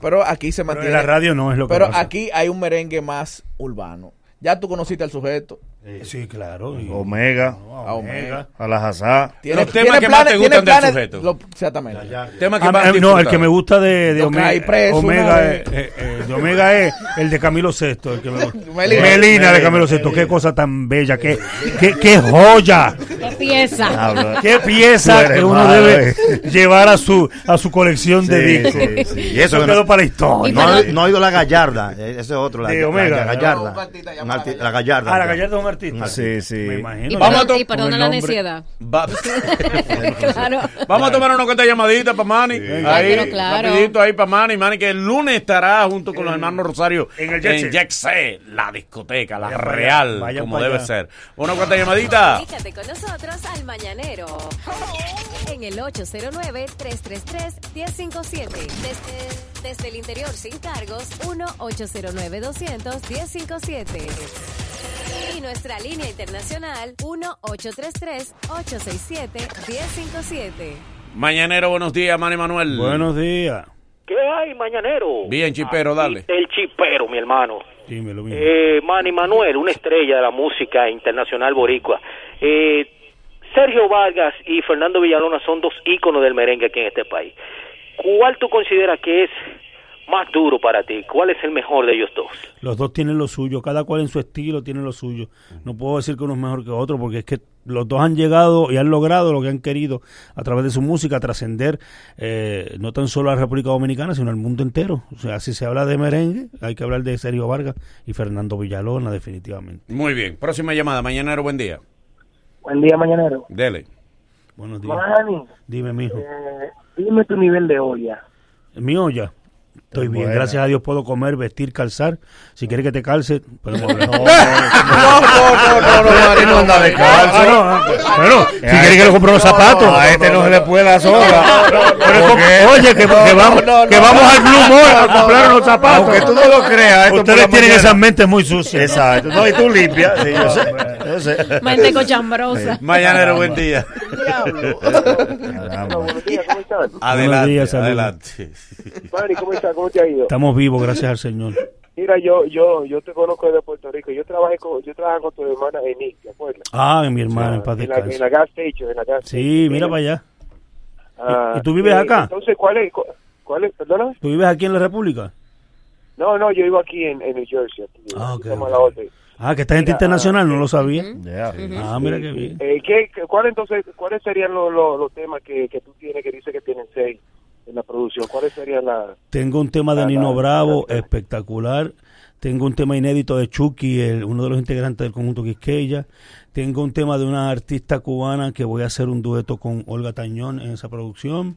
Pero aquí se mantiene. Pero en la radio no es lo que Pero pasa. aquí hay un merengue más urbano. Ya tú conociste al sujeto, Sí, claro. Y, Omega, no, a ah, Omega, a la Hazá. Los temas que planes, más te gustan del este sujeto. Lo, exactamente. Ya, ya, ya. Tema que ah, más eh, no, el que me gusta de, de Omega, preso, Omega es, eh, eh, de Omega es el de Camilo VI. El que me gusta. *laughs* Melina, Melina, de Camilo VI. Qué cosa tan bella, qué, qué, qué joya. Qué pieza. Qué pieza que uno debe llevar a su, a su colección sí, de discos. Sí, sí. Y eso no, para la historia. No, no, he oído la gallarda. Eh, ese es otro, la, la gallarda. La gallarda. Ah, la gallarda artista. Sí, sí. Me imagino. Y, vamos a y perdona la necesidad. Va *laughs* claro. Vamos a tomar una cuenta llamadita para Manny. Sí. Ahí, claro, claro. rapidito ahí para Manny. Manny que el lunes estará junto con los hermanos Rosario en el en C, la discoteca, la vaya real, vaya como debe allá. ser. Una cuenta llamadita. Comunícate con nosotros al Mañanero en el 809-333-1057. Desde... Desde el interior sin cargos, 1-809-200-1057. Y nuestra línea internacional, 1-833-867-1057. Mañanero, buenos días, Manny Manuel. Buenos días. ¿Qué hay, mañanero? Bien, chipero, dale. El chipero, mi hermano. Dímelo, mío. Eh, Manny Manuel, una estrella de la música internacional boricua. Eh, Sergio Vargas y Fernando Villalona son dos íconos del merengue aquí en este país. ¿Cuál tú consideras que es más duro para ti? ¿Cuál es el mejor de ellos dos? Los dos tienen lo suyo, cada cual en su estilo tiene lo suyo. No puedo decir que uno es mejor que otro, porque es que los dos han llegado y han logrado lo que han querido a través de su música, trascender eh, no tan solo a la República Dominicana, sino al mundo entero. O sea, si se habla de merengue, hay que hablar de Sergio Vargas y Fernando Villalona, definitivamente. Muy bien. Próxima llamada. Mañanero, buen día. Buen día, mañanero. Dele. Buenos días. Manny, Dime, mijo. eh, dime tu nivel de olla. Mi olla. Estoy bien, buena. gracias a Dios puedo comer, vestir, calzar. Si quieres que te calce, podemos hablar. No, no, no, no, Manny no anda de. Ah, no, ah, bueno, si quieres que le compre los zapatos. A este no se le puede la soga. Oye, que, vamos, que vamos al Blue Mall a comprar los zapatos. Aunque tú no lo creas, Ustedes tienen mañana- esas mentes muy sucias. Exacto. No, y tú limpias. Sí, yo sé. Yo sé. Mente cochambrosa. Mañanero, buen día. buenos días, ¿cómo estás? Adelante, días, saludos. adelante. Manny, ¿cómo estás? ¿Cómo te ha ido? Estamos vivos, gracias al Señor. *laughs* Mira, yo yo yo te conozco desde Puerto Rico. Yo trabajé con yo trabajaba con tu hermana en Nick, ¿te acuerdas? Ah, mi hermana, en paz en la, descanse. en la gas station, en la gas Sí, mira para allá. Ah, ¿Y tú vives eh, acá? Entonces, ¿cuál es? cu- ¿Cuál es? ¿Perdona? ¿Tú vives aquí en la República? No, no, yo vivo aquí en, en New Jersey. Aquí, Ah, ok, Estamos ok. a la orden. Ah, que esta gente internacional, no lo sabía. Ya. Ah, mira qué bien. Eh, ¿qué, qué- cuál entonces, ¿Cuáles serían los, los, los temas que, que tú tienes que dice que tienen seis en la producción? ¿Cuáles serían las...? Tengo un tema de Ah, Nino la- Bravo espectacular. Tengo un tema inédito de Chucky, el- uno de los integrantes del conjunto Quisqueya. Tengo un tema de una artista cubana que voy a hacer un dueto con Olga Tañón en esa producción.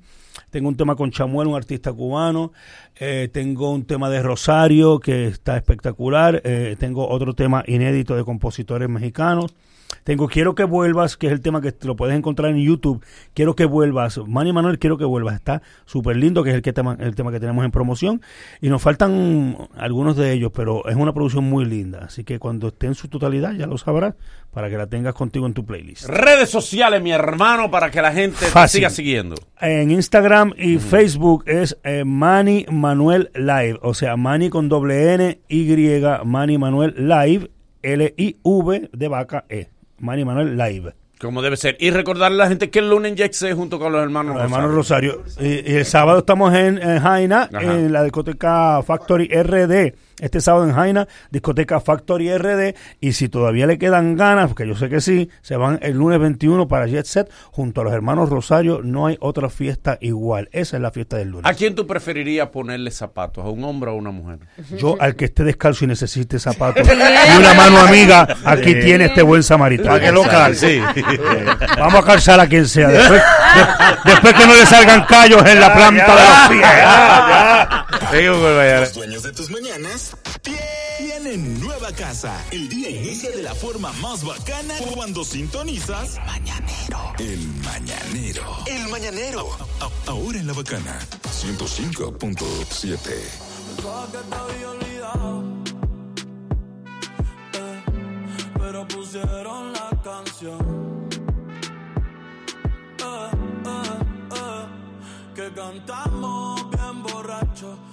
Tengo un tema con Chamuel, un artista cubano. Eh, tengo un tema de Rosario que está espectacular. Eh, tengo otro tema inédito de compositores mexicanos. Tengo Quiero que vuelvas, que es el tema que te lo puedes encontrar en YouTube. Quiero que vuelvas. Manny Manuel, quiero que vuelvas. Está súper lindo, que es el, que tema, el tema que tenemos en promoción. Y nos faltan algunos de ellos, pero es una producción muy linda. Así que cuando esté en su totalidad ya lo sabrás para que la tengas contigo en tu playlist. Redes sociales, mi hermano, para que la gente te siga siguiendo. En Instagram y Facebook es eh, Manny Manuel Live. O sea, Manny con doble N, Y, Manny Manuel Live, L-I-V de vaca E. Manny Manuel Live. Como debe ser. Y recordarle a la gente que el lunes Jexe junto con los hermanos Los hermanos Rosario. Y, y el sábado estamos en, en Jaina, Ajá. en la discoteca Factory RD. Este sábado en Jaina, discoteca Factory RD. Y si todavía le quedan ganas, porque yo sé que sí, se van el lunes 21 para Jet Set junto a los hermanos Rosario. No hay otra fiesta igual. Esa es la fiesta del lunes. ¿A quién tú preferirías ponerle zapatos? ¿A un hombre o a una mujer? *laughs* Yo, al que esté descalzo y necesite zapatos *laughs* y una mano amiga, aquí Sí. tiene este buen samaritano. Para que lo calce. Sí. *laughs* Vamos a calzar a quien sea. Después, de- después que no le salgan callos en la planta de los pies. Los dueños de tus mañanas tienen nueva casa. El día inicia de la forma más bacana cuando sintonizas Mañanero. El Mañanero. El Mañanero. A- a- ahora en la bacana. 105.7. Pensaba que te había olvidado, eh, pero pusieron la canción. Eh, eh, eh, que cantamos bien borracho, que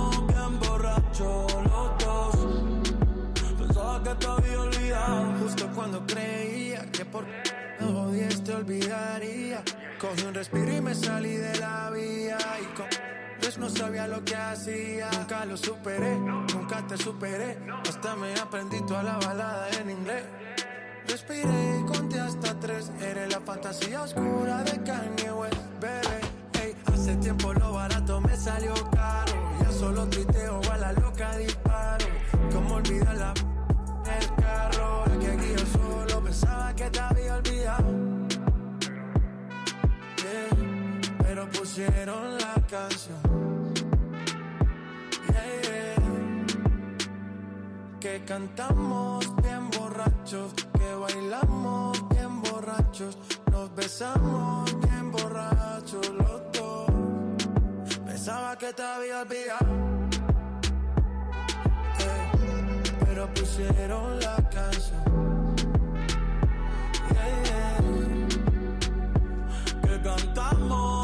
Había olvidado justo cuando creía que por no odies te olvidaría. Cogí un respiro y me salí de la vía y con Dios no sabía lo que hacía. Nunca lo superé, nunca te superé. Hasta me aprendí toda la balada en inglés. Respiré y conté hasta tres. Eres la fantasía oscura de Kanye West, bebé. Ey, hace tiempo lo barato me salió caro. Ya solo tuiteo a la loca disparo. Como olvidar la el carro. Es que aquí yo solo pensaba que te había olvidado. Yeah, pero pusieron la canción. Yeah, yeah. Que cantamos bien borrachos, que bailamos bien borrachos, nos besamos bien borrachos los dos. Pensaba que te había olvidado. Pusieron la canción. Que cantamos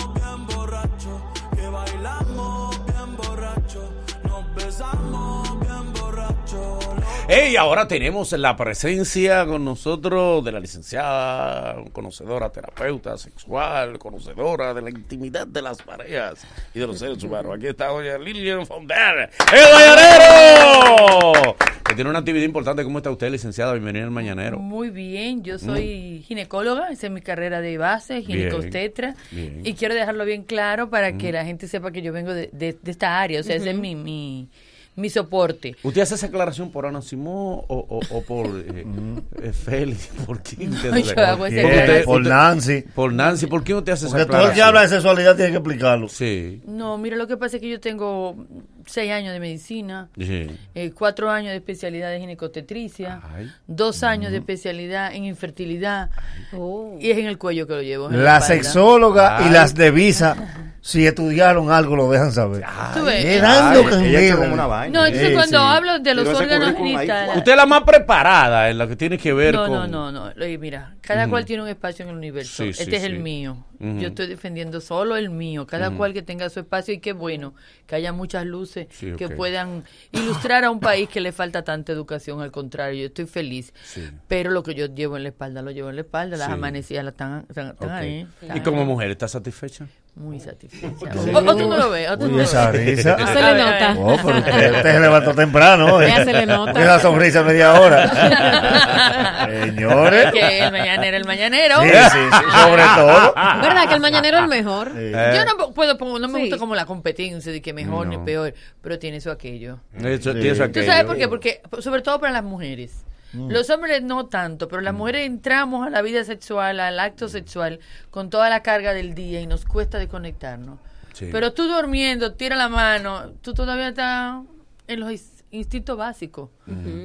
Hey, ahora tenemos la presencia con nosotros de la licenciada, conocedora, terapeuta sexual, conocedora de la intimidad de las parejas y de los seres humanos. Aquí está doña Lilian Fonder, ¡el Mañanero! Que tiene una actividad importante. ¿Cómo está usted, licenciada? Bienvenida al Mañanero. Muy bien, yo soy ginecóloga, esa es mi carrera de base, ginecostetra, bien. y quiero dejarlo bien claro para que la gente sepa que yo vengo de, de- de esta área, o sea, ese es mi, mi, mi soporte. ¿Usted hace esa aclaración por Ana Simón o, o- o por eh, *laughs* eh, Félix? *laughs* ¿Por quién No, hace- yo hago esa Usted- aclaración. Por Nancy. Por Nancy. ¿Por qué usted hace esa Porque todo el que aclaración? habla de sexualidad tiene que explicarlo. Sí. No, mira, lo que pasa es que yo tengo seis años de medicina, Sí. eh, cuatro años de especialidad de ginecotetricia, Ay. dos años de especialidad en infertilidad, y es en el cuello que lo llevo. La sexóloga y las de visa, si estudiaron algo, lo dejan saber. Tú ves. Es dando Ay, candela. ella es como una vaina. No, entonces Sí, cuando sí. hablo de los órganos genitales. Usted es la más preparada en lo que tiene que ver no, con... No, no, no, Oye, Mira, cada Ujú. cual tiene un espacio en el universo. Sí, este sí, es el sí. Yo estoy defendiendo solo el mío. Cada cual que tenga su espacio y qué bueno que haya muchas luces Sí, que puedan ilustrar a un país que le falta tanta educación. Al contrario, yo estoy feliz. Sí. Pero lo que yo llevo en la espalda, lo llevo en la espalda. Las Sí. amanecidas las están, están- están ahí. ¿Y como mujer está satisfecha? Muy satisfecha. Sí. O, o tú no lo ves. O tú Uy, no lo esa ves. risa. No *laughs* se le nota. Oh, pero usted, *laughs* usted se levantó temprano. ¿eh? Ya se le nota. La sonrisa media hora. *laughs* Señores. Que el mañanero, el mañanero. Sí, sí, sí, sobre todo. ¿Verdad que el mañanero es el mejor? Yo no puedo pongo- no me Sí. gusta como la competencia de que mejor ni No. peor, pero tiene eso aquello. Eso, tiene eso ¿Tú aquello. sabes por qué? Porque sobre todo para las mujeres. Mm. Los hombres no tanto, pero las mujeres entramos a la vida sexual, al acto sexual, con toda la carga del día y nos cuesta desconectarnos. Sí. Pero tú durmiendo, tira la mano, tú todavía estás en los ins- instintos básicos.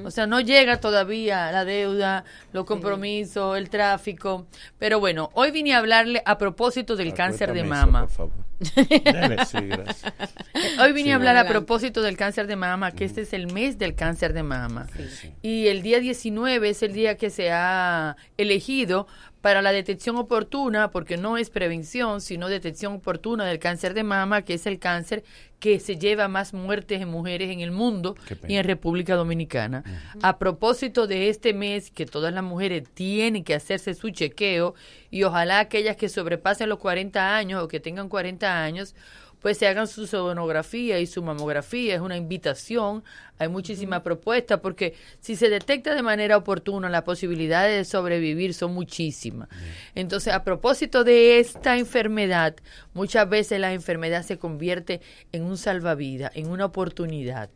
O sea, no llega todavía la deuda, los compromisos, el tráfico. Pero bueno, hoy vine a hablarle a propósito del cáncer de eso, mama. por favor. Sí, gracias. *laughs* Hoy vine Sí. a hablar a propósito del cáncer de mama, que este es el mes del cáncer de mama. Y el día 19 es el día que se ha elegido para la detección oportuna, porque no es prevención, sino detección oportuna del cáncer de mama, que es el cáncer que se lleva más muertes en mujeres en el mundo y en República Dominicana. A propósito de este mes, que todas las mujeres tienen que hacerse su chequeo y ojalá aquellas que sobrepasen los 40 años o que tengan 40 años, pues se hagan su sonografía y su mamografía. Es una invitación. Hay muchísimas propuestas porque si se detecta de manera oportuna, las posibilidades de sobrevivir son muchísimas. Entonces, a propósito de esta enfermedad, muchas veces la enfermedad se convierte en un salvavidas, en una oportunidad.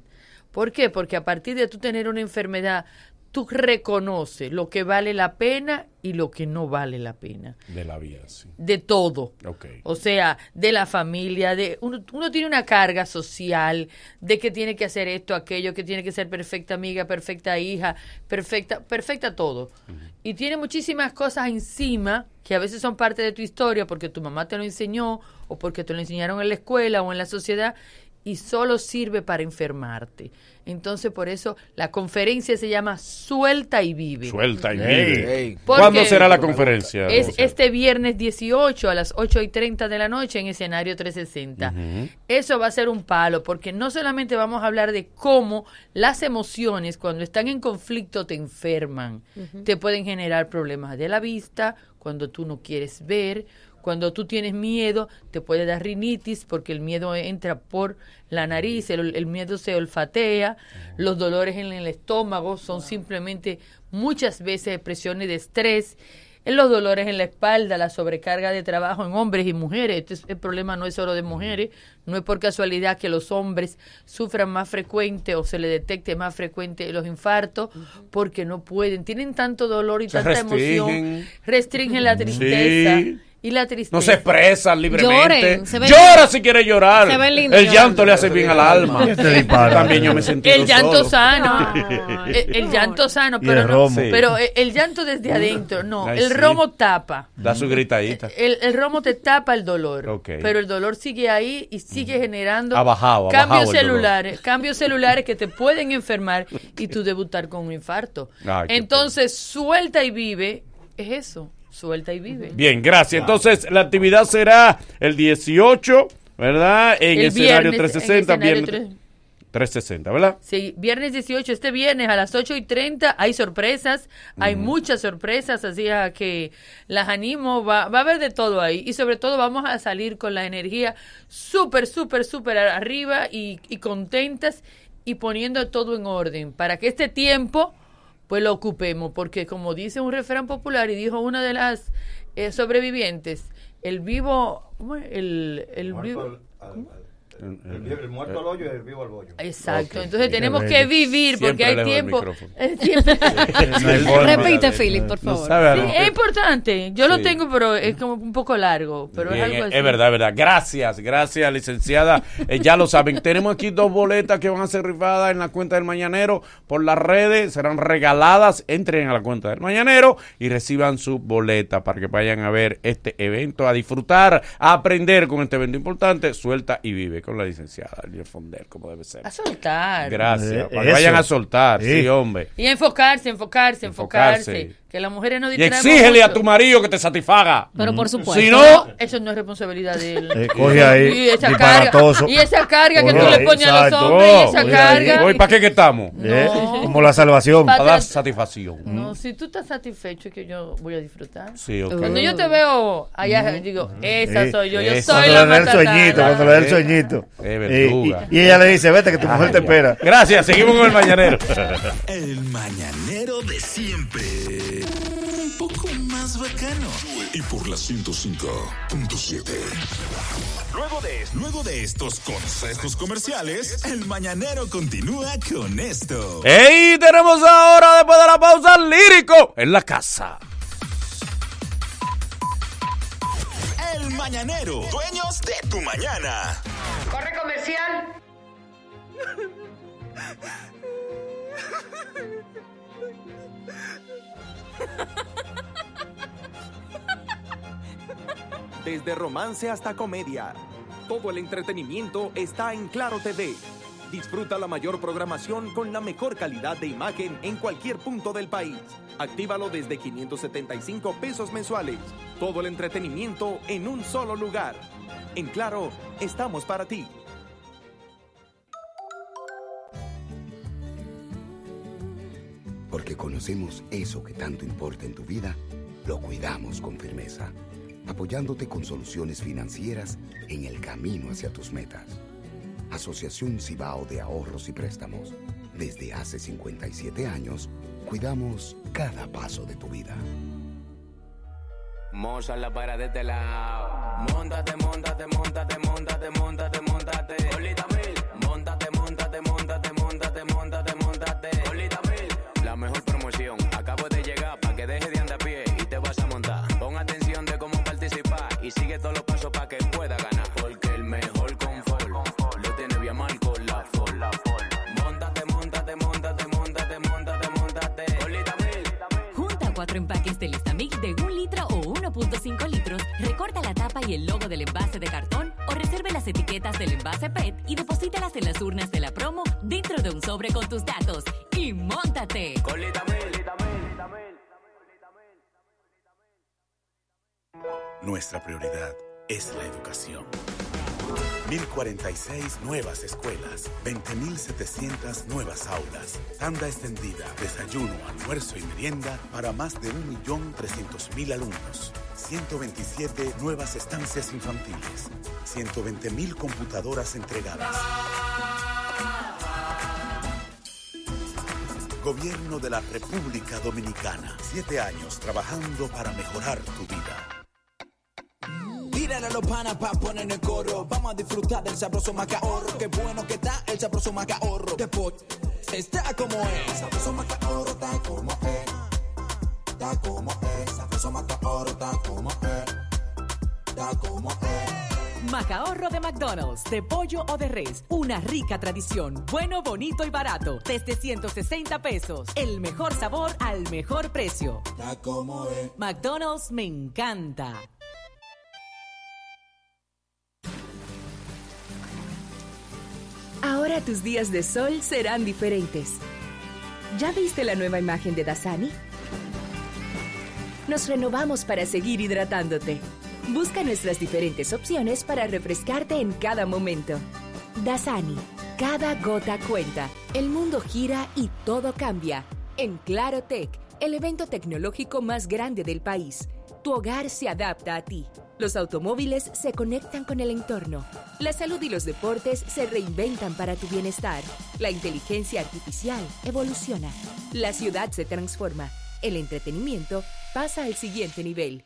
¿Por qué? Porque a partir de tú tener una enfermedad, tú reconoces lo que vale la pena y lo que no vale la pena. De la vida, sí. De todo. O sea, de la familia, de uno, uno tiene una carga social de que tiene que hacer esto, aquello, que tiene que ser perfecta amiga, perfecta hija, perfecta, perfecta todo. Y tiene muchísimas cosas encima que a veces son parte de tu historia porque tu mamá te lo enseñó o porque te lo enseñaron en la escuela o en la sociedad y solo sirve para enfermarte. Entonces, por eso la conferencia se llama Suelta y Vive. Suelta y vive. Ey. ¿Cuándo será la conferencia? Es este viernes 18 a las 8 y 30 de la noche en escenario 360. Ujú. Eso va a ser un palo, porque no solamente vamos a hablar de cómo las emociones, cuando están en conflicto, te enferman. Te pueden generar problemas de la vista, cuando tú no quieres ver, cuando tú tienes miedo, te puede dar rinitis, porque el miedo entra por la nariz, el, el miedo se olfatea, los dolores en el estómago son simplemente muchas veces expresiones de estrés en los dolores en la espalda, la sobrecarga de trabajo en hombres y mujeres. Este es- el problema no es solo de mujeres, no es por casualidad que los hombres sufran más frecuente o se le detecte más frecuente los infartos porque no pueden, tienen tanto dolor y Se tanta emoción, restringen. restringen la tristeza. Sí. Y la tristeza. No se expresan libremente. Lloren, Llora si quiere llorar. Se ven lindos el llorando. llanto le hace bien al alma. Dispara. También yo me sentí El llanto solo. sano. el, el llanto sano, pero el no. Sí. Pero el, el llanto desde adentro, no. Ay, el sí. romo tapa. Da su gritadita. El, el romo te tapa el dolor, pero el dolor sigue ahí y sigue generando Ha bajado, ha cambios bajado el dolor. celulares, cambios celulares que te pueden enfermar y tú debutar con un infarto. Ay, Entonces, suelta y vive, es eso, suelta y vive. Bien, gracias. Entonces, la actividad será el 18, ¿verdad? En El escenario viernes, 360, en escenario viernes tres- 360, ¿verdad? Sí, viernes 18, este viernes a las 8 y 30 hay sorpresas, hay muchas sorpresas, así a que las animo, va, va a haber de todo ahí y sobre todo vamos a salir con la energía súper, súper, súper arriba y, y contentas y poniendo todo en orden para que este tiempo pues lo ocupemos, porque como dice un refrán popular y dijo una de las eh, sobrevivientes, el vivo, ¿cómo es? el, el vivo... El, muerto al hoyo y el vivo al bollo. Exacto, entonces tenemos que vivir porque Siempre hay tiempo. *laughs* Repite, Philip, por No favor. Sí, es importante. Yo lo tengo, pero es como un poco largo. Pero Bien, es algo es, así. verdad, es verdad. Gracias, gracias, licenciada. Eh, ya lo saben, tenemos aquí dos boletas que van a ser rifadas en la cuenta del Mañanero por las redes, serán regaladas. Entren a la cuenta del Mañanero y reciban su boleta para que vayan a ver este evento, a disfrutar, a aprender con este evento importante. Suelta y vive con la licenciada Lidia Fonder, como debe ser. A soltar. Gracias. Eh, para que eso. vayan a soltar, sí, Sí. hombre. Y enfocarse, enfocarse, enfocarse. Enfocarse. Que las mujeres no Y distraemos exígele a tu marido que te satisfaga. Pero por supuesto. Si no, Eso no es responsabilidad de él. Eh, coge ahí, y esa carga, y esa carga que tú le pones a los hombres, y esa carga. para qué que estamos. Eh, No. Como la salvación. Pa- Para dar satisfacción. No, si tú estás satisfecho, es que yo voy a disfrutar. Sí, ok. Cuando yo te veo allá, digo, esa Sí. soy yo, yo soy Cuando la le da el sueñito, cuando le da el sueñito. Eh, Y- ella le dice, vete que tu mujer te espera. Gracias, seguimos con el mañanero. *laughs* El mañanero de siempre. Un poco más bacano. Y por la 105.7. Luego de, luego de estos consejos comerciales, el mañanero continúa con esto. ¡Ey! Tenemos ahora, después de la pausa, lírico en la casa. El mañanero, dueños de tu mañana. Corre comercial. Desde romance hasta comedia, todo el entretenimiento está en Claro TV. Disfruta la mayor programación con la mejor calidad de imagen en cualquier punto del país. Actívalo desde 575 pesos mensuales. Todo el entretenimiento en un solo lugar. En Claro, estamos para ti. Porque conocemos eso que tanto importa en tu vida, lo cuidamos con firmeza, apoyándote con soluciones financieras en el camino hacia tus metas. Asociación Cibao de Ahorros y Préstamos. Desde hace 57 años, cuidamos cada paso de tu vida. De este lado. Móntate, móntate, móntate, móntate. El logo del envase de cartón o reserve las etiquetas del envase PET y deposítalas en las urnas de la promo dentro de un sobre con tus datos. ¡Y móntate! Nuestra prioridad es la educación. 1046 nuevas escuelas, 20.700 nuevas aulas, tanda extendida, desayuno, almuerzo y merienda para más de 1.300.000 alumnos, 127 nuevas estancias infantiles, 120.000 computadoras entregadas. Gobierno de la República Dominicana, siete años trabajando para mejorar tu vida. Tírale a los panas pa' poner en el coro. Vamos a disfrutar del sabroso macaorro. Qué bueno que está el sabroso macaorro. Después está como es. Sabroso macaorro está como es. Está como es. Sabroso macaorro está como es. Está como es. Macahorro de McDonald's, de pollo o de res. Una rica tradición. Bueno, bonito y barato. Desde 160 pesos. El mejor sabor al mejor precio. Está como es. McDonald's me encanta. Ahora tus días de sol serán diferentes. ¿Ya viste la nueva imagen de Dasani? Nos renovamos para seguir hidratándote. Busca nuestras diferentes opciones para refrescarte en cada momento. Dasani, cada gota cuenta. El mundo gira y todo cambia. En Claro Tech, el evento tecnológico más grande del país. Tu hogar se adapta a ti. Los automóviles se conectan con el entorno. La salud y los deportes se reinventan para tu bienestar. La inteligencia artificial evoluciona. La ciudad se transforma. El entretenimiento pasa al siguiente nivel.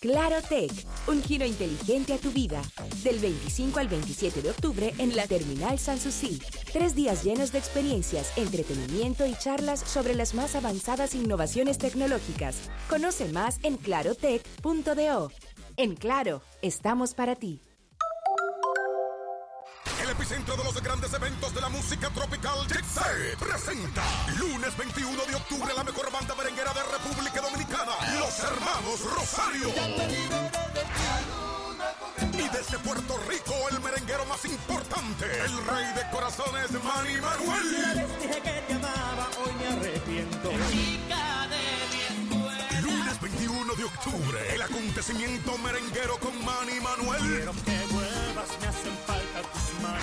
Claro Tech, un giro inteligente a tu vida. Del 25 al 27 de octubre en la Terminal Sanssouci. Tres días llenos de experiencias, entretenimiento y charlas sobre las más avanzadas innovaciones tecnológicas. Conoce más en clarotech.do. En Claro, estamos para ti. El epicentro de los grandes eventos de la música tropical Jixé presenta lunes 21 de octubre la mejor banda merenguera de República Dominicana, los hermanos Rosario. Y desde Puerto Rico, el merenguero más importante, el rey de corazones, Manny Manuel. Lunes 21 de octubre, el acontecimiento merenguero con Manny Manuel.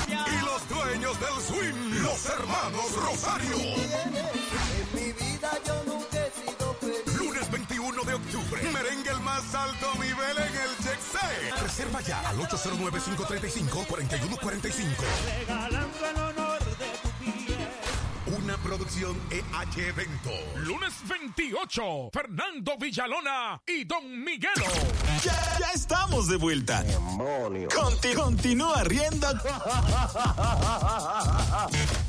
Y los dueños del swing, los hermanos Rosario. En mi vida yo nunca he sido feliz. Lunes 21 de octubre, merengue el más alto nivel en el Set. Reserva ya al 809-535-4145. Regalando el honor. Una producción EH Evento. Lunes 28, Fernando Villalona y Don Miguelo. Ya, ya estamos de vuelta. Conti- continúa riendo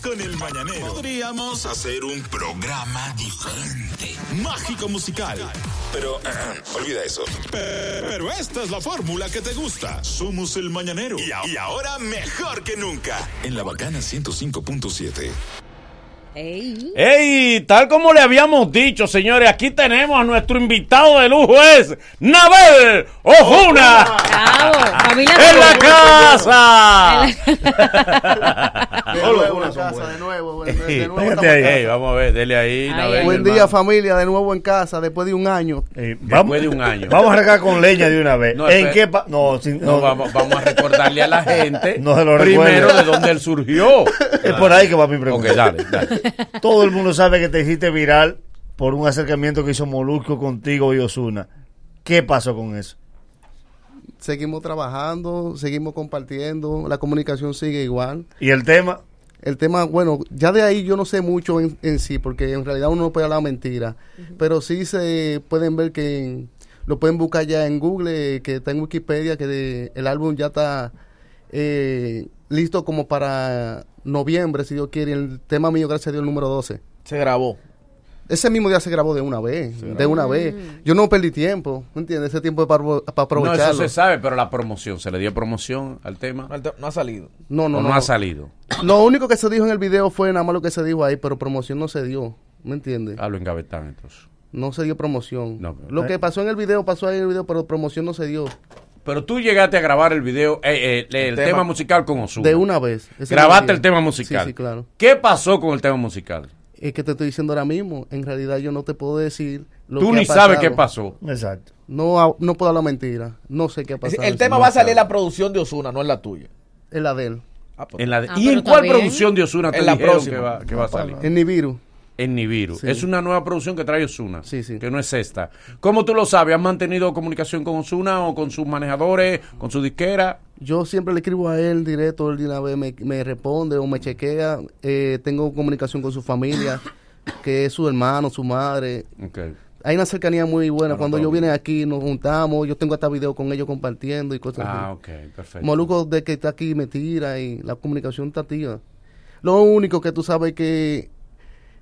con el mañanero. Podríamos hacer un programa diferente, mágico musical. Pero olvida eso. Pero esta es la fórmula que te gusta. Somos el mañanero. Y, y ahora mejor que nunca. En la bacana 105.7. ¡Ey! Tal como le habíamos dicho, señores, aquí tenemos a nuestro invitado de lujo, es Nabel Ojuna. familia *laughs* ¡En la casa! De nuevo en casa, de nuevo. de- de nuevo Pégate estamos ahí. en casa. Ey, vamos a ver, dele ahí, Nabel. Buen hermano. día familia, de nuevo en casa, después de un año. Después de un año. Vamos a arrancar con leña de una vez. No, ¿En qué pa- no, sin- No, vamos, vamos a recordarle a la gente *laughs* No se lo primero recuerde. de dónde él surgió. Es por ahí que va mi pregunta. Ok, dale, dale. *laughs* Todo el mundo sabe que te hiciste viral por un acercamiento que hizo Molusco contigo y Osuna. ¿Qué pasó con eso? Seguimos trabajando, seguimos compartiendo, la comunicación sigue igual. ¿Y el tema? El tema, bueno, ya de ahí yo no sé mucho en, en sí, porque en realidad uno no puede hablar mentira, pero sí se pueden ver que en- lo pueden buscar ya en Google, que está en Wikipedia, que de- el álbum ya está eh, listo como para noviembre, si Dios quiere. El tema mío, gracias a Dios, el número 12. Se grabó. Ese mismo día se grabó de una vez, de una vez. Yo no perdí tiempo, ¿me entiendes? Ese tiempo es para, para No, aprovecharlo. eso se sabe, pero la promoción, ¿se le dio promoción al tema? No ha salido. No, no, ¿O no. ha salido. Lo único que se dijo en el video fue nada más lo que se dijo ahí, pero promoción no se dio. ¿Me entiendes? Hablo en Gavetán, entonces. No se dio promoción. No, lo que pasó en el video pasó ahí en el video, pero promoción no se dio. Pero tú llegaste a grabar el video, eh, eh, el, tema- tema, musical con Ozuna. De una vez. Grabaste el tema musical. Sí, sí, claro. ¿Qué pasó con el tema musical? Es que te estoy diciendo ahora mismo. En realidad yo no te puedo decir lo Tú que ni ha sabes qué pasó. Exacto. No, no puedo hablar mentira. No sé qué ha pasado. el tema va a salir en la producción de Osuna, no en la tuya. En la de él. En la de- Ah, ¿Y en cuál bien. producción de Osuna te En la dijeron próxima. que va, que va a salir? En Nibiru. En Nibiru. Sí. Es una nueva producción que trae Osuna. Que no es esta. ¿Cómo tú lo sabes? ¿Has mantenido comunicación con Osuna o con sus manejadores, con su disquera? Yo siempre le escribo a él directo, él de una vez me, me responde o me chequea. Eh, tengo comunicación con su familia, *coughs* que es su hermano, su madre. Hay una cercanía muy buena. Claro, Cuando yo vine aquí nos juntamos, yo tengo hasta video con ellos compartiendo y cosas Ah, así. ok, perfecto. Moluco de que está aquí me tira y la comunicación está activa. Lo único que tú sabes es que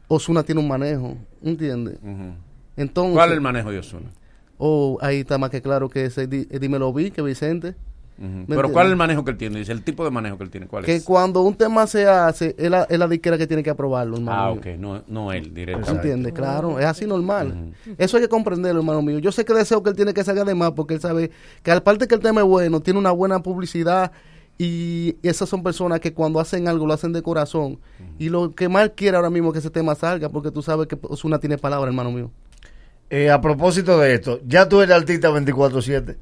Osuna tiene un manejo, ¿entiendes? Entonces, ¿Cuál es el manejo de Osuna? Oh, ahí está más que claro que ese di- eh, dímelo vi, que Vicente. Ujú. ¿Me Pero ¿cuál es el manejo que él tiene? Dice, el tipo de manejo que él tiene. ¿Cuál Que es? cuando un tema se hace, es la, es la disquera que tiene que aprobarlo, hermano. Ah, mío. ok, no, no él directamente. ¿Entiendes? Claro, es así normal. Eso hay que comprenderlo, hermano mío. Yo sé que deseo que él tiene que salir de más porque él sabe que aparte que el tema es bueno, tiene una buena publicidad y esas son personas que cuando hacen algo lo hacen de corazón. Y lo que más quiere ahora mismo es que ese tema salga porque tú sabes que Osuna tiene palabra, hermano mío. Eh, a propósito de esto, ya tú eres artista 24-7.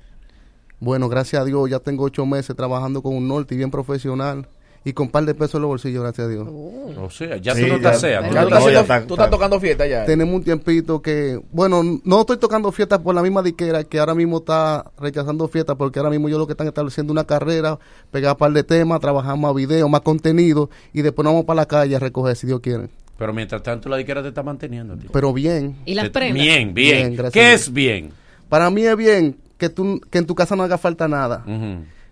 Bueno, gracias a Dios, ya tengo ocho meses trabajando con un norte y bien profesional y con un par de pesos en los bolsillos, gracias a Dios. O sea, ya Sí, tú no ya- te seas. ya tú tú estás Tú estás tocando fiesta ya. Tenemos un tiempito que, bueno, no estoy tocando fiestas por la misma disquera que ahora mismo está rechazando fiestas porque ahora mismo yo lo que están estableciendo una carrera, pegar un par de temas, trabajar más videos, más contenido y después nos vamos para la calle a recoger si Dios quiere. Pero mientras tanto la disquera te está manteniendo. tío. Pero bien. ¿Y las prendas? Bien, bien. gracias ¿Qué es bien? Para mí es bien que, tú, que en tu casa no haga falta nada.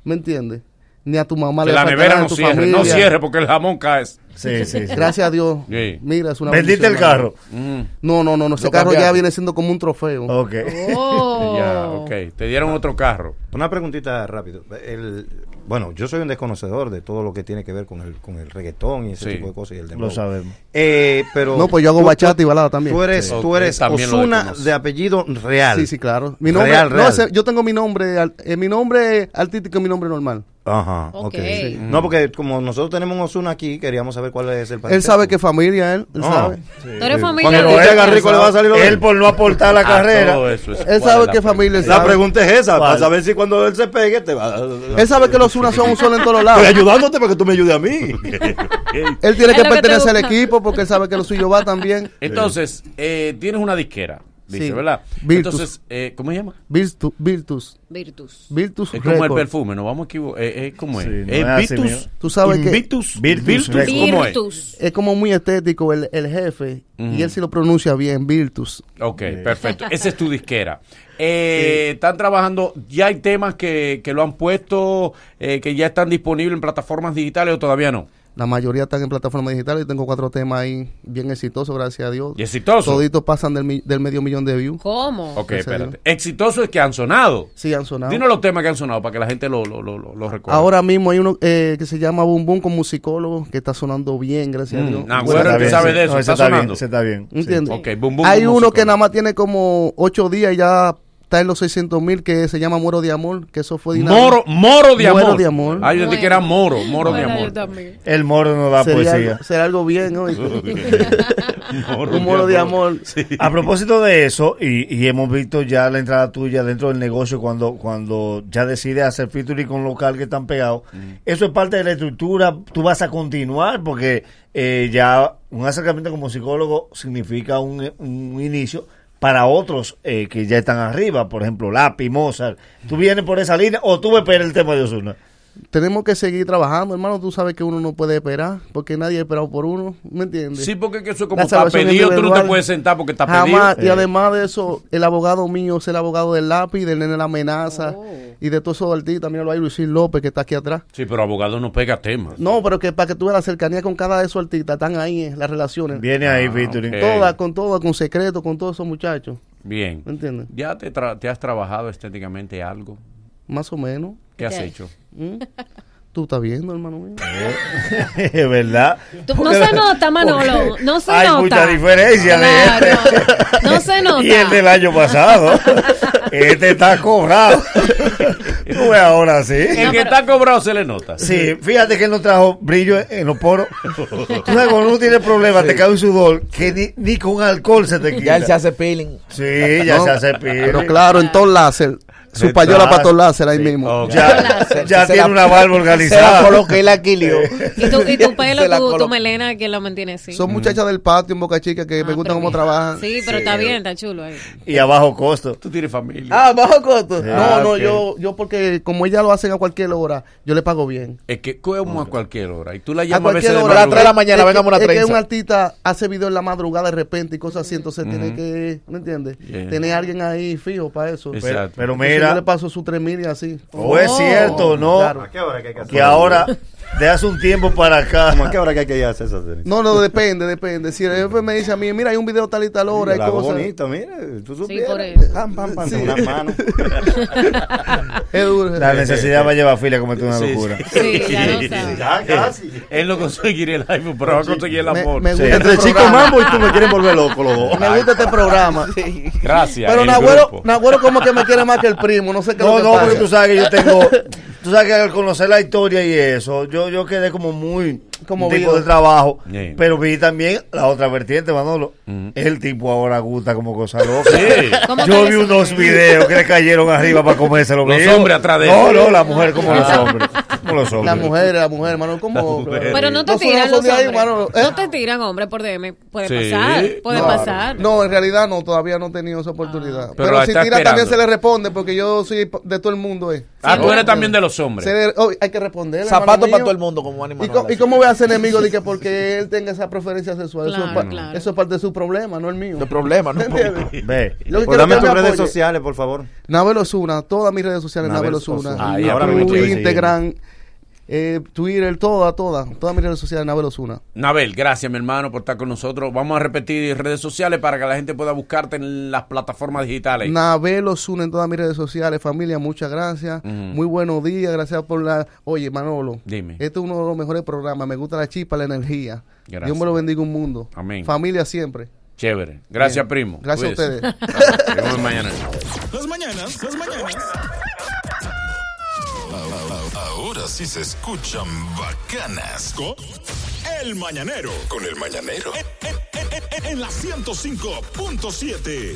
¿Me entiendes? Ni a tu mamá Que le la nevera no cierre, no cierre porque el jamón cae. Sí, *laughs* sí, sí. Gracias a Dios. Sí. Mira, es una ¿Vendiste el carro? hermano. No, no, no, no. Ese Lo carro ya viene siendo como un trofeo. Ok. Oh. *laughs* Ya, ok. Te dieron otro carro. Una preguntita rápido. El, bueno, yo soy un desconocedor de todo lo que tiene que ver con el, con el reggaetón y ese Sí. tipo de cosas y el Lo sabemos. Eh, pero No, pues yo hago tú- bachata tú- y balada también. Tú eres, Sí. tú eres Osuna de apellido real. Sí, sí, claro. Mi nombre, Real, no, real. ese- yo tengo mi nombre, eh, mi nombre artístico y mi nombre normal. Ajá, Ok. ok. Sí. No, porque como nosotros tenemos un Osuna aquí, queríamos saber cuál es el Él sabe que familia, él, él No. sabe. Tú eres familia Cuando de- él haga rico le va a salir Él por no aportar la Ah, carrera. todo eso es- Él ¿cuál sabe que familia La pregunta es esa, ¿Cuál? para saber si cuando él se pegue te va Él sabe que los unas son un solo en todos lados. Estoy ayudándote para que tú me ayudes a mí. Él tiene que pertenecer al equipo porque él sabe que lo suyo va también. Entonces, eh, tienes una disquera, dice, Sí. ¿verdad? Virtus. Entonces, eh, ¿cómo se llama? Virtus. Virtus. Virtus. Virtus Es como el perfume, no vamos a equivocar. Eh, eh, ¿Cómo es? Sí, no ¿Es mío. Tú sabes que-? Virtus Virtus. ¿Cómo es? Virtus. Es como muy estético el, el jefe y él sí lo pronuncia bien, Virtus. Ok, perfecto. *laughs* Esa es tu disquera. Eh, Están trabajando, ya hay temas que, que lo han puesto, eh, que ya están disponibles en plataformas digitales o todavía no. La mayoría están en plataformas digitales. Yo tengo cuatro temas ahí bien exitosos, gracias a Dios. ¿Y exitoso? Toditos pasan del, del medio millón de views. ¿Cómo? Ok, Gracias espérate. Exitoso es que han sonado. Sí, han sonado. Dinos los temas que han sonado para que la gente lo, lo, lo, recuerde. Ahora mismo hay uno eh, que se llama Boom Boom con musicólogo que está sonando bien, gracias Mm, a Dios. nah, Bueno, güero, Está el que sabe sí. de eso, No, está sonando. bien, ese está bien. ¿Entiendes? Ok, Boom Boom Hay uno que nada más tiene como ocho días y ya está en los 600 mil que se llama Moro de Amor, que eso fue dinámico. Moro, moro de amor. Moro de amor. Ah, yo que era moro, moro de amor. El moro no da Sería poesía. algo, será algo bien, ¿no? *laughs* Moro Un moro de amor. Sí. A propósito de eso, y, y hemos visto ya la entrada tuya dentro del negocio cuando, cuando ya decides hacer featuring con local que están pegados, eso es parte de la estructura, tú vas a continuar porque eh, ya un acercamiento como psicólogo significa un, un inicio para otros eh, que ya están arriba, por ejemplo, Lapi, Mozart. ¿Tú vienes por esa línea o tú ves el tema de Osuna? Tenemos que seguir trabajando, hermano. Tú sabes que uno no puede esperar porque nadie ha esperado por uno, ¿me entiendes? Sí, porque que eso es como La está pedido, tú no te puedes sentar porque está Jamás, pedido. y además de eso, el abogado mío es el abogado del lápiz, del nene la amenaza y de todos esos artistas. Mira, hay Luis López que está aquí atrás. Sí, pero abogado no pega temas. No, pero que para que tú veas la cercanía con cada de esos artistas, están ahí eh, las relaciones. Viene ahí featuring. ok. Todas, con todas, con secreto, con todos esos muchachos. Bien. ¿Me entiendes? ¿Ya te, tra- te has trabajado estéticamente algo? Más o menos. ¿Qué has hecho? ¿Mm? *laughs* Tú estás viendo, hermano mío. *laughs* Es verdad. No se nota, Manolo. No se hay nota. mucha diferencia Claro. de este. No se nota. *laughs* Y el del año pasado. este está cobrado. Tú ves ahora sí. El que está cobrado se le nota. Sí, fíjate que él no trajo brillo en los poros. Tú sabes, cuando uno tiene problemas, te cae un sudor que ni, ni con alcohol se te quita. Ya él se hace peeling. Sí, ya No, se hace pile. Pero claro, en todo láser. Su payola para todo láser ahí mismo. Ya, Se- ya se tiene la- una barba Se la organizada. coloqué y la alquilió. Y tu, y tu pelo, la tu, tu melena, ¿quién lo mantiene así? Son muchachas del patio en Boca Chica que Ah, me gustan cómo bien. trabajan. Sí, pero está bien, está chulo ahí. Y a bajo costo. Tú tienes familia. Ah, bajo costo. No, Ah, no, yo, yo porque como ella lo hacen a cualquier hora, yo le pago bien. Es que como a cualquier hora. Y tú la A llamas a veces cualquier de hora. A las tres de la mañana, Es que- vengamos una es que un artista hace video en la madrugada de repente y cosas así, entonces tiene que, ¿me entiendes? Tener a alguien ahí fijo para eso. Exacto. Pero, pero Entonces yo mira, le paso su tres mil y así. o es cierto, ¿no? Claro. ¿A qué hora que hay que hacer? Que ahora de hace un tiempo para acá. ¿Cómo a qué hora que hay que ir a hacer esas series? No, no, depende, depende. Si el jefe me dice a mí, mira, hay un video tal y tal hora, hay cosas. bonito, mira, tú Sí, supieras. por eso. Pam, pam, pam, Sí. con unas manos. *laughs* Es duro. La necesidad va a llevar a Filia a cometer una Sí, locura. Sí, ya lo sabes. Ya, casi. Él no conseguiría el iPhone, pero va a conseguir el amor. Sí. Entre este Chico. Mambo y tú me quieren volver loco los dos. Me gusta este programa. Gracias. Pero Nagüero. Nagüero como que me quiere más que el primo, no sé qué No, no, pasa. porque tú sabes que yo tengo. Tú sabes que al conocer la historia y eso, yo, yo quedé como muy. Como un tipo de trabajo. Pero vi también la otra vertiente, Manolo. El tipo ahora gusta como cosa loca. Sí. ¿Cómo Yo vi unos videos que le cayeron arriba para comerse los Los hombres atrás de No, él. no, la mujer como los Ah. hombres. Como los hombres. La mujer, la mujer, hermano, ¿cómo? Pero no te tiran los de ahí, hombres. ¿eh? No te tiran, hombre, por DM. Puede Sí, pasar, puede No, pasar. No, en realidad no, todavía no he tenido esa oportunidad. Pero Pero, si tira también se le responde, porque yo soy de todo el mundo, eh. Ah, tú eres también de los hombres. Se le- oh, hay que responder. Zapatos para todo el mundo, como ánimo. ¿Y, co- ¿Y cómo voy a ser enemigo de que porque él tenga esa preferencia sexual? eso, es pa- claro. eso es parte de su problema, no el mío. No hay problema, no. Ve. Pues dame tus me redes sociales, por favor. Nabel Osuna, todas mis redes sociales, Nabel Osuna. Ahora. Instagram, eh, Twitter, todas, todas. Todas mis redes sociales, Nabel Osuna. Nabel, gracias, mi hermano, por estar con nosotros. Vamos a repetir redes sociales para que la gente pueda buscarte en las plataformas digitales. Nabel Osuna en todas mis redes sociales. Familia, muchas gracias. Muy buenos días, gracias por la... Oye, Manolo. Dime. Este es uno de los mejores programas. Me gusta la chispa, la energía. Gracias. Dios me lo bendiga un mundo. Amén. Familia siempre. Chévere. Gracias, Bien. primo. Gracias a ustedes. Nos vemos mañana. Las mañanas, las mañanas. Ahora sí se escuchan bacanas. Con El Mañanero. Con El Mañanero. En, en- en- en- la 105.7.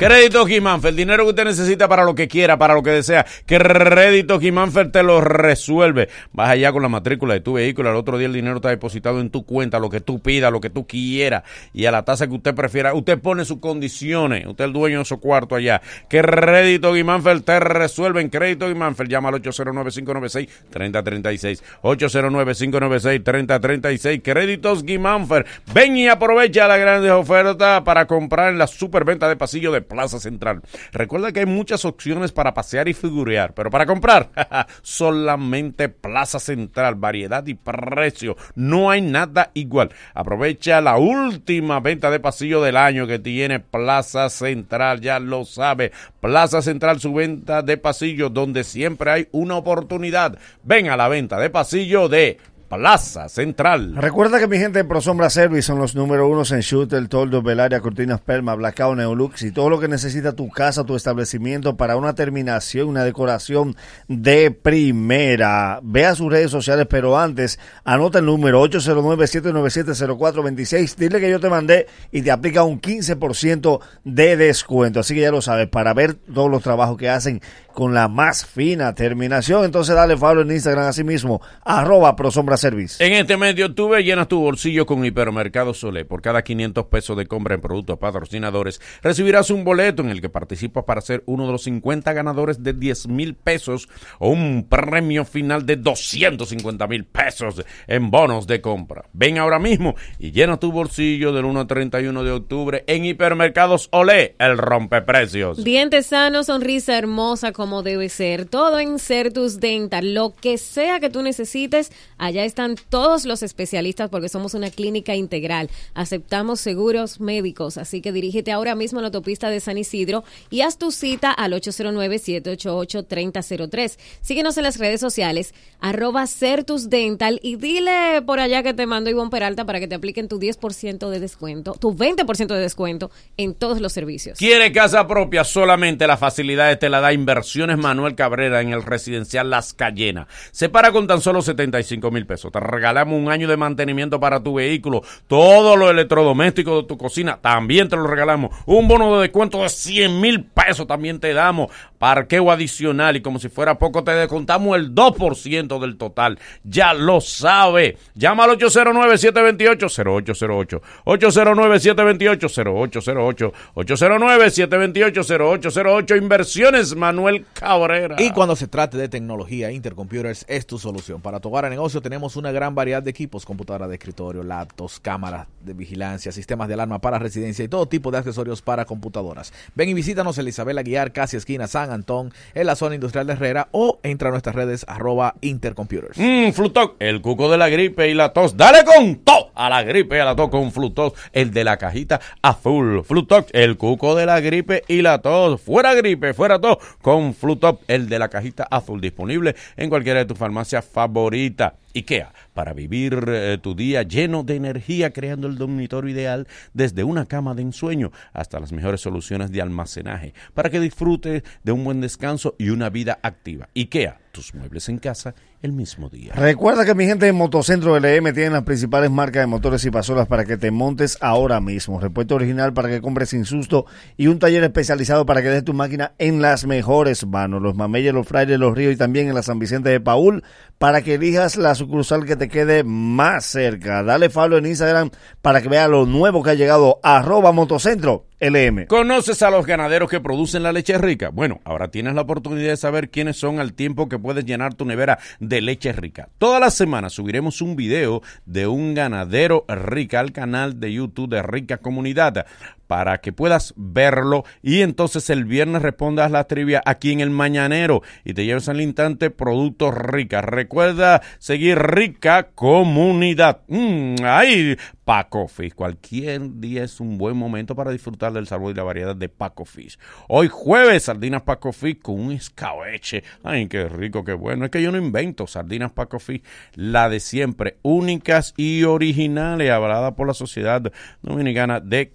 Crédito Gimanfer, el dinero que usted necesita para lo que quiera, para lo que desea. Crédito Gimanfer te lo resuelve. Vas allá con la matrícula de tu vehículo, al otro día el dinero está depositado en tu cuenta, lo que tú pidas, lo que tú quieras y a la tasa que usted prefiera. Usted pone sus condiciones, usted es el dueño de su cuarto allá. Crédito Gimanfer te resuelve en Crédito Gimanfer. Llama al 809-596-3036. 809-596-3036. Créditos Gimanfer. Ven y aprovecha las grandes ofertas para comprar en la superventa de pasillo de Plaza Central. Recuerda que hay muchas opciones para pasear y figurear, pero para comprar, *laughs* solamente Plaza Central. Variedad y precio. No hay nada igual. Aprovecha la última venta de pasillo del año que tiene Plaza Central. Ya lo sabe. Plaza Central, su venta de pasillo, donde siempre hay una oportunidad. Ven a la venta de pasillo de Plaza Central. Recuerda que mi gente de ProSombra Service son los número uno en shooter, toldo, velaria, cortinas perma, blackout, neolux y todo lo que necesita tu casa, tu establecimiento para una terminación, una decoración de primera. Ve a sus redes sociales, pero antes anota el número 809-797-0426. Dile que yo te mandé y te aplica un 15% de descuento. Así que ya lo sabes, para ver todos los trabajos que hacen con la más fina terminación. Entonces dale follow en Instagram así mismo, arroba ProSombra Service. En este mes de octubre llenas tu bolsillo con Hipermercado Solé. Por cada 500 pesos de compra en productos patrocinadores, recibirás un boleto en el que participas para ser uno de los 50 ganadores de 10 mil pesos o un premio final de 250 mil pesos en bonos de compra. Ven ahora mismo y llena tu bolsillo del 1 al 31 de octubre en Hipermercados Olé, el rompeprecios. Dientes sanos, sonrisa hermosa como debe ser. Todo en Certus Dental. Lo que sea que tú necesites, allá están todos los especialistas porque somos una clínica integral. Aceptamos seguros médicos, así que dirígete ahora mismo a la autopista de San Isidro y haz tu cita al 809-788-3003. Síguenos en las redes sociales, arroba Certus Dental y dile por allá que te mando Ivonne Peralta para que te apliquen tu 10% de descuento, tu 20% de descuento en todos los servicios. ¿Quiere casa propia? Solamente las facilidades te la da Manuel Cabrera en el residencial Las Cayenas. Se para con tan solo 75 mil pesos. Te regalamos un año de mantenimiento para tu vehículo. Todo lo electrodoméstico de tu cocina también te lo regalamos. Un bono de descuento de 100 mil pesos también te damos. Parqueo adicional y como si fuera poco te descontamos el 2% del total. Ya lo sabe. Llama al 809-728-0808. 809-728-0808. 809-728-0808. Inversiones Manuel Cabrera. Y cuando se trate de tecnología, Intercomputers es tu solución. Para tu hogar a negocio tenemos una gran variedad de equipos, computadoras de escritorio, laptops, cámaras de vigilancia, sistemas de alarma para residencia y todo tipo de accesorios para computadoras. Ven y visítanos en Isabel Aguiar, casi esquina San Antón, en la zona industrial de Herrera o entra a nuestras redes arroba intercomputers. Mmm, Flutox, el cuco de la gripe y la tos. Dale con to a la gripe y a la tos con Flutox, el de la cajita azul. Flutox, el cuco de la gripe y la tos. Fuera gripe, fuera tos con Flutox, el de la cajita azul. Disponible en cualquiera de tus farmacias favoritas. IKEA, para vivir eh, tu día lleno de energía, creando el dormitorio ideal desde una cama de ensueño hasta las mejores soluciones de almacenaje, para que disfrutes de un buen descanso y una vida activa. IKEA, tus muebles en casa el mismo día. Recuerda que mi gente de Motocentro LM tiene las principales marcas de motores y pasolas para que te montes ahora mismo. Repuesto original para que compres sin susto y un taller especializado para que dejes tu máquina en las mejores manos. Los Mameyes, los Frailes, los Ríos y también en la San Vicente de Paul para que elijas la sucursal que te quede más cerca. Dale follow en Instagram para que veas lo nuevo que ha llegado. Arroba Motocentro LM. ¿Conoces a los ganaderos que producen la leche rica? Bueno, ahora tienes la oportunidad de saber quiénes son al tiempo que puedes llenar tu nevera de leche rica. Toda la semana subiremos un video de un ganadero rica al canal de YouTube de Rica Comunidad para que puedas verlo y entonces el viernes respondas la trivia aquí en el Mañanero y te lleves al instante productos Rica. Recuerda seguir Rica Comunidad. Mm, ahí, Paco Fish. Cualquier día es un buen momento para disfrutar del sabor y la variedad de Paco Fish. Hoy jueves, sardinas Paco Fish con un escabeche. Ay, qué rico, qué bueno. Es que yo no invento sardinas Paco Fish, la de siempre, únicas y originales, avalada por la Sociedad Dominicana de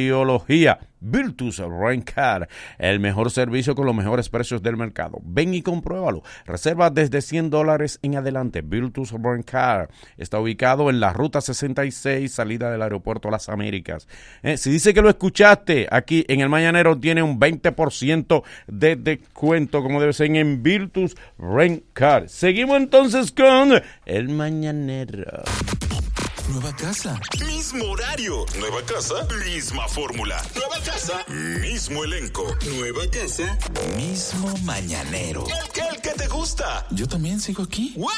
Cardiología. Virtus Rencar, el mejor servicio con los mejores precios del mercado. Ven y compruébalo. Reserva desde 100 dólares en adelante. Virtus Rencar está ubicado en la ruta 66, salida del aeropuerto Las Américas. Eh, si dice que lo escuchaste aquí en el Mañanero, tiene un 20% de descuento, como debe ser en Virtus Rencar. Seguimos entonces con el Mañanero. Nueva casa. Mismo horario. Nueva casa. Misma fórmula. Nueva casa. Mismo elenco. Nueva casa. Mismo mañanero. El que, el que te gusta. Yo también sigo aquí. ¡Wow!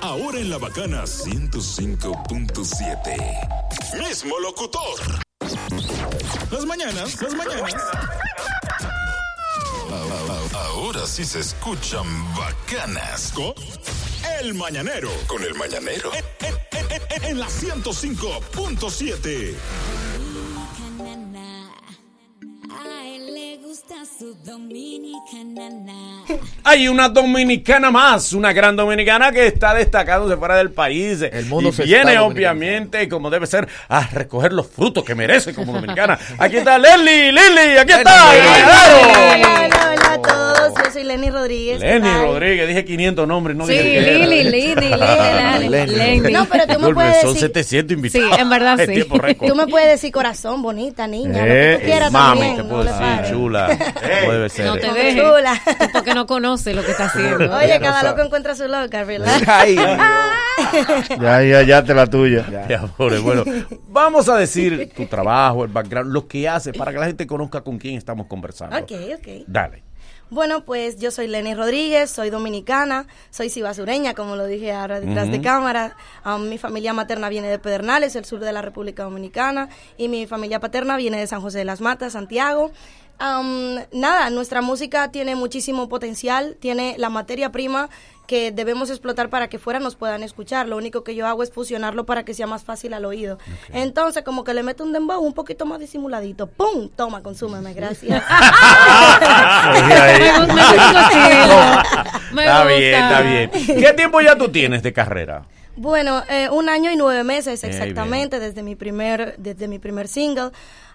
Ahora en la bacana 105.7. Mismo locutor. Las mañanas. Las mañanas. Ahora sí se escuchan bacanas. Con El Mañanero. Con El Mañanero. En, en- en- en- en la 105.7. Gusta su dominicana. Hay una dominicana más, una gran dominicana que está destacándose fuera del país. El mundo y se viene, obviamente, como debe ser, a recoger los frutos que merece como dominicana. Aquí está Leli, Lili, aquí está. Hola, hola, hola a todos. Yo soy Lenny Rodríguez. Lenny. Rodríguez, dije 500 nombres, no Sí, dije. Lili, Lili, Lili, Ah, Lili, Lenny. Lenny. No, pero tú me puedes Son decir- 700 invitados. Sí, en verdad *laughs* sí. Tú me puedes decir corazón, bonita, niña, lo Eh, que tú quieras mami, también. te puedo decir, chula. *laughs* ¿Cómo debe ser? No te dejes. chula. Porque no conoce lo que está haciendo. Oye, cada loco encuentra su loca, ¿verdad? *laughs* Ay, Ya, ya, ya te la tuya. Ya, pobre, bueno, vamos a decir tu trabajo, el background, lo que haces para que la gente conozca con quién estamos conversando. Ok, ok. Dale. Bueno, pues yo soy Lenny Rodríguez, soy dominicana, soy cibasureña, como lo dije ahora detrás de cámara. Um, mi familia materna viene de Pedernales, el sur de la República Dominicana, y mi familia paterna viene de San José de las Matas, Santiago. Um, nada, nuestra música tiene muchísimo potencial, tiene la materia prima que debemos explotar para que fuera nos puedan escuchar. Lo único que yo hago es fusionarlo para que sea más fácil al oído. Entonces, como que le meto un dembow un poquito más disimuladito. ¡Pum! Toma, consúmeme, gracias. *laughs* *laughs* Me está gusta. bien, está bien. ¿Qué tiempo ya tú tienes de carrera? Bueno, eh, un año y nueve meses exactamente desde mi primer desde mi primer single.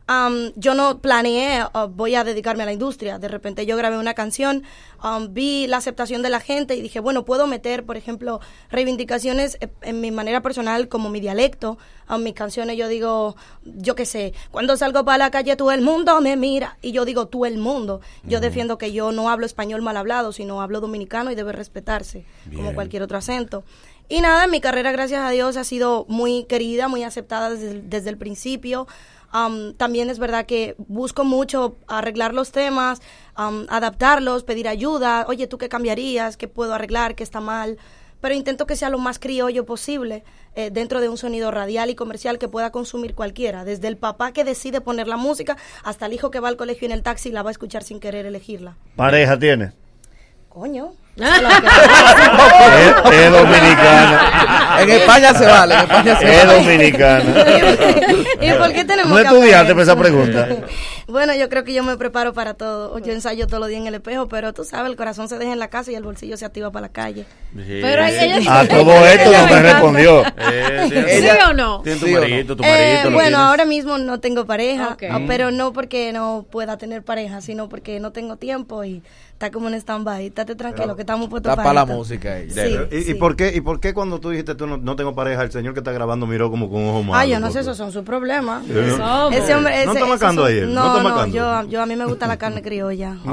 Um, yo no planeé, uh, voy a dedicarme a la industria. De repente yo grabé una canción, um, vi la aceptación de la gente y dije, bueno, puedo meter, por ejemplo, reivindicaciones eh, en mi manera personal como mi dialecto. A mis canciones yo digo, yo qué sé, cuando salgo para la calle todo el mundo me mira y yo digo tú el mundo. Yo defiendo que yo no hablo español mal hablado, sino hablo dominicano y debe respetarse como cualquier otro acento. Y nada, mi carrera, gracias a Dios, ha sido muy querida, muy aceptada desde, desde el principio. Am, también es verdad que busco mucho arreglar los temas, am, adaptarlos, pedir ayuda. Oye, ¿tú qué cambiarías? ¿Qué puedo arreglar? ¿Qué está mal? pero intento que sea lo más criollo posible eh, dentro de un sonido radial y comercial que pueda consumir cualquiera, desde el papá que decide poner la música hasta el hijo que va al colegio en el taxi y la va a escuchar sin querer elegirla. Pareja tiene. Coño. Es, es dominicana. En España se vale, en España se Es vale. dominicana. ¿Y por qué tenemos ¿No que estudiaste para esa pregunta? Bueno, yo creo que yo me preparo para todo. Yo ensayo todos los días en el espejo, pero tú sabes, el corazón se deja en la casa y el bolsillo se activa para la calle. Pero ella- A todo esto no me respondió. ¿Sí o no? Tiene tu ¿Sí o no? marito, tu Eh, marito. lo bueno, tienes. ahora mismo no tengo pareja, ah, pero no porque no pueda tener pareja, sino porque no tengo tiempo y está como en stand-by. Estate tranquilo, que estamos puestos Está para la esto. música ella. Sí, ¿Y, y sí. por qué, ¿Y por qué cuando tú dijiste tú no, no tengo pareja, el señor que está grabando miró como con ojos malos? Ah, yo no sé, esos son sus problemas. Sí, ¿no? Ese hombre, No ese- está esos macando son- ahí no No, está no, yo, yo a mí me gusta la carne criolla. *laughs*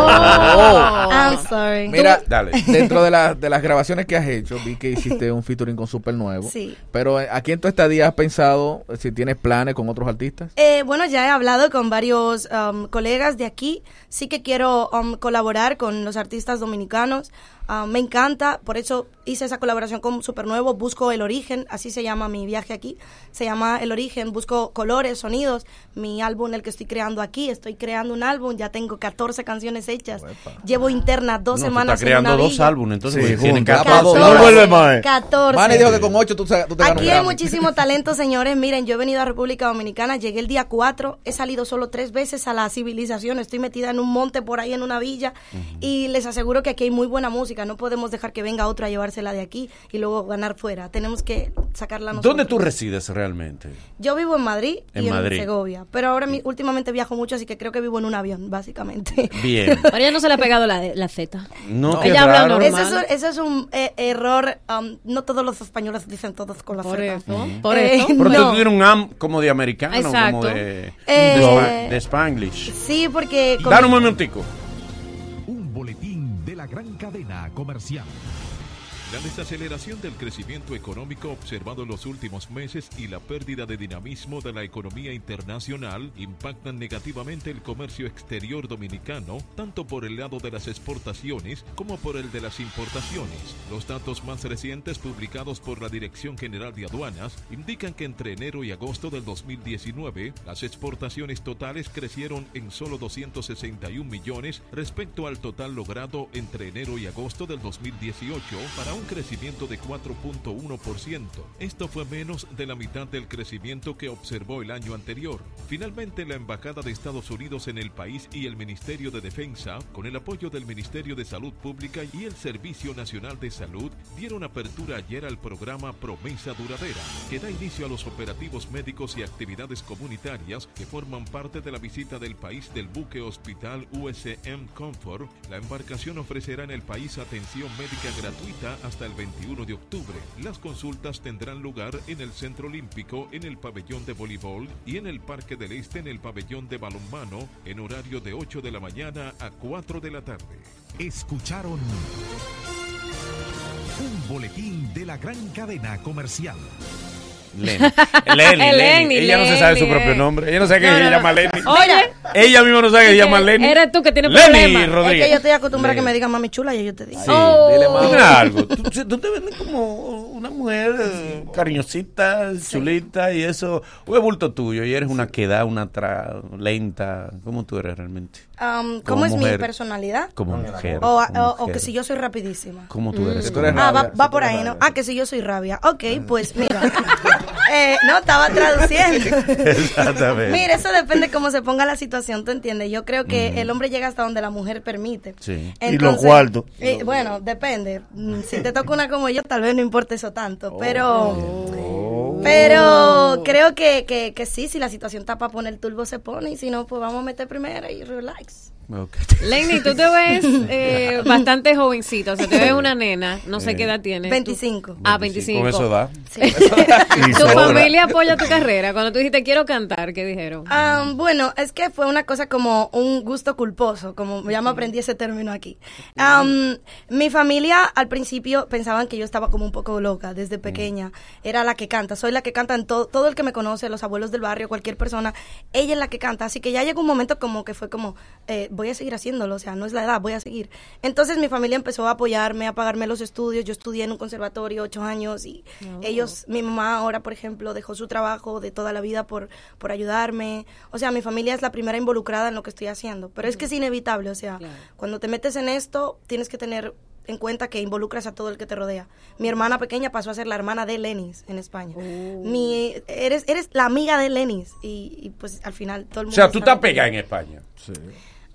Oh. I'm sorry. Mira, Dale. *laughs* dentro de, la- de las grabaciones que has hecho, vi que hiciste un featuring con Super Nuevo. Sí. Pero eh, aquí en tu estadía has pensado eh, si tienes planes con otros artistas. Eh, bueno, ya he hablado con varios um, colegas de aquí. Sí que quiero um, colaborar con los artistas dominicanos. Ah, me encanta, por eso hice esa colaboración con Supernuevo. Busco el origen, así se llama mi viaje aquí. Se llama El Origen. Busco colores, sonidos. Mi álbum, el que estoy creando aquí, estoy creando un álbum. Ya tengo 14 canciones hechas. Llevo interna dos No, tú semanas estás creando en una dos villa. álbumes, entonces Sí, juntos. 14. No vuelve más. eh. 14. Manny dijo que con ocho tú, sa- tú te Aquí hay muchísimo talento, señores. Miren, yo he venido a República Dominicana, llegué el día 4, he salido solo tres veces a la civilización, estoy metida en un monte por ahí en una villa y les aseguro que aquí hay muy buena música. No podemos dejar que venga otro a llevársela de aquí y luego ganar fuera. Tenemos que sacarla nosotros. ¿Dónde tú resides realmente? Yo vivo en Madrid En y Madrid. en Segovia, pero ahora mi- últimamente viajo mucho, así que creo que vivo en un avión, básicamente. Bien. *laughs* Ella no se le ha pegado la, la Z. No, qué Ella habla normal. Ese es un, ese es un, eh, error. um, no todos los españoles dicen todos con la Por Z. eso, por Eh, eso. No. tú tienes un am como de americano, Exacto. como de, Eh, de, spa- de Spanglish. Sí, porque... Dale un momentico. Gran cadena comercial. La desaceleración del crecimiento económico observado en los últimos meses y la pérdida de dinamismo de la economía internacional impactan negativamente el comercio exterior dominicano, tanto por el lado de las exportaciones como por el de las importaciones. Los datos más recientes publicados por la Dirección General de Aduanas indican que entre enero y agosto del 2019, las exportaciones totales crecieron en solo 261 millones respecto al total logrado entre enero y agosto del 2018 para un crecimiento de 4.1%. Esto fue menos de la mitad del crecimiento que observó el año anterior. Finalmente, la Embajada de Estados Unidos en el país y el Ministerio de Defensa, con el apoyo del Ministerio de Salud Pública y el Servicio Nacional de Salud, dieron apertura ayer al programa Promesa Duradera, que da inicio a los operativos médicos y actividades comunitarias que forman parte de la visita del país del buque hospital USM Comfort. La embarcación ofrecerá en el país atención médica gratuita hasta el 21 de octubre. Las consultas tendrán lugar en el Centro Olímpico, en el pabellón de voleibol y en el Parque del Este en el pabellón de balonmano en horario de 8 de la mañana a 4 de la tarde. Escucharon un boletín de la gran cadena comercial. Lenny. Lenny, *laughs* Lenny. Lenny, Ella no se sabe su propio nombre. Ella no sabe que No, se no, llama no. Lenny. Oye. Ella misma no sabe que se llama Lenny. Eres tú que tienes Lenny problemas. Es Rodríguez. que yo estoy acostumbrada a que me digan mami chula y yo te digo. Sí, Oh. dile mami. Dime algo. Tú, tú te vendes como una mujer eh, cariñosita, chulita y eso. Un es bulto tuyo y eres una queda, una tra lenta. ¿Cómo tú eres realmente? Um, Como ¿Cómo es mi personalidad? Como mujer. O, como o- que si yo soy rapidísima. ¿Cómo tú eres? tú eres Ah, va, rabia, va si por ahí, ¿no? Ah, que si yo soy rabia. Ok, pues mira. *laughs* Eh, no, estaba traduciendo. *laughs* Exactamente. Mira, eso depende cómo se ponga la situación, ¿tú entiendes? Yo creo que el hombre llega hasta donde la mujer permite. Sí. y los cuartos. eh, bueno, depende. Mm, Si te toca una como yo, tal vez no importa eso tanto. Pero, pero creo que, que, que sí, si la situación está para poner turbo, se pone. Y si no, pues vamos a meter primero y relax. Ok. Lenny, tú te ves eh, *laughs* bastante jovencito, o sea, te ves una nena, no sé qué edad tienes. 25. Tú- Ah, 25. Con eso da. Sí. *laughs* ¿Tu familia apoya tu carrera? Cuando tú dijiste quiero cantar, ¿qué dijeron? Ah, bueno, es que fue una cosa como un gusto culposo, como ya me aprendí ese término aquí. Mi familia al principio pensaban que yo estaba como un poco loca desde pequeña. Era la que canta, soy la que canta en todo, todo el que me conoce, los abuelos del barrio, cualquier persona, ella es la que canta. Así que ya llegó un momento como que fue como, eh, voy a seguir haciéndolo, o sea, no es la edad, voy a seguir. Entonces mi familia empezó a apoyarme, a pagarme los estudios. Yo estudié en un conservatorio ocho años y Oh. ellos, mi mamá ahora, por ejemplo, dejó su trabajo de toda la vida por, por ayudarme. O sea, mi familia es la primera involucrada en lo que estoy haciendo. Pero es que es inevitable, o sea, cuando te metes en esto, tienes que tener en cuenta que involucras a todo el que te rodea. Mi hermana pequeña pasó a ser la hermana de Lenis en España. Mi, eres, eres la amiga de Lenis y, y, pues al final todo el O mundo... sea, tú estás pegada en España.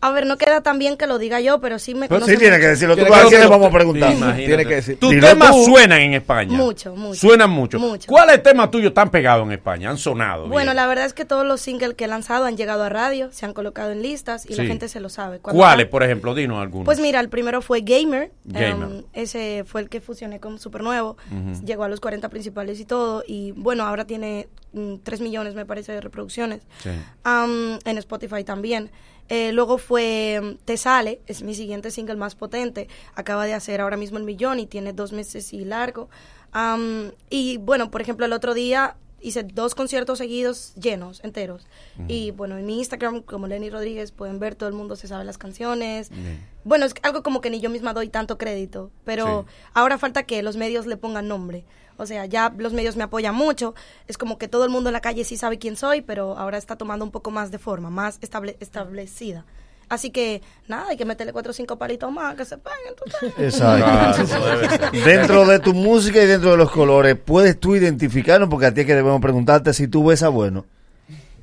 A ver, no queda tan bien que lo diga yo, pero sí me Pero conocen sí tiene que decirlo. Tú a quién le vamos a preguntar. Imagínate. Tiene que decir. Tus temas tú. suenan en España. Mucho, mucho. Suenan mucho. Mucho. ¿Cuáles temas tuyos están pegados en España? Han sonado. Bueno, bien? la verdad es que todos los singles que he lanzado han llegado a radio, se han colocado en listas y la gente se lo sabe. Cuando ¿Cuáles, por ejemplo? Dinos algunos. Pues mira, el primero fue Gamer. Gamer. em, ese fue el que fusioné con Supernuevo. Ujú. Llegó a los 40 principales y todo. Y bueno, ahora tiene 3 millones, me parece, de reproducciones. Sí. Am, en Spotify también. Eh, luego fue Te Sale, es mi siguiente single más potente. Acaba de hacer ahora mismo el millón y tiene dos meses y largo. Am, y bueno, por ejemplo, el otro día hice dos conciertos seguidos llenos, enteros. Y bueno, en mi Instagram, como Lenny Rodríguez, pueden ver, todo el mundo se sabe las canciones. Bueno, es algo como que ni yo misma doy tanto crédito, pero ahora falta que los medios le pongan nombre. O sea, ya los medios me apoyan mucho. Es como que todo el mundo en la calle sí sabe quién soy, pero ahora está tomando un poco más de forma, más estable- establecida. Así que, nada, hay que meterle cuatro o cinco palitos más que se sabes. *laughs* Exacto. Claro. *laughs* Dentro de tu música y dentro de los colores, ¿puedes tú identificarnos? Porque a ti es que debemos preguntarte si tú besas bueno.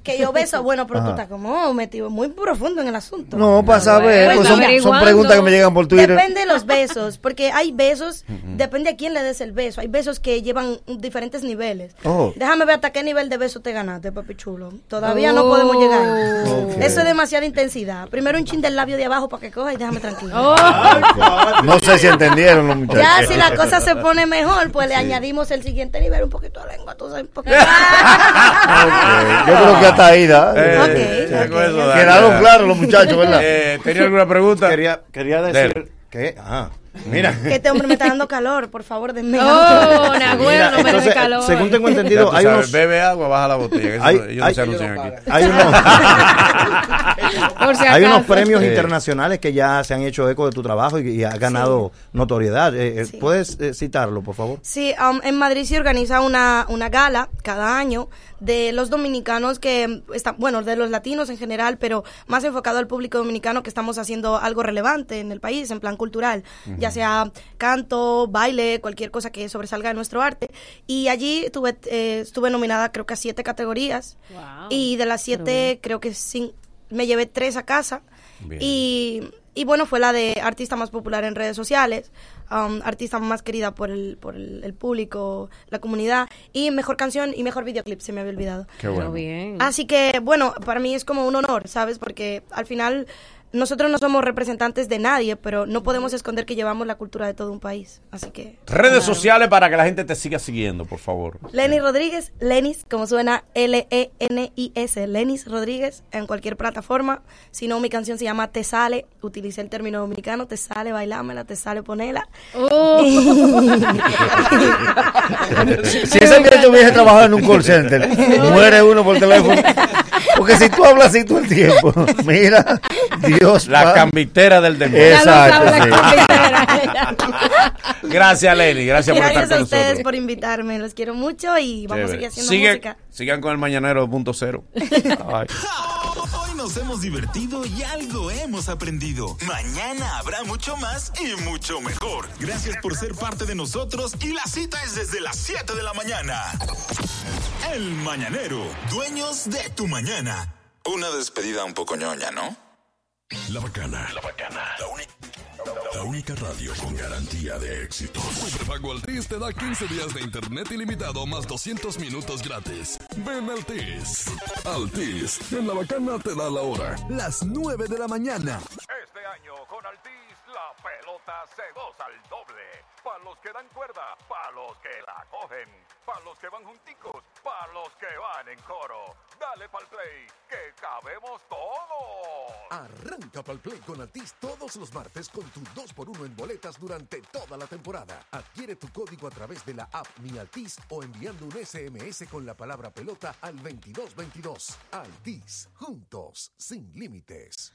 Que yo beso, *laughs* bueno, pero tú Ajá. estás como metido muy profundo en el asunto. No, para saber, Pues pues son, preguntas que me llegan por Twitter. Depende de los besos, porque hay besos, *laughs* depende a quién le des el beso. Hay besos que llevan diferentes niveles. Oh. Déjame ver hasta qué nivel de beso te ganaste, papi chulo. Todavía no podemos llegar. Eso es demasiada intensidad. Primero un chin del labio de abajo para que coja y déjame tranquilo. *laughs* No sé si entendieron los muchachos. Ya si la cosa se pone mejor, pues le añadimos el siguiente nivel, un poquito de lengua, tú sabes, un poquito. Ok, Yo creo que hasta ahí da. Eh, Ok, ya ok, con eso ok. da, Quedaron claros los muchachos, ¿verdad? Eh, ¿Tenía alguna pregunta? Quería, quería decir que. Ajá. Mira. Que este hombre me está dando calor, por favor, denme Oh, no me entonces, dé calor. según tengo entendido, hay sabes, unos. Bebe agua, baja la botella. eso Hay- no- ellos no hay- se anuncian aquí. Hay unos, *laughs* Por si hay unos premios Sí. internacionales que ya se han hecho eco de tu trabajo y, y has ganado notoriedad. Eh, eh, Sí. ¿Puedes eh, citarlo, por favor? Sí, um, en Madrid se organiza una, una gala cada año de los dominicanos que están, bueno, de los latinos en general, pero más enfocado al público dominicano que estamos haciendo algo relevante en el país, en plan cultural, ya sea canto, baile, cualquier cosa que sobresalga de nuestro arte. Y allí tuve, eh, estuve nominada creo que a siete categorías Wow. y de las siete creo que cin- me llevé tres a casa. Bien. Y, y bueno, fue la de artista más popular en redes sociales, um, artista más querida por el, por el, el público, la comunidad, y mejor canción y mejor videoclip, se me había olvidado. Qué bueno. Así que, bueno, para mí es como un honor, ¿sabes? Porque al final nosotros no somos representantes de nadie, pero no podemos esconder que llevamos la cultura de todo un país. Así que... Redes sociales para que la gente te siga siguiendo, por favor. Lenny Rodríguez, Lenis, como suena L-E-N-I-S, Lenis Rodríguez, en cualquier plataforma. Si no, mi canción se llama Te Sale, utilicé el término dominicano, Te Sale, bailámela, Te Sale, ponela. Oh. *laughs* Si ese muchacho hubiese trabajado en un call center, muere uno por teléfono. Porque si tú hablas así todo el tiempo, *laughs* mira, Dios. *laughs* La cambitera del demonio. Exacto. Sí. la. Gracias, Lenny. Gracias por Gracias estar a con ustedes nosotros. por invitarme, los quiero mucho y vamos a seguir haciendo Sigue- música. Sigan con el Mañanero 2.0. *laughs* Ay. Hoy nos hemos divertido y algo hemos aprendido. Mañana habrá mucho más y mucho mejor. Gracias por ser parte de nosotros y la cita es desde las 7 de la mañana. El Mañanero, dueños de tu mañana. Una despedida un poco ñoña, ¿no? La bacana. La bacana. La, uni- la única radio con garantía de éxito. Prepago Altis te da 15 días de internet ilimitado más 200 minutos gratis. Ven Altis. Altis, en la bacana te da la hora. Las 9 de la mañana. Este año con Altis la pelota se goza al doble. Para los que dan cuerda, para los que la cogen, para los que van junticos, para los que van en coro. Dale pa'l play, que cabemos todos. Arranca para el play con Altis todos los martes con tu 2x1 en boletas durante toda la temporada. Adquiere tu código a través de la app Mi Altis o enviando un SMS con la palabra pelota al 2222. Altis, juntos, sin límites.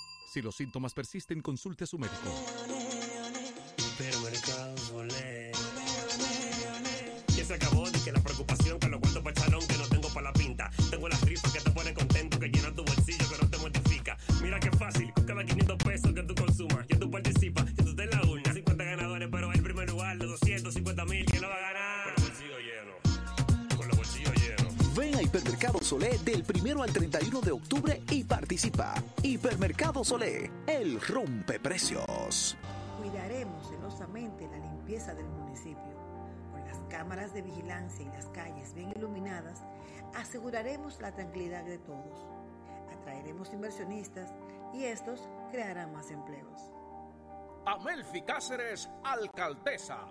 Si los síntomas persisten, consulte a su médico. Se acabó Solé del primero al 31 de octubre y participa. Hipermercado Solé, el rompe precios. Cuidaremos celosamente la limpieza del municipio. Con las cámaras de vigilancia y las calles bien iluminadas, aseguraremos la tranquilidad de todos. Atraeremos inversionistas y estos crearán más empleos. Amelfi Cáceres, alcaldesa.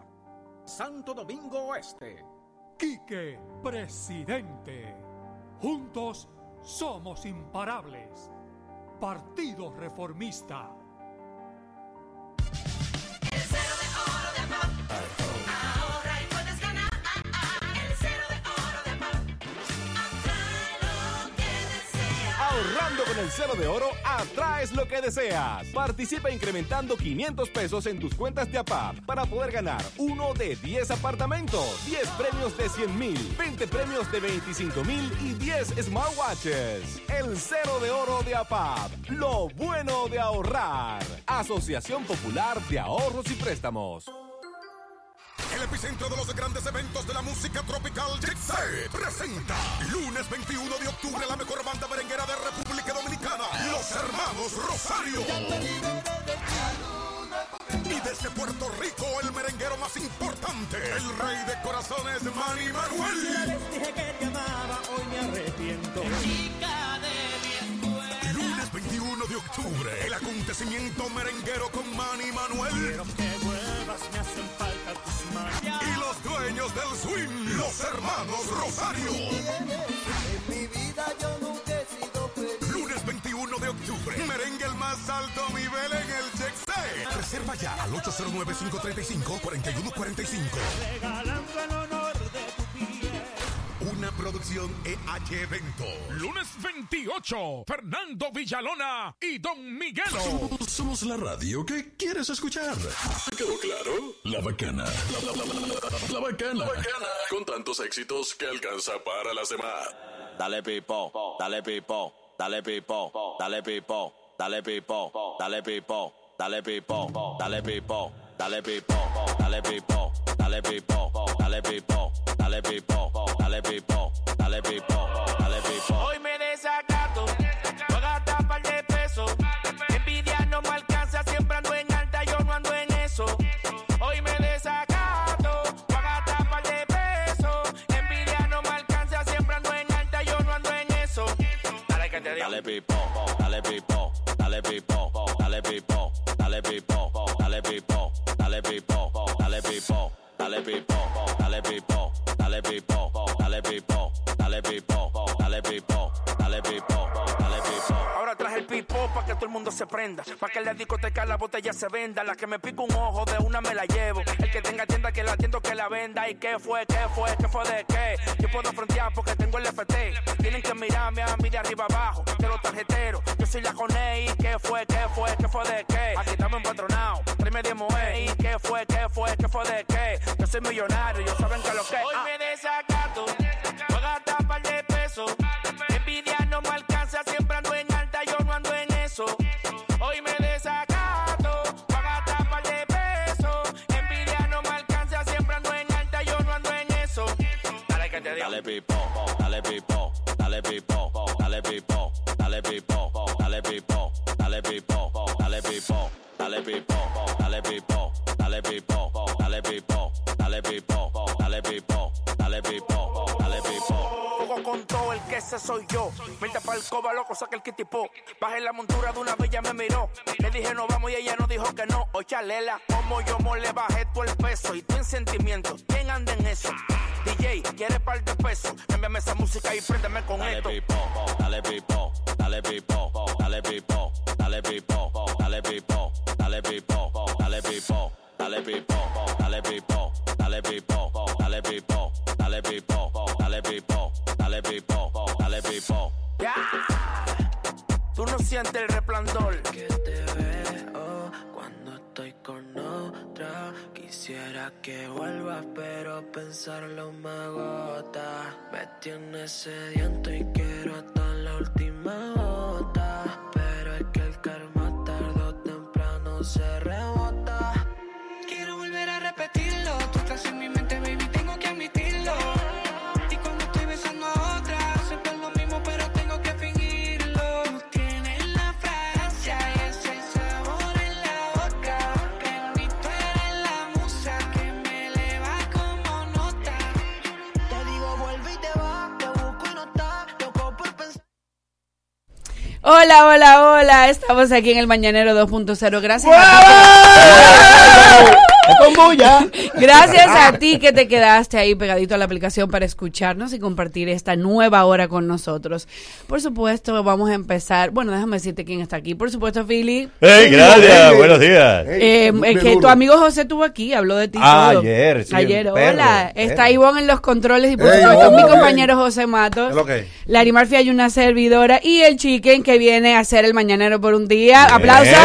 Santo Domingo Oeste. Quique, presidente. Juntos somos imparables. Partido Reformista. El cero de oro, atraes lo que deseas. Participa incrementando 500 pesos en tus cuentas de APAP para poder ganar uno de 10 apartamentos, 10 premios de 100 mil, 20 premios de 25 mil y 10 smartwatches. El cero de oro de APAP. Lo bueno de ahorrar. Asociación Popular de Ahorros y Préstamos. El epicentro de los grandes eventos de la música tropical Jixé presenta lunes 21 de octubre la mejor banda merenguera de República los hermanos Rosario. Y desde Puerto Rico, el merenguero más importante, el rey de corazones, Manny Manuel. Dije que te amaba, hoy me arrepiento. Chica de bien Lunes 21 de octubre, el acontecimiento merenguero con Manny Manuel. Quiero que vuelvas, me hacen falta tus manos. Y los dueños del swing, los hermanos Rosario. Más alto nivel en el Jexé. Reserva ya al 809-535-4145. Regalando el honor de tu piel. Una producción EH Evento. Lunes 28, Fernando Villalona y Don Miguelo. Somos, somos la radio que quieres escuchar. ¿Quedó claro? La bacana. La, la- la- la- la bacana. Con tantos éxitos que alcanza para las demás. Dale pipo, dale pipo, dale pipo, dale pipo, dale pipo, dale pipo, dale pipo, dale pipo, dale pipo, dale pipo, dale pipo, dale pipo, dale pipo, dale pipo, dale pipo, dale pipo. Hoy me desacato, voy a gastar par de pesos. Envidia no me alcanza, siempre ando en alta, yo no ando en eso. Hoy me desacato, voy a gastar par de pesos. Envidia no me alcanza, siempre ando en alta, yo no ando en eso. Dale que te digo. Dale pipo, dale pipo, dale pipo, dale pipo, dale pipo, dale pipo, dale pipo, dale pipo, dale pipo, dale pipo, dale pipo, todo el mundo se prenda. Pa' que la discoteca la botella se venda. La que me pica un ojo de una me la llevo. El que tenga tienda que la atiendo que la venda. ¿Y qué fue? ¿Qué fue? ¿Qué fue de qué? Yo puedo frontear porque tengo el FT. Tienen que mirarme a mí de arriba abajo. De los tarjeteros. Yo soy la Coney. ¿Y qué fue? ¿Qué fue? ¿Qué fue de qué? Aquí estamos empatronados. Tráeme de moe. ¿Y qué fue? ¿Qué fue? ¿Qué fue de qué? Yo soy millonario. Yo saben que lo que. Hoy me desacato. Voy a gastar par de pesos. Hoy me desacato. Voy a gastar par de pesos. Envidia no me alcanza. Siempre ando en alta. Yo no ando en eso. Dale que te digo. Dale pipo, dale pipo, dale pipo, dale pipo, dale pipo, dale pipo, dale pipo, dale pipo, dale pipo, ese soy yo. Vente para el coba, loco, saca el kitipo. Bajé la montura de una bella, me miró. Le dije no vamos y ella no dijo que no. O chalela, como yo mo le bajé todo el peso. Y tú en sentimientos, ¿quién anda en eso? DJ, ¿quiere par de pesos? Envíame esa música y préndeme con Dale esto. pipo, dale pipo, dale pipo, dale pipo, dale pipo, dale pipo, dale pipo, dale pipo, dale pipo, dale pipo, dale pipo, dale pipo, dale pipo, dale pipo, dale pipo, Ya. Tú no sientes el resplandor. Que te veo cuando estoy con otra. Quisiera que vuelvas, pero pensarlo me agota. Me tienes sediento y quiero hasta la última gota. Pero es que el karma tarde o temprano se rebota. Hola, hola, hola. Estamos aquí en el Mañanero 2.0. Gracias a *laughs* ti. Gracias a ti que te quedaste ahí pegadito a la aplicación para escucharnos y compartir esta nueva hora con nosotros. Por supuesto, vamos a empezar. Bueno, déjame decirte quién está aquí. Por supuesto, Philly. Hey, gracias, buenos días. Eh, Hey, es que duro. tu amigo José estuvo aquí, habló de ti Ah, todo. ayer, sí, Ayer, hola. perro. Está Ivonne en los controles y por Hey, supuesto Ivonne, mi compañero José Matos. ¿Qué es lo que? Larry Murphy hay una servidora y el Chicken que viene a hacer el mañanero por un día. ¡Aplausos!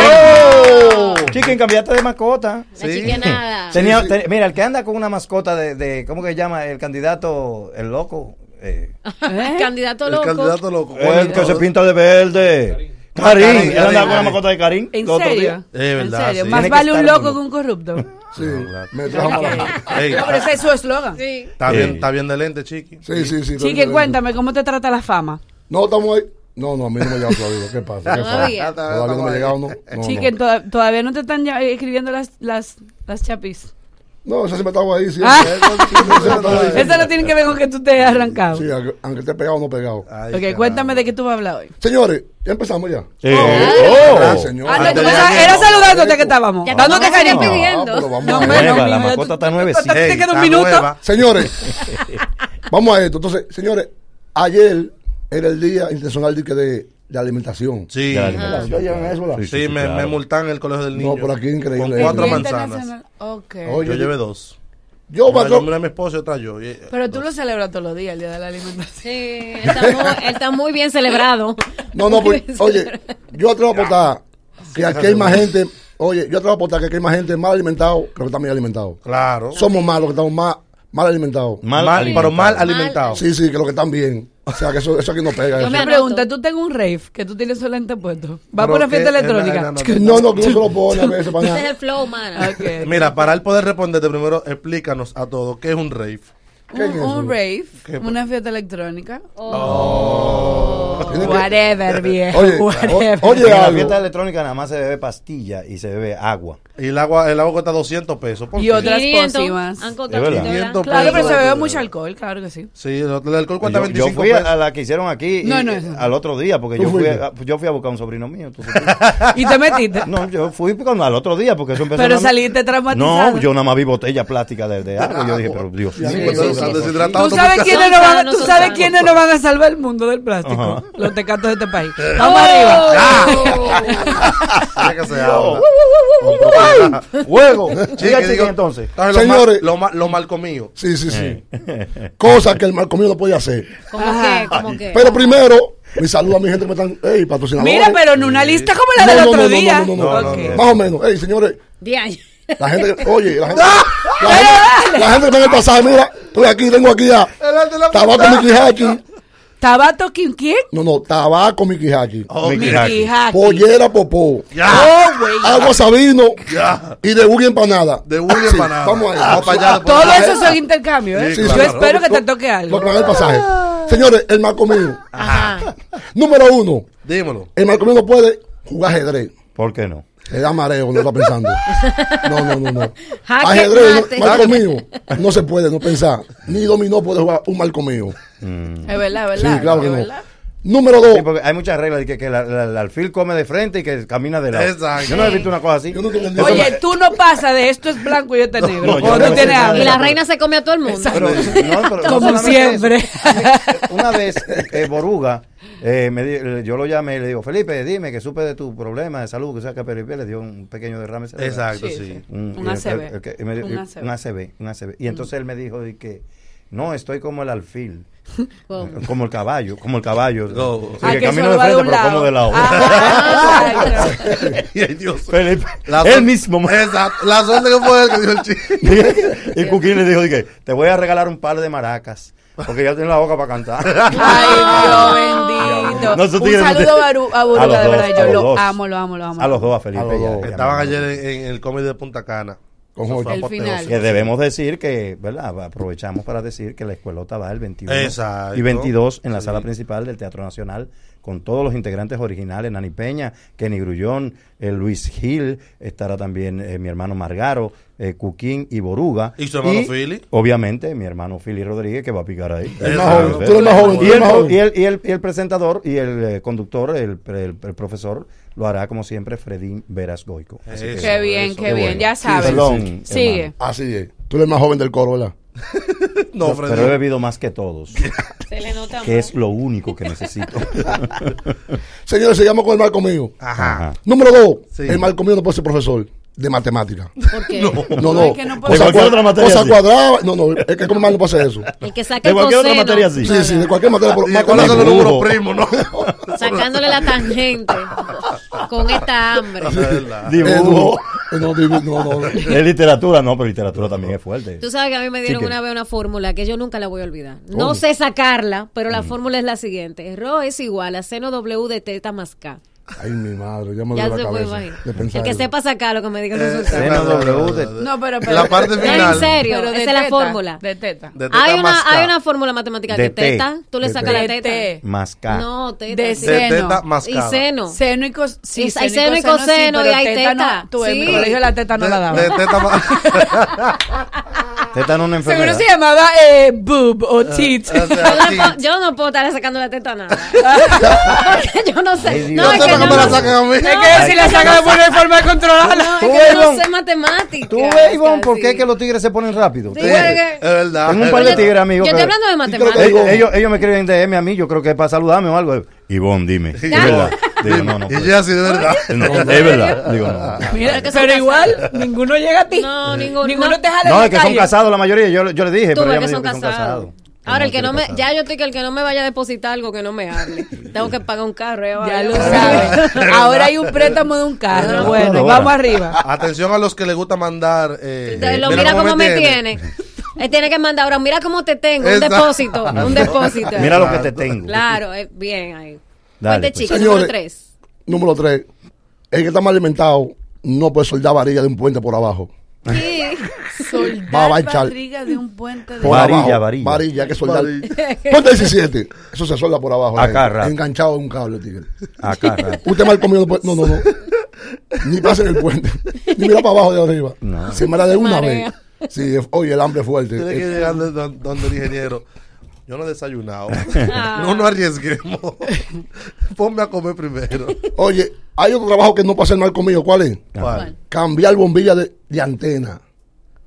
Chicken, cambiaste de mascota. La chickenada. Tenía, Sí, sí. te- mira, el que anda con una mascota de, de ¿cómo que se llama? El candidato, el loco. eh, *laughs* Candidato El loco. candidato loco. El que se pinta de verde. Karim, él anda con una mascota de Karim. ¿En serio? días. Es ¿En verdad, serio? sí. Más vale un loco que un corrupto. Sí, me trajo trajo Ey. No, pero ese es su eslogan. Está bien, está bien de lente, chiqui. Sí, sí, sí. Chique, cuéntame, ¿cómo te trata la fama? No, estamos ahí. No, no, a mí no me ha llegado todavía. ¿Qué pasa? ¿Qué pasa? Todavía. Todavía no me ha llegado, no. No, toda- todavía no te están eh, escribiendo las, las, las chapis. no. no, eso sí me estaba ahí. Ah. Eso Eso no tiene que ver con que tú te hayas arrancado. Sí, aunque, esté pegado o no pegado. ok, cuéntame de qué tú vas a hablar hoy. Señores, ya empezamos ya. Sí. Oh. Gracias, señor. Ah, no, era saludándote que estábamos. Ya Dándote cariño. pidiendo. Ah, No, no, Nueva, mi la mascota está nuevecita. Te queda un está minuto. nueva. Señores, *laughs* vamos a esto. Entonces, señores, ayer era el Día Internacional de, que de, Alimentación. Sí. De alimentación. ¿Ya llevan eso, verdad? Sí, me, me multan en el colegio del niño. No, por aquí increíble. Con cuatro manzanas. Ok. Oye, yo llevé dos. Yo, una, Macro- una a mi esposa y otra yo. Y- Pero tú lo celebras todos los días, el día de la alimentación. Sí, él está muy, está muy bien celebrado. No, no, pues, oye, yo atrevo a aportar que aquí hay más gente, oye, yo atrevo a aportar que aquí hay más gente mal alimentada que los que están bien alimentados. Claro. Somos más los que estamos más mal alimentados. Mal Mal, alimentados. pero mal alimentados. Sí, sí, que los que están bien. O sea, que eso, eso aquí no pega. Yo eso. me pregunto, tú tengo un rave que tú tienes solamente puesto. Va por una fiesta electrónica. No, no, que uno se lo pone a veces *laughs* para Ese es el flow, man. Mira, para él poder responderte primero, explícanos a todos qué es un rave. Un, un rave, ¿Qué? una fiesta electrónica. Oh. Que- *laughs* Whatever, viejo. *laughs* Oye, whatever. o- oye, en la fiesta electrónica nada más se bebe pastilla y se bebe agua. Y el agua, el agua cuesta 200 pesos. ¿por Y otras 500, pócimas. han Es contado verdad. 500 Claro, pero se bebe mucho alcohol, claro que sí. Sí, el, alcohol cuesta Yo, yo 25 fui a, pesos. a la que hicieron aquí No, y- no, eso. al otro día porque ¿Tú yo fui, a, yo fui a buscar a un sobrino mío. tú *laughs* ¿Y te metiste? No, yo fui cuando- al otro día porque eso empezó Pero saliste traumatizado. No, yo nada más vi botella plástica de, de agua. Yo dije, pero Dios mío. Sí, ¿qué sí, sí. ¿Tú sabes quiénes no van, sanos, tú son sabes sanos. quiénes no van a salvar el mundo del plástico? Los tecatos de este país. Vamos arriba. Ya *laughs* que se habla. Juego. Digo- entonces. Señores. lo, mal, lo mal comido. Sí, sí, sí. Cosas que el mal comido no puede hacer. ¿Cómo que? ¿Cómo que? Pero primero, mi saludo a mi gente que me están, ey, patrocinadores. Mira, pero en una lista como la del no, otro no, día. no, no, no, no. Ok. Más o menos. Ey, señores, Diaño. la gente que, *laughs* oye, la gente, la gente, la gente que me en el pasaje, mira, estoy aquí, tengo aquí a Tabaco Miki Hachi. ¿Tabato quién? quién? No, no, Tabaco Miki Hachi. Oh. Hackey. Pollera Popó. Ya. Oh, güey. Agua Sabino. Ya. Y de Buggy Empanada. De William Sí, Empanada. Vamos allá. Todo Ah, eso son intercambios, ¿eh? Sí, Yo claro. espero que te Lo- toque Lo algo. haga el pasaje. Señores, el mal comido. Ajá. Número uno. Dímelo. El mal comido no puede jugar ajedrez. ¿Por qué no? Le da mareo cuando está pensando. *laughs* No, no, no, no. Ajedrez, no, marco mío. No se puede no pensar. Ni dominó puede jugar un marco mío. Es verdad, es Sí, verdad. claro que es no. verdad. Número dos. Sí, porque hay muchas reglas de que, que la- la- el alfil come de frente y que camina de lado. Exacto. Yo no he visto una cosa así. Oye, tú no pasas de esto es blanco y esto es negro. no. Y la reina se come a todo el mundo. Pero, no, pero no Como siempre. eso. Una vez, eh, Boruga, eh, me di- yo lo llamé y le digo, Felipe, dime que supe de tu problema de salud, que sea que Peripe le dio un pequeño derrame cerebral. Exacto, Sí, sí. Un, Un el- el- el dio- Un ACV. un ACV. Y entonces él me dijo de que, no, estoy como el alfil. *laughs* ¿Cómo? Como el caballo, como el caballo. *laughs* Sí, Ah, que que camino de frente, pero como de lado. Ah, *laughs* exacto. Y el Dios. Felipe, La él mismo. Exacto. La suerte que fue él que dijo el chiste. y Cuquín le dijo, dije, te voy a regalar un par de maracas, porque ya tiene la boca para cantar. Ay, Dios bendito. No, Un tigres no saludo a, Baru- a A Boruga, los de dos, verdad. a Yo los lo dos. amo, lo amo, lo amo. A los dos, a Felipe. A los ya- dos. ya Estaban ayer en, en el comedy de Punta Cana. Con Eso. El final. Que debemos decir que, ¿verdad? Aprovechamos para decir que la escuelota va el 21 Exacto. y 22 en la Sí. sala principal del Teatro Nacional con todos los integrantes originales, Nani Peña, Kenny Grullón, eh, Luis Gil, estará también eh, mi hermano Margaro, eh, Cuquín y Boruga. ¿Y su hermano Philly? Obviamente, mi hermano Philly Rodríguez que va a picar ahí. Y el, y y y el presentador y el eh, conductor, el, el- el profesor, lo hará como siempre Fredín Veras Goico. Así que- Qué bien, eso, qué qué bien. bueno. Ya Sí, sabes. perdón, Sigue. Así es. Tú eres el más joven del coro, ¿verdad? *laughs* No, Freddy. pero he bebido más que todos, *laughs* Se le nota que es lo único que necesito. *laughs* Señores, sigamos con el marco mío. Ajá. Número dos. Sí. El marco mío no puede ser profesor de matemática. ¿Por qué? *laughs* No, no. Es que no puede Cosa ser. Cua- otra materia, cosa cuadrada. No, no. Es que como mal no puede hacer eso. El que saque De el cualquier otra materia, sí. Sí, sí, de cualquier materia. pero ¿Y cuáles son los números primos, no? *laughs* Sacándole la tangente con esta hambre. *laughs* Es. Eh, no, no, no, no. Es literatura, no, pero literatura también es fuerte. Tú sabes que a mí me dieron Sí una vez una fórmula que yo nunca la voy a olvidar. No ¿Cómo? sé sacarla, pero la fórmula es la siguiente. Rho es igual a seno W de teta más K. Ay, mi madre, ya me Ya duele la cabeza. El que sepa sacarlo, que me diga el Eh, resultado. No, pero, pero La parte No, final. en serio, esa es la fórmula. De teta. De teta Hay una, hay una fórmula matemática De que teta, tú le sacas la De teta. Más K. No, teta. De sí. De seno. Y seno. Seno y cos sí, hay seno y coseno sí, y hay teta. No, tú, en mi Sí. colegio la teta no la daba. de teta más. *laughs* Teta en una Seguro enfermedad. se llamaba eh, boob o tit. O sea, Yo no, puedo- no estar sacando la teta a nada. Porque *laughs* *laughs* yo no sé. No, es sé que por qué yo me la no- sacan a mí. Es que si la sacan de buena forma de controlarla. No, Tú es no Ivonne. sé matemáticas. ¿Tú ves, Ivonne, por qué que los tigres se ponen rápido? Sí, es verdad. Tengo un es par de tigres amigos. Yo estoy hablando de matemáticas. ellos, ellos, ellos me escriben DM a mí, yo creo que es para saludarme o algo. Ivonne, dime. ¿Es Ya. verdad? Digo, no, no. Y ya sí, de verdad. No, es verdad. Digo, no. Mira, que son pero igual, ninguno llega a ti. No, ninguno. Ninguno no. te jala No, es que son casados la mayoría. Yo, yo le dije, Tú pero ella me que son que son casados. casados. Ahora, el que no me, ya yo estoy que el que no me vaya a depositar algo que no me hable. *laughs* Tengo que pagar un carro. Ya, lo sabes. *laughs* Ahora hay un préstamo de un carro. No, Bueno, no, vamos arriba. Atención a los que les gusta mandar. Eh, lo mira mira cómo me tiene. Él *laughs* tiene que mandar ahora, mira cómo te tengo, un depósito, un depósito. Mira lo que te tengo. Claro, eh, bien ahí. Dale, pues. chicos, Señores. número tres. Número tres. El que está mal alimentado no puede soldar varilla de un puente por abajo. *laughs* A Soldar barriga de un puente de... Por Varilla, abajo. varilla. Varilla, que soldar. Ponte 17. Eso se solda por abajo. Acá, ahí, rato. Enganchado en un cable, tigre. Acá, rato. *laughs* Usted mal comido. no puede- No, no, no. Ni pasa en el puente. Ni mira para abajo de arriba. No. Se marea de una Marea. vez. Sí, oye, el hambre es fuerte. Tiene que Eh, llegar donde, donde el ingeniero. Yo no he desayunado. Ah. *laughs* No nos arriesguemos. *laughs* Ponme a comer primero. Oye, hay otro trabajo que no pasa mal comido. ¿Cuál es? ¿Cuál? Cambiar bombilla de, de antena.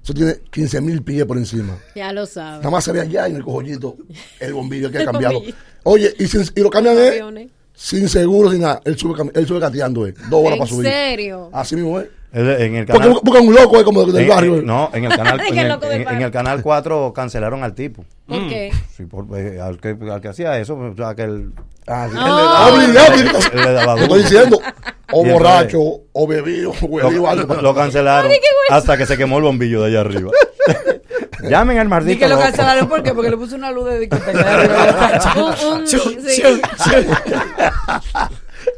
Eso tiene 15 mil pies por encima. Ya lo sabes. Nada más se ve allá en el cojollito el bombillo que ha cambiado. Oye, y, sin- y lo cambian Aviones. sin seguro, sin nada. Él sube, él sube gateando, eh, dos horas ¿En para subir. serio? Así mismo, ¿eh? El- En el Porque canal. buscan un loco, eh, como del en- barrio. eh. no, en el canal, en *laughs* el, en- en el canal 4 cancelaron al tipo. ¿Por qué? Sí, por- eh, al, que, al que hacía eso, o sea, que él, Ah. Oh. Él le daba Te duro. estoy diciendo, o *laughs* Y borracho, o bebido, Lo, algo. lo cancelaron hasta que se quemó el bombillo de allá arriba. *laughs* Llamen al maldito. que lo loco. cancelaron, ¿por qué? Porque le puso una luz de discoteca. Un- un- sí.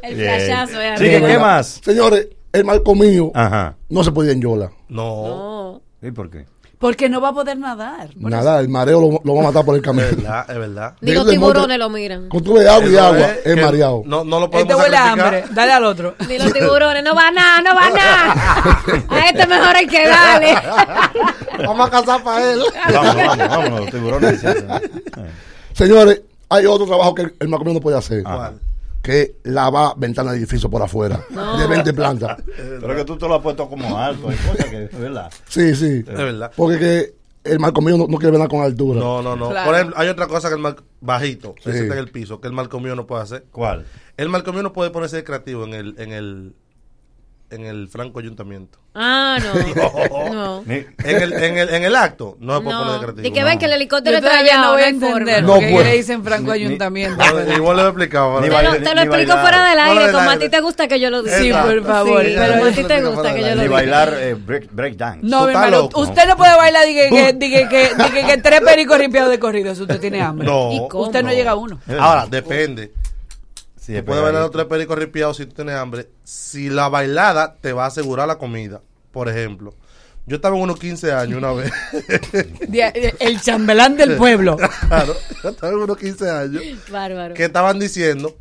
El flashazo. ¿qué más? Señores, el mal comido Ajá. no se podía en Yola. No. No. ¿Y por qué? Porque no va a poder nadar. Nada, el mareo lo, lo va a matar por el camino. Es verdad, es verdad. Ni los tiburones lo miran. Cuando tú ves agua y agua, es mareado. No, no lo Este podemos huele a sacrificar. hambre. Dale al otro. Ni los tiburones, no va nada, no va nada. *laughs* A este mejor hay que darle. *laughs* Vamos a cazar para él. Vamos, vamos, vámonos, los tiburones. Señores, hay otro trabajo que el, el macomio no puede hacer. ¿Cuál? Que lavar ventanas de edificios por afuera. De 20 plantas. *laughs* Pero que tú te lo has puesto como alto. Hay cosas que, ¿verdad? Sí, sí. Es verdad. Porque que el marcomio no, no quiere ver nada con altura. No, no, no. Claro. Por ejemplo, hay otra cosa que el mal bajito, se Sí. sienta en el piso, que el malcomío no puede hacer. ¿Cuál? El malcomío no puede ponerse creativo en el, en el, en el franco ayuntamiento. Ah, *laughs* no. No. Ni- En el, en el, en el acto no se puede No. poner creativo. Y que ven que el helicóptero está allá, no voy a entender No puedo. le dicen Franco Ni- ni- Ayuntamiento. No, igual le he explicado. Ni Te lo, te lo ni explico bailar. fuera del aire, como a ti te gusta que yo lo diga. Sí, por favor. Sí, pero como a ti te Ni gusta que yo lo Ni diga. bailar eh, break, break dance. No, mi hermano, usted no puede bailar diga que, diga que, diga que tres *laughs* pericos ripiados de corrido si usted tiene hambre. No. Usted no llega a uno. Ahora, depende. Sí, Tú es puedes bailar tres pericos ripiados si tú tienes hambre. Si la bailada te va a asegurar la comida, por ejemplo. Yo estaba en unos 15 años una vez. *laughs* El chambelán del pueblo. *laughs* claro, yo estaba en unos 15 años. Bárbaro. Que estaban diciendo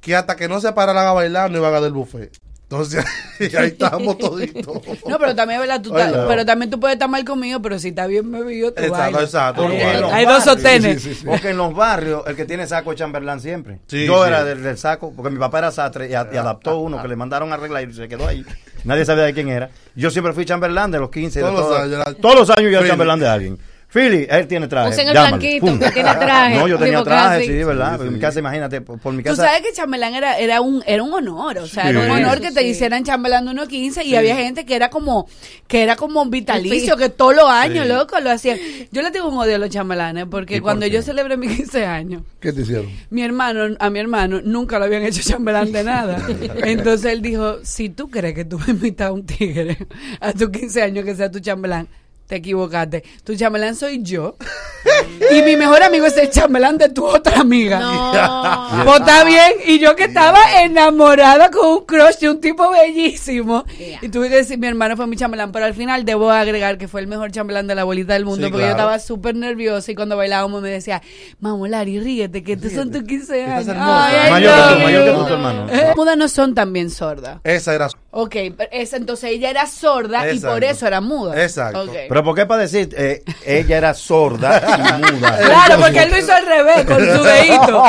que hasta que no se pararan a bailar no iban a dar el buffet. Entonces, *laughs* ahí estábamos toditos. *laughs* No, pero también, ¿verdad? Tú Oye, pero también tú puedes estar mal conmigo, pero si está bien bebido, tú Exacto, bailas. exacto. Hay-. Hay dos sostenes. Porque en los barrios, el que tiene saco es chambelán siempre. Sí, Yo sí. era del, del saco, porque mi papá era sastre y, a- y adaptó uno que le mandaron a arreglar y se quedó ahí. Nadie sabía de quién era. Yo siempre fui chambelán de los 15. de Todos los años todos los años yo era chambelán de alguien. Philly, él tiene traje. Usen el llámalo, blanquito, pum. que tiene traje, No, yo tenía traje, sí, ¿verdad? Sí, en mi casa, imagínate, por, por mi Tú casa. sabes que chambelán era, era, un, era un honor, o sea, Sí. era un honor que te Sí. hicieran chambelán de unos 15 y había gente que era como que era como vitalicio, que todos los años, Sí. loco, lo hacían. Yo le tengo un odio a los chambelanes porque ¿Y por cuando qué? yo celebré mis 15 años, ¿Qué te hicieron? mi hermano, a mi hermano nunca lo habían hecho chambelán de nada. *laughs* Entonces él dijo, si tú crees que tú vas a invitar a un tigre a tus 15 años que sea tu chambelán, te equivocaste. Tu chambelán soy yo. *laughs* y mi mejor amigo es el chambelán de tu otra amiga. No. *laughs* Pues está bien. Y yo que estaba enamorada con un crush de un tipo bellísimo. Yeah. Y tuve que decir, mi hermano fue mi chambelán. Pero al final debo agregar que fue el mejor chambelán de la bolita del mundo. Sí, porque yo estaba súper nerviosa. Y cuando bailábamos me decía, Mamá Lari, ríete, que estos son tus 15 años. Estás hermosa. Ay, Mayor que tú, mayor que you". tú, tu hermano. Eh, mudas no son también sordas. Esa era. Ok, pero esa, entonces ella era sorda y por eso era muda. Exacto. Pero ¿por qué para decir? eh, ella era sorda y *laughs* muda. Claro, porque él lo hizo al revés con su dedito.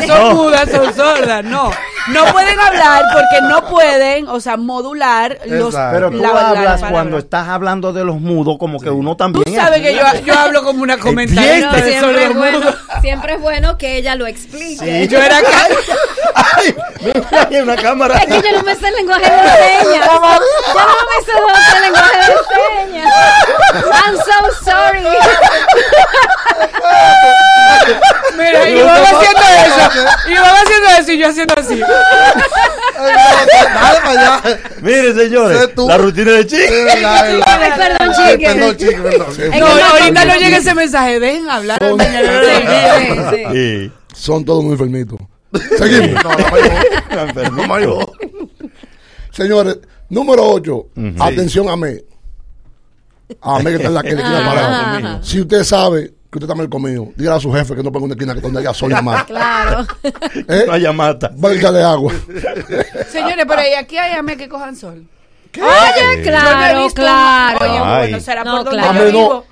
Que son mudas, son sordas. No. No pueden hablar porque no pueden, o sea, modular los. Pero tú la- la- hablas la cuando estás hablando de los mudos, como que uno también. Tú sabes que yo, yo hablo como una Pero comentarista de es sordos bueno, mudos. siempre es bueno que ella lo explique. Yo era acá. *laughs* Ay, mira, hay una cámara. Es que yo no me sé el lenguaje de señas. *laughs* Yo no me sé el lenguaje de señas. I'm so sorry. Mira, y van haciendo eso. Y van haciendo eso y yo haciendo así. Dale para allá. Mire, señores, la rutina de chico. Perdón, chique. Perdón. Es No, ahorita no llega ese mensaje. Dejen hablar al mañanero del día. Sí, sí. Sí. Son todos muy enfermitos. Seguimos. No, no, no, no, no, no. Señores, número 8. Ujú. Atención a mí. A mí que está en la que le ajá. Si usted sabe que usted está mal comido, dígale a su jefe que no ponga una esquina que donde haya sol y más. Claro. ¿Eh? No haya mata. Va a echarle agua. Señores, pero ¿y aquí hay ame que cojan sol? Oye, no he claro, claro. Oye, bueno, será No, por donde claro. yo vivo.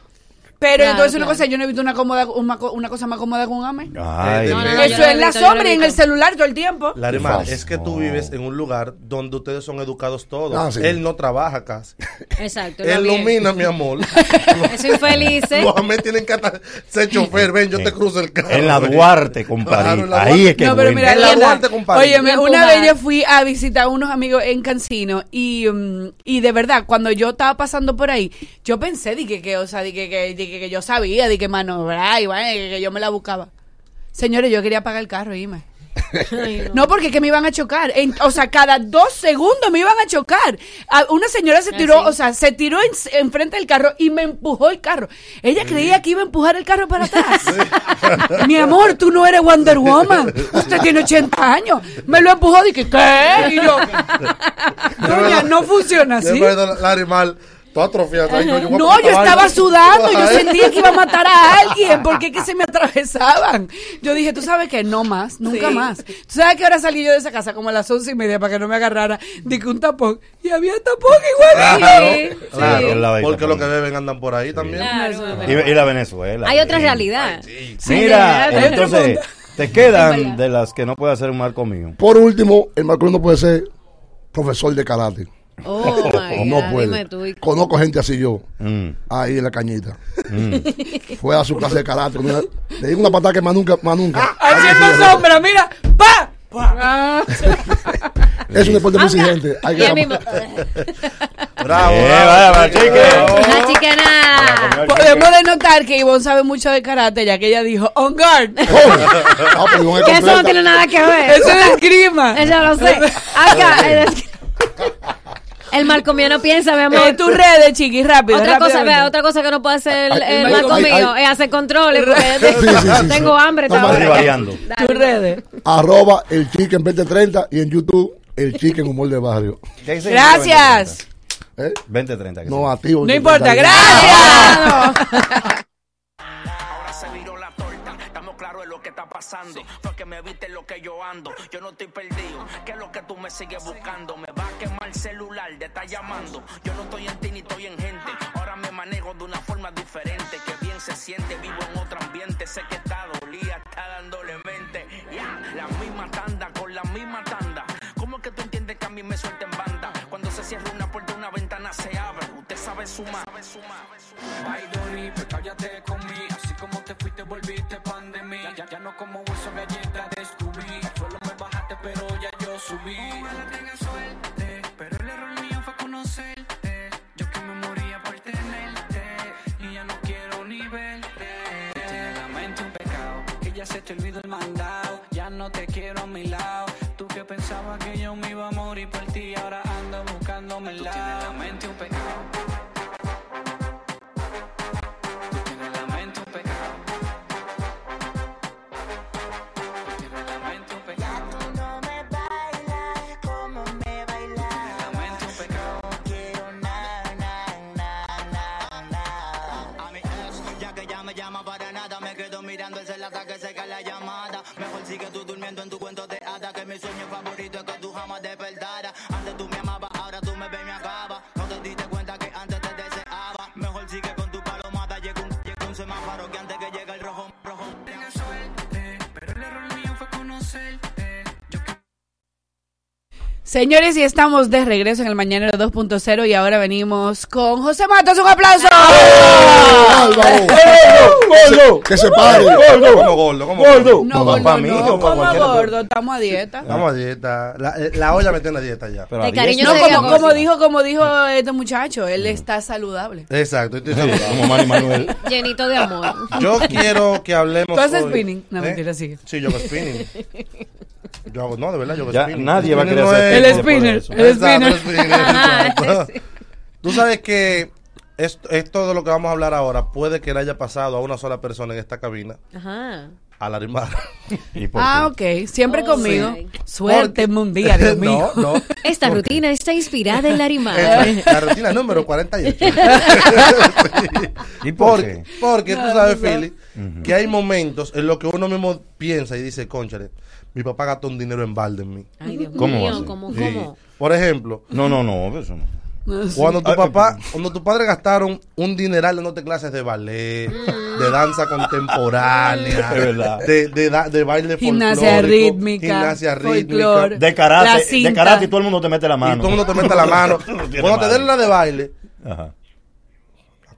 Pero Claro, entonces una cosa, yo no he visto una, cómoda, una, co- una cosa más cómoda con un ame. Ay, No, no, no, yo Eso es la sombra y en el celular todo el tiempo. Larimar, es que tú vives en un lugar donde ustedes son educados todos. Sí. Él no trabaja casi. Exacto. Él ilumina, mi amor. *laughs* Es infeliz. ¿eh? Los amén tienen que ser chofer. Ven, yo te cruzo el carro. En la. Duarte, compadre. Claro, Ahí es que no, pero mira, En la Duarte, compadre. Y una empujar. vez yo fui a visitar a unos amigos en Cancino y, mm, y de verdad, cuando yo estaba pasando por ahí, yo pensé, dije que, o sea, dije que, que yo sabía, dije que manobrar y bueno, que, que yo me la buscaba. Señores, yo quería pagar el carro, irme. *laughs* Ay, no. No, porque es que me iban a chocar. En- o sea, cada dos segundos me iban a chocar. A- una señora se tiró, Ah, sí. o sea, se tiró en- enfrente del carro y me empujó el carro. Ella creía que iba a empujar el carro para atrás. *laughs* Mi amor, tú no eres Wonder Woman. Usted tiene 80 años. Me lo empujó. Dije, ¿qué? Y yo, *laughs* doña, no funciona así. Me acuerdo, Larimar, Tú atrofias ahí, yo voy a No, yo estaba sudando, yo sentía que iba a matar a *laughs* alguien, porque es que se me atravesaban. Yo dije, tú sabes que no más, nunca Sí. más. Tú sabes que ahora salí yo de esa casa como a las once y media para que no me agarrara. Dije un tapón, y había tapón igual. Claro, claro, Sí. Porque los que beben andan por ahí también. Y, y la Venezuela. Hay otra realidad. Mira, Sí, hay otro entonces, te quedan de las que no puede hacer un marco mío. Por último, el Marco no puede ser profesor de karate. Oh, *laughs* my no God, puede. dime tú. y- Conozco gente así yo, Mm. ahí en la cañita. *laughs* Fue a su clase de karate. mira, Le di una patada que más nunca, más nunca. Haciendo sombra, mira, pa. pa. *laughs* Es un deporte muy exigente. Hay que mismo- Bravo, Eh, bravo. vaya, va, chique. La chicana. Podemos denotar que Ivonne sabe mucho de karate, ya que ella dijo, on guard. Ah, pero Ivonne es Que eso no tiene nada que ver. Eso es esgrima. Eso lo sé. Acá, el, el marcomiano piensa, mi amor. Eh, tus redes, chiqui, rápido. otra cosa, vea, otra cosa que no puede hacer el, Ay, el ay, marco mío es hacer controles. *laughs* Porque Sí, sí, sí, tengo sí. hambre. No, variando. Tus redes. Arroba el chicken 2030 y en YouTube el chicken humor de barrio. Gracias. ¿Eh? 20-30. No, activo. No importa, 2030. gracias. *laughs* está pasando. Fue que me viste lo que yo ando, yo no estoy perdido. ¿Qué es lo que tú me sigues buscando? Me va a quemar el celular de estar llamando. Yo no estoy en ti ni estoy en gente. Ahora me manejo de una forma diferente. Que bien se siente, vivo en otro ambiente. Sé que está dolía, está dándole mente. Ya, la misma tanda con la misma tanda. ¿Cómo es que tú entiendes que a mí me suelten banda? Cuando se cierra una puerta, una ventana se abre. Usted sabe sumar. Ay, Dori, pues cállate conmigo. De mí. Ya, ya no como hueso galleta descubrí. Solo me bajaste, pero ya yo subí. Ojalá tengas suerte, pero el error mío fue conocerte. Yo que me moría por tenerte. Y ya no quiero ni verte. Tienes la mente un pecado, que ya se te olvidó el mandado. Ya no te quiero a mi lado. Tú que pensabas que yo me iba a morir por ti, ahora ando buscándome el lado. Señores, y estamos de regreso en el Mañanero 2.0 y ahora venimos con José Matos. ¡Un aplauso! ¡Gordo! Que se pare. ¿Cómo gordo? ¿Cómo gordo? No, gordo, para mí, no, como gordo, estamos a dieta. Estamos a dieta. La, eh, la olla me tiene a dieta ya. Pero cariño No, como, gordo. como dijo, como dijo este muchacho, él está saludable. Exacto, estoy saludable. Como Manny Manuel. Llenito de amor. Yo quiero que hablemos. ¿Tú haces hoy- spinning? No, ¿Eh? mentira, sigue. Sí, yo hago spinning. Yo hago, no, de verdad, yo hago Ya spinning. nadie va a querer no hacer es- El spinner, el spinner. sí. Tú sabes que esto, esto de lo que vamos a hablar ahora puede que le haya pasado a una sola persona en esta cabina, Ajá. a Larimar. *laughs* ¿Y por Ah, qué? ok. Siempre Oh, conmigo. sí. Suerte un día, Dios *laughs* mío. No, no. Esta rutina está inspirada en Larimar. *laughs* Es la rutina número 48. ¿Y por Porque, qué? porque tú sabes. Philly, que hay momentos en los que uno mismo piensa y dice, conchale, mi papá gastó un dinero en balde en mí. Ay, Dios ¿Cómo mío, así? ¿cómo, Sí. cómo? Por ejemplo, No, no, no, eso no. cuando tu Ah, papá, cuando tu padre gastaron un dineral dándote clases de ballet, de danza contemporánea, de, de, da- de baile Gimnasia rítmica, gimnasia rítmica, De karate, de karate y todo el mundo te mete la y mano. todo el mundo te mete la mano. *laughs* Cuando te den la de baile, Ajá.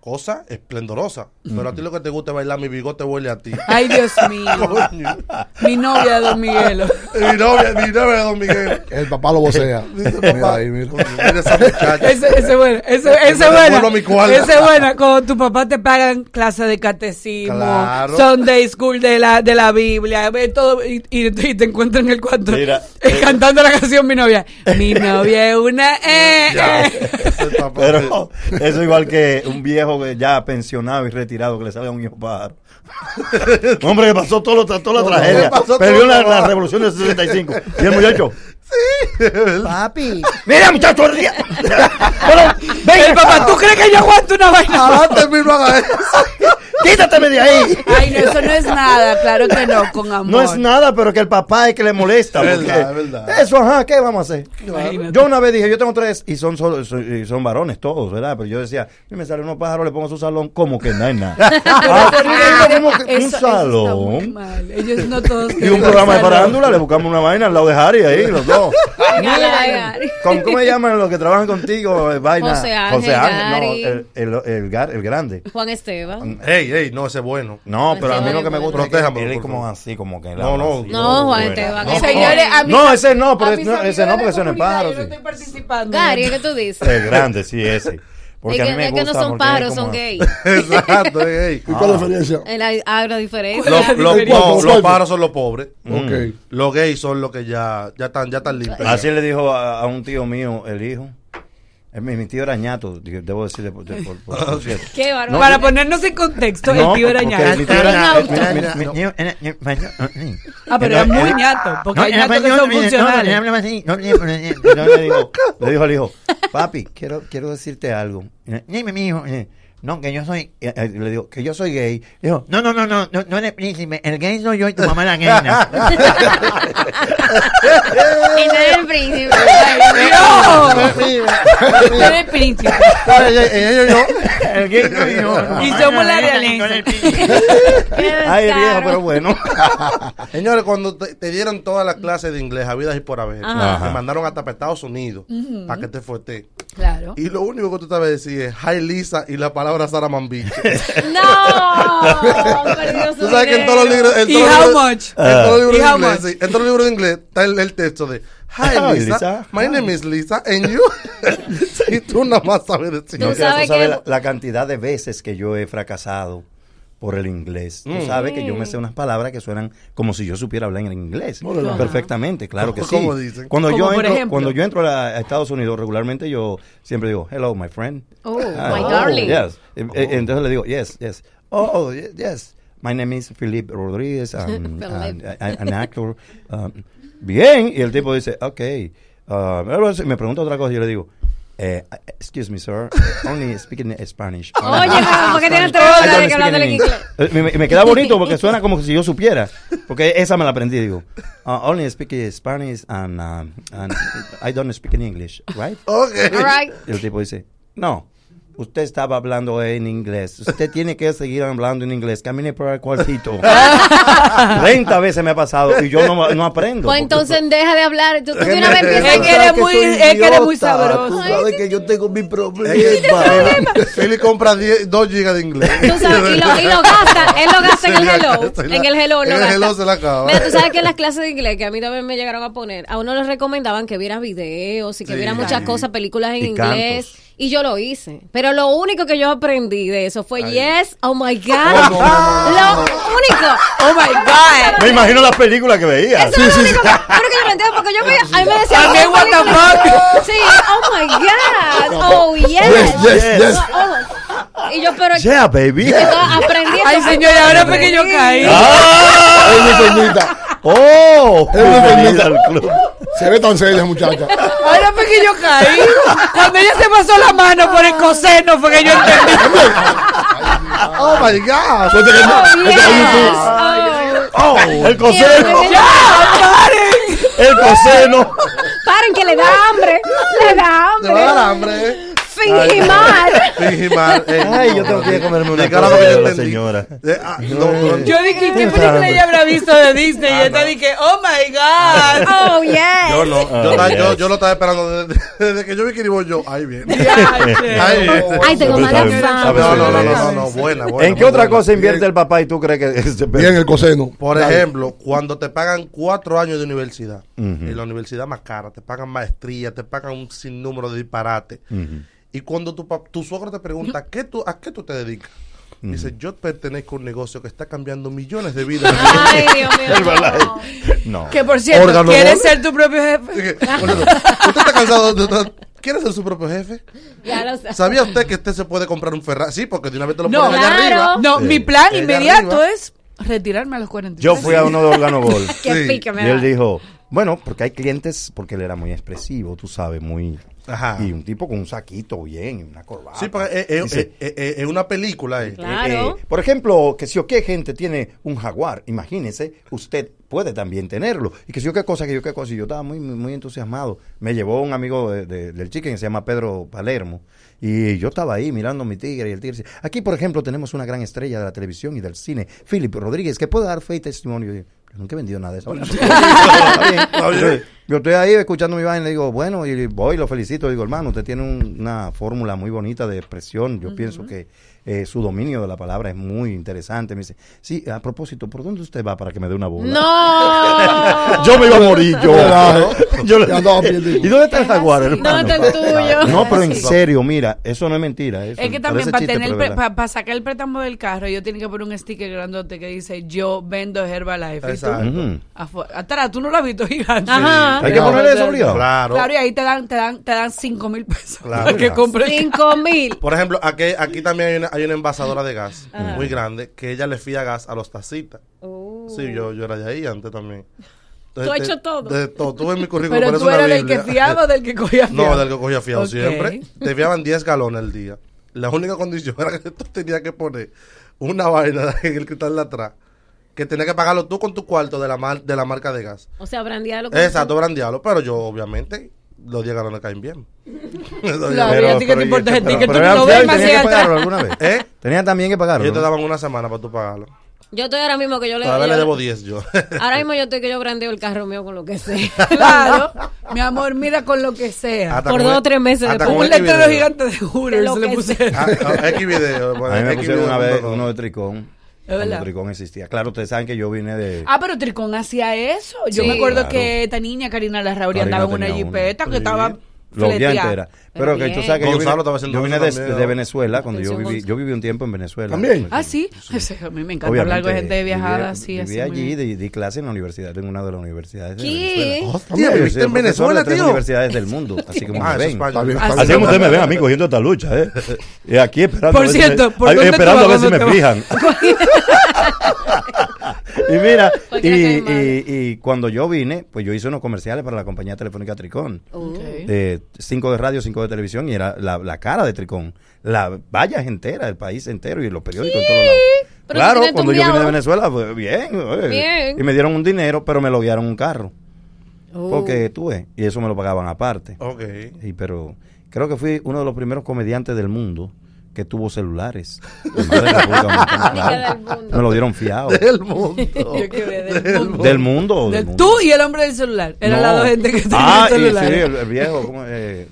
Cosa esplendorosa. Pero a ti lo que te gusta es bailar, mi bigote huele a ti. Ay, Dios *laughs* mío. Coño. Mi novia, Don Miguelo. *laughs* mi novia, mi novia de Don Miguel. El papá lo vocea. *laughs* Dice Mira papá, ahí, mira. mira esa muchacha. Ese, ese buena, ese, ese cuarto. Ese buena, cuando tu papá te pagan clase de catecismo, Claro. Sunday school de la, de la Biblia, todo, y, y- y te encuentras en el cuarto Mira, eh, *laughs* cantando la canción Mi novia. *laughs* Mi novia es una *laughs* eh, Ya, eh. papá. Pero eso igual que un viejo que ya pensionado y retirado que le sale a un hijo pájaro. Un hombre que pasó todo lo, toda la tragedia. Perdió la, la revolución del 65. Y el muchacho, Papi. Mira, muchacho, el día. El papá, ¿tú crees que yo aguanto una vaina? Antes mismo haga eso. Quítateme de ahí. Ay, no, eso no es nada, claro que no, con amor. No es nada, pero que el papá es que le molesta. Es verdad, es verdad. Eso, ajá, ¿qué vamos a hacer? Imagínate. Yo una vez dije, yo tengo tres y son solo, son, y son varones todos, ¿verdad? Pero yo decía, y me sale unos pájaros, le pongo su salón, como que no hay nada. *laughs* Ah, ¿cómo que un Eso- salón. mal. Ellos no todos Y un programa de farándula, le buscamos una vaina al lado de Harry ahí, los dos. Gary. ¿Cómo, cómo me llaman los que trabajan contigo? Eh, Vaina. José Ángel, José Ángel, no, el, el, el, gar- el grande. Juan Esteban. Ey, ey, no, ese es bueno. No, pero a mí lo que me es gusta es que él es como así, como que No, no. No, Juan. Esteban. No, Señores, a No, mis- ese no, pero a es- no, ese no, porque ese no es pájaro, Yo no estoy participando. Gary, ¿qué tú dices? El grande, sí, ese. Porque es a que, mí me es que no gusta son es pájaros, como- son gays. *laughs* Exacto, ey, ey. ¿Y cuál es la diferencia? En la, hay una diferencia. Los, los, no, los pájaros son los pobres. Ok. Los gays son los que ya, ya están, ya están limpios. Así le dijo a, a un tío mío, el hijo. Es mi, mi tío era ñato, debo decirle por, por- por- por cierto. Qué bárbaro. Para ponernos en contexto, No, el tío era ñato. mi tío era. Mi- mi-. Ah, pero era muy ñato, porque hay ñatos que son funcionales. No, le digo, le dijo al hijo, papi, quiero, quiero decirte algo. Dime, mi hijo. No, que yo soy, eh, eh, le digo, que yo soy gay. Dijo, no, no, no, no, no, no eres príncipe, el gay soy yo y tu mamá la gayna. *laughs* Y no es el príncipe. ¡No! Eres príncipe. El gay soy yo. Y somos la realeza. Ay, viejo, pero bueno. *laughs* Señores, cuando te, te dieron todas las clases de inglés, habidas y por haber, Ajá. te mandaron hasta para Estados Unidos para que te fuerte. Claro. Y lo único que tú sabes decir es Hi Lisa y la palabra Sara Mambiche. *laughs* No, perdió su Tú sabes que en todos los libros. En ¿Y todos los how libros- much? En todos los libros ¿Y de inglés, en todos los libros de inglés está el, el texto de Hi Hi, Lisa, Lisa. my name is Lisa, and you. *laughs* y tú nada más sabes decir. No, Tú que sabes tú sabes que- la, la cantidad de veces que yo he fracasado por el inglés. Tú Mm. sabes que yo me sé unas palabras que suenan como si yo supiera hablar en inglés. Claro. Perfectamente, claro que *laughs* sí. ¿Cómo dicen? Cuando yo por entro, ejemplo. cuando yo entro a, Estados Unidos regularmente yo siempre digo, "Hello, my friend." Oh, Ah, my darling. Yes. Eh, eh, Entonces le digo, "Yes, yes." Oh, ye- yes. My name is Philip Rodríguez. *laughs* I'm, Philip. I'm- I'm an actor. Um, bien. Y el tipo dice, okay. Uh, me pregunta otra cosa y yo le digo, eh, excuse me, sir. *laughs* Only speaking Spanish. Oye, pero ¿por qué tienes tres de que hablar en inglés? Eh, Me, queda bonito porque suena como si yo supiera. Porque esa me la aprendí, digo. Uh, only speak Spanish and, um, and I don't speak in English, right? Okay. All right. Y el tipo dice, no, usted estaba hablando en inglés. Usted tiene que seguir hablando en inglés. Camine por el cuartito. *laughs* 30 veces me ha pasado y yo no, no aprendo. Pues entonces deja de hablar. Tú, tú de una vez empiezas que eres muy, es que eres muy Tú sabroso. sabes que yo tengo mi problema. Philly compra 10 2 gigas de inglés. Tú sabes, y lo, y lo gasta, él lo gasta en el hello. En el hello en lo el gasta. hello se le acaba. Mira, tú sabes que en las clases de inglés que a mí también me llegaron a poner, a uno les recomendaban que viera videos y que Sí. viera muchas cosas, películas en Y inglés. cantos. Y yo lo hice. Pero lo único que yo aprendí de eso fue yes, oh my God. Oh, no, no, no, lo único. Oh my God. Me imagino las películas que veía. Eso es lo único que, pero que yo entiendo porque yo veía, a mí me decían También, "Oh, what the película". Sí, oh my God. Oh yes. Yes, yes, yes. Oh. Y yo, pero Yeah, baby. aprendí Ay, eso. señor, ahora fue que yo caí. ¡Ah! Es mi enfermita. ¡Oh! Es mi Bienvenida enfermita. al club. Se ve tan seria, muchacha. Ahora fue que yo caí. Cuando ella se pasó la mano por el coseno fue que yo entendí. Oh my God. Oh, yes. Oh. ¡Oh! El coseno. ¡Ya, ¡Paren! El coseno. Paren que le da hambre. Le da dar hambre. Fingimar. Fingimar. eh. Ay, yo tengo que a comerme una cosa de la entendí. señora. Eh, ah, no, no, Yo dije, ¿qué película ella habrá visto de Disney? Y esta dije, oh my God. Oh, yes. Yo no, yo, Oh, yo, yes. yo lo estaba esperando desde, desde que yo vi que iba yo. Ahí viene. Yache. Ahí viene. Ay, tengo mala fama. No, no, no, no, no, no, buena, buena. ¿En qué otra buena. cosa invierte el papá y tú crees que *laughs* Bien el coseno. Por ejemplo, cuando te pagan cuatro años de universidad, en la universidad más cara, te pagan maestría, te pagan un sinnúmero de disparates. Y cuando tu, tu suegro te pregunta, ¿qué tú, ¿a qué tú te dedicas? Mm. Dice, yo pertenezco a un negocio que está cambiando millones de vidas. Ay, Dios mío. *laughs* No. no. Que por cierto, ¿quieres ser tu propio jefe? ¿Usted está cansado de, ¿Quiere ser su propio jefe? Ya lo sabes. ¿Sabía usted que usted se puede comprar un Ferrari? Sí, porque de una vez te lo no, ponen allá arriba. No, mi plan inmediato es retirarme a los 40. Yo fui a uno de Organo Gol. *laughs* sí. Y él dijo, bueno, porque hay clientes, porque él era muy expresivo, tú sabes, muy y un tipo con un saquito bien, una corbata. Sí, pero es, una película. Claro. Eh, por ejemplo, que si o qué gente tiene un jaguar, imagínese, usted puede también tenerlo. Y que si yo qué cosa, que yo qué cosa. Yo estaba muy, muy, entusiasmado. Me llevó un amigo del chicken que se llama Pedro Palermo. Y yo estaba ahí mirando a mi tigre y el tigre. Aquí, por ejemplo, tenemos una gran estrella de la televisión y del cine, Philip Rodríguez, que puede dar fe y testimonio. Yo nunca he vendido nada de eso. *laughs* *laughs* Yo estoy ahí escuchando mi vaina y le digo, bueno, y voy, lo felicito. Digo, hermano, usted tiene un, una fórmula muy bonita de expresión. Yo pienso que eh, su dominio de la palabra es muy interesante. Me dice, sí, a propósito, ¿por dónde usted va para que me dé una bola? ¡No! *laughs* yo me iba a morir, yo. *laughs* ¿Y dónde está el jaguar, hermano? Tuyo? No, pero en serio, mira, eso no es mentira. Es que también para, tener pa sacar el préstamo del carro, yo tengo que poner un sticker grandote que dice, yo vendo Herbalife. Exacto. ¿Y tú? Tú no lo has visto gigante. Ajá. Hay que ponerle eso obligado. Claro. Claro, y ahí te dan, te dan, te dan 5 mil pesos. Claro, que claro. compres. 5 mil. Por ejemplo, aquí, aquí también hay una, hay una envasadora de gas ah. muy grande que ella le fía gas a los tacitas. Oh. Sí, yo, yo era de ahí antes también. Tú has este, hecho todo. De, de todo. Tuve mi currículum. Pero tú eras del que fiaba o del que cogía *laughs* fiado. No, del que cogía fiado siempre. Te fiaban 10 galones al día. La única condición *laughs* era que tú tenías que poner una vaina *laughs* en el cristal de atrás que tenías que pagarlo tú con tu cuarto de la, mar, de la marca de gas. O sea, brandearlo. Exacto, brandearlo, pero yo obviamente los días no le caen bien. *laughs* claro, pero, a ti que te importa el ticket, tú no que pagarlo alguna vez. ¿Eh? Tenías también que pagarlo. Ellos te daban una semana para tú pagarlo. Yo estoy ahora mismo que yo le Todavía le debo 10 yo. *laughs* Ahora mismo yo estoy que yo brandeo el carro mío con lo que sea. *laughs* claro. mi amor, mira con lo que sea. Por dos o tres meses después. Un letrero gigante de Hooters le puse. Ah, X video. A mí me pusieron una vez uno de tricón. Cuando Tricón existía. Claro, ustedes saben que yo vine de. Ah, pero Tricón hacía eso. Yo sí, me acuerdo claro. que esta niña, Karina Larrauri, andaba en una jipeta que estaba lo entera. Pero, Pero que tú sabes que yo vine, yo vine de, de, Venezuela, cuando yo viví, yo viví un tiempo en Venezuela. ¿También? Ah, sí. *laughs* sí. A mí me encanta Obviamente, hablar con gente de viajada, así. Viví, allí, di, di, clase en la universidad, en una de las universidades ¿Qué? de Venezuela. Oh, tío, tío, yo, en Venezuela, tío? universidades del mundo, así como *laughs* ah, me ven. Así como ustedes me ven a mí *laughs* cogiendo esta lucha, ¿eh? Y aquí esperando. Por cierto, a ver esperando a ver si me fijan. *laughs* y mira, *laughs* y, y, cuando yo vine, pues yo hice unos comerciales para la compañía telefónica Tricón. Okay. Cinco de radio, cinco de televisión, y era la, la cara de Tricón. La valla entera, el país entero, y los periódicos en todos lados. Claro, cuando yo vine de Venezuela, pues, bien, bien, Y me dieron un dinero, pero me lo loguearon un carro. Porque tuve, y eso me lo pagaban aparte. Ok. Y, pero creo que fui uno de los primeros comediantes del mundo que tuvo celulares. *laughs* Me lo dieron fiado. Del mundo. *laughs* Del, del, mundo. Del, Tú y el hombre del celular. Eran no. las dos gente que ah, tenía ah, el celular. Sí, el, viejo. Eh,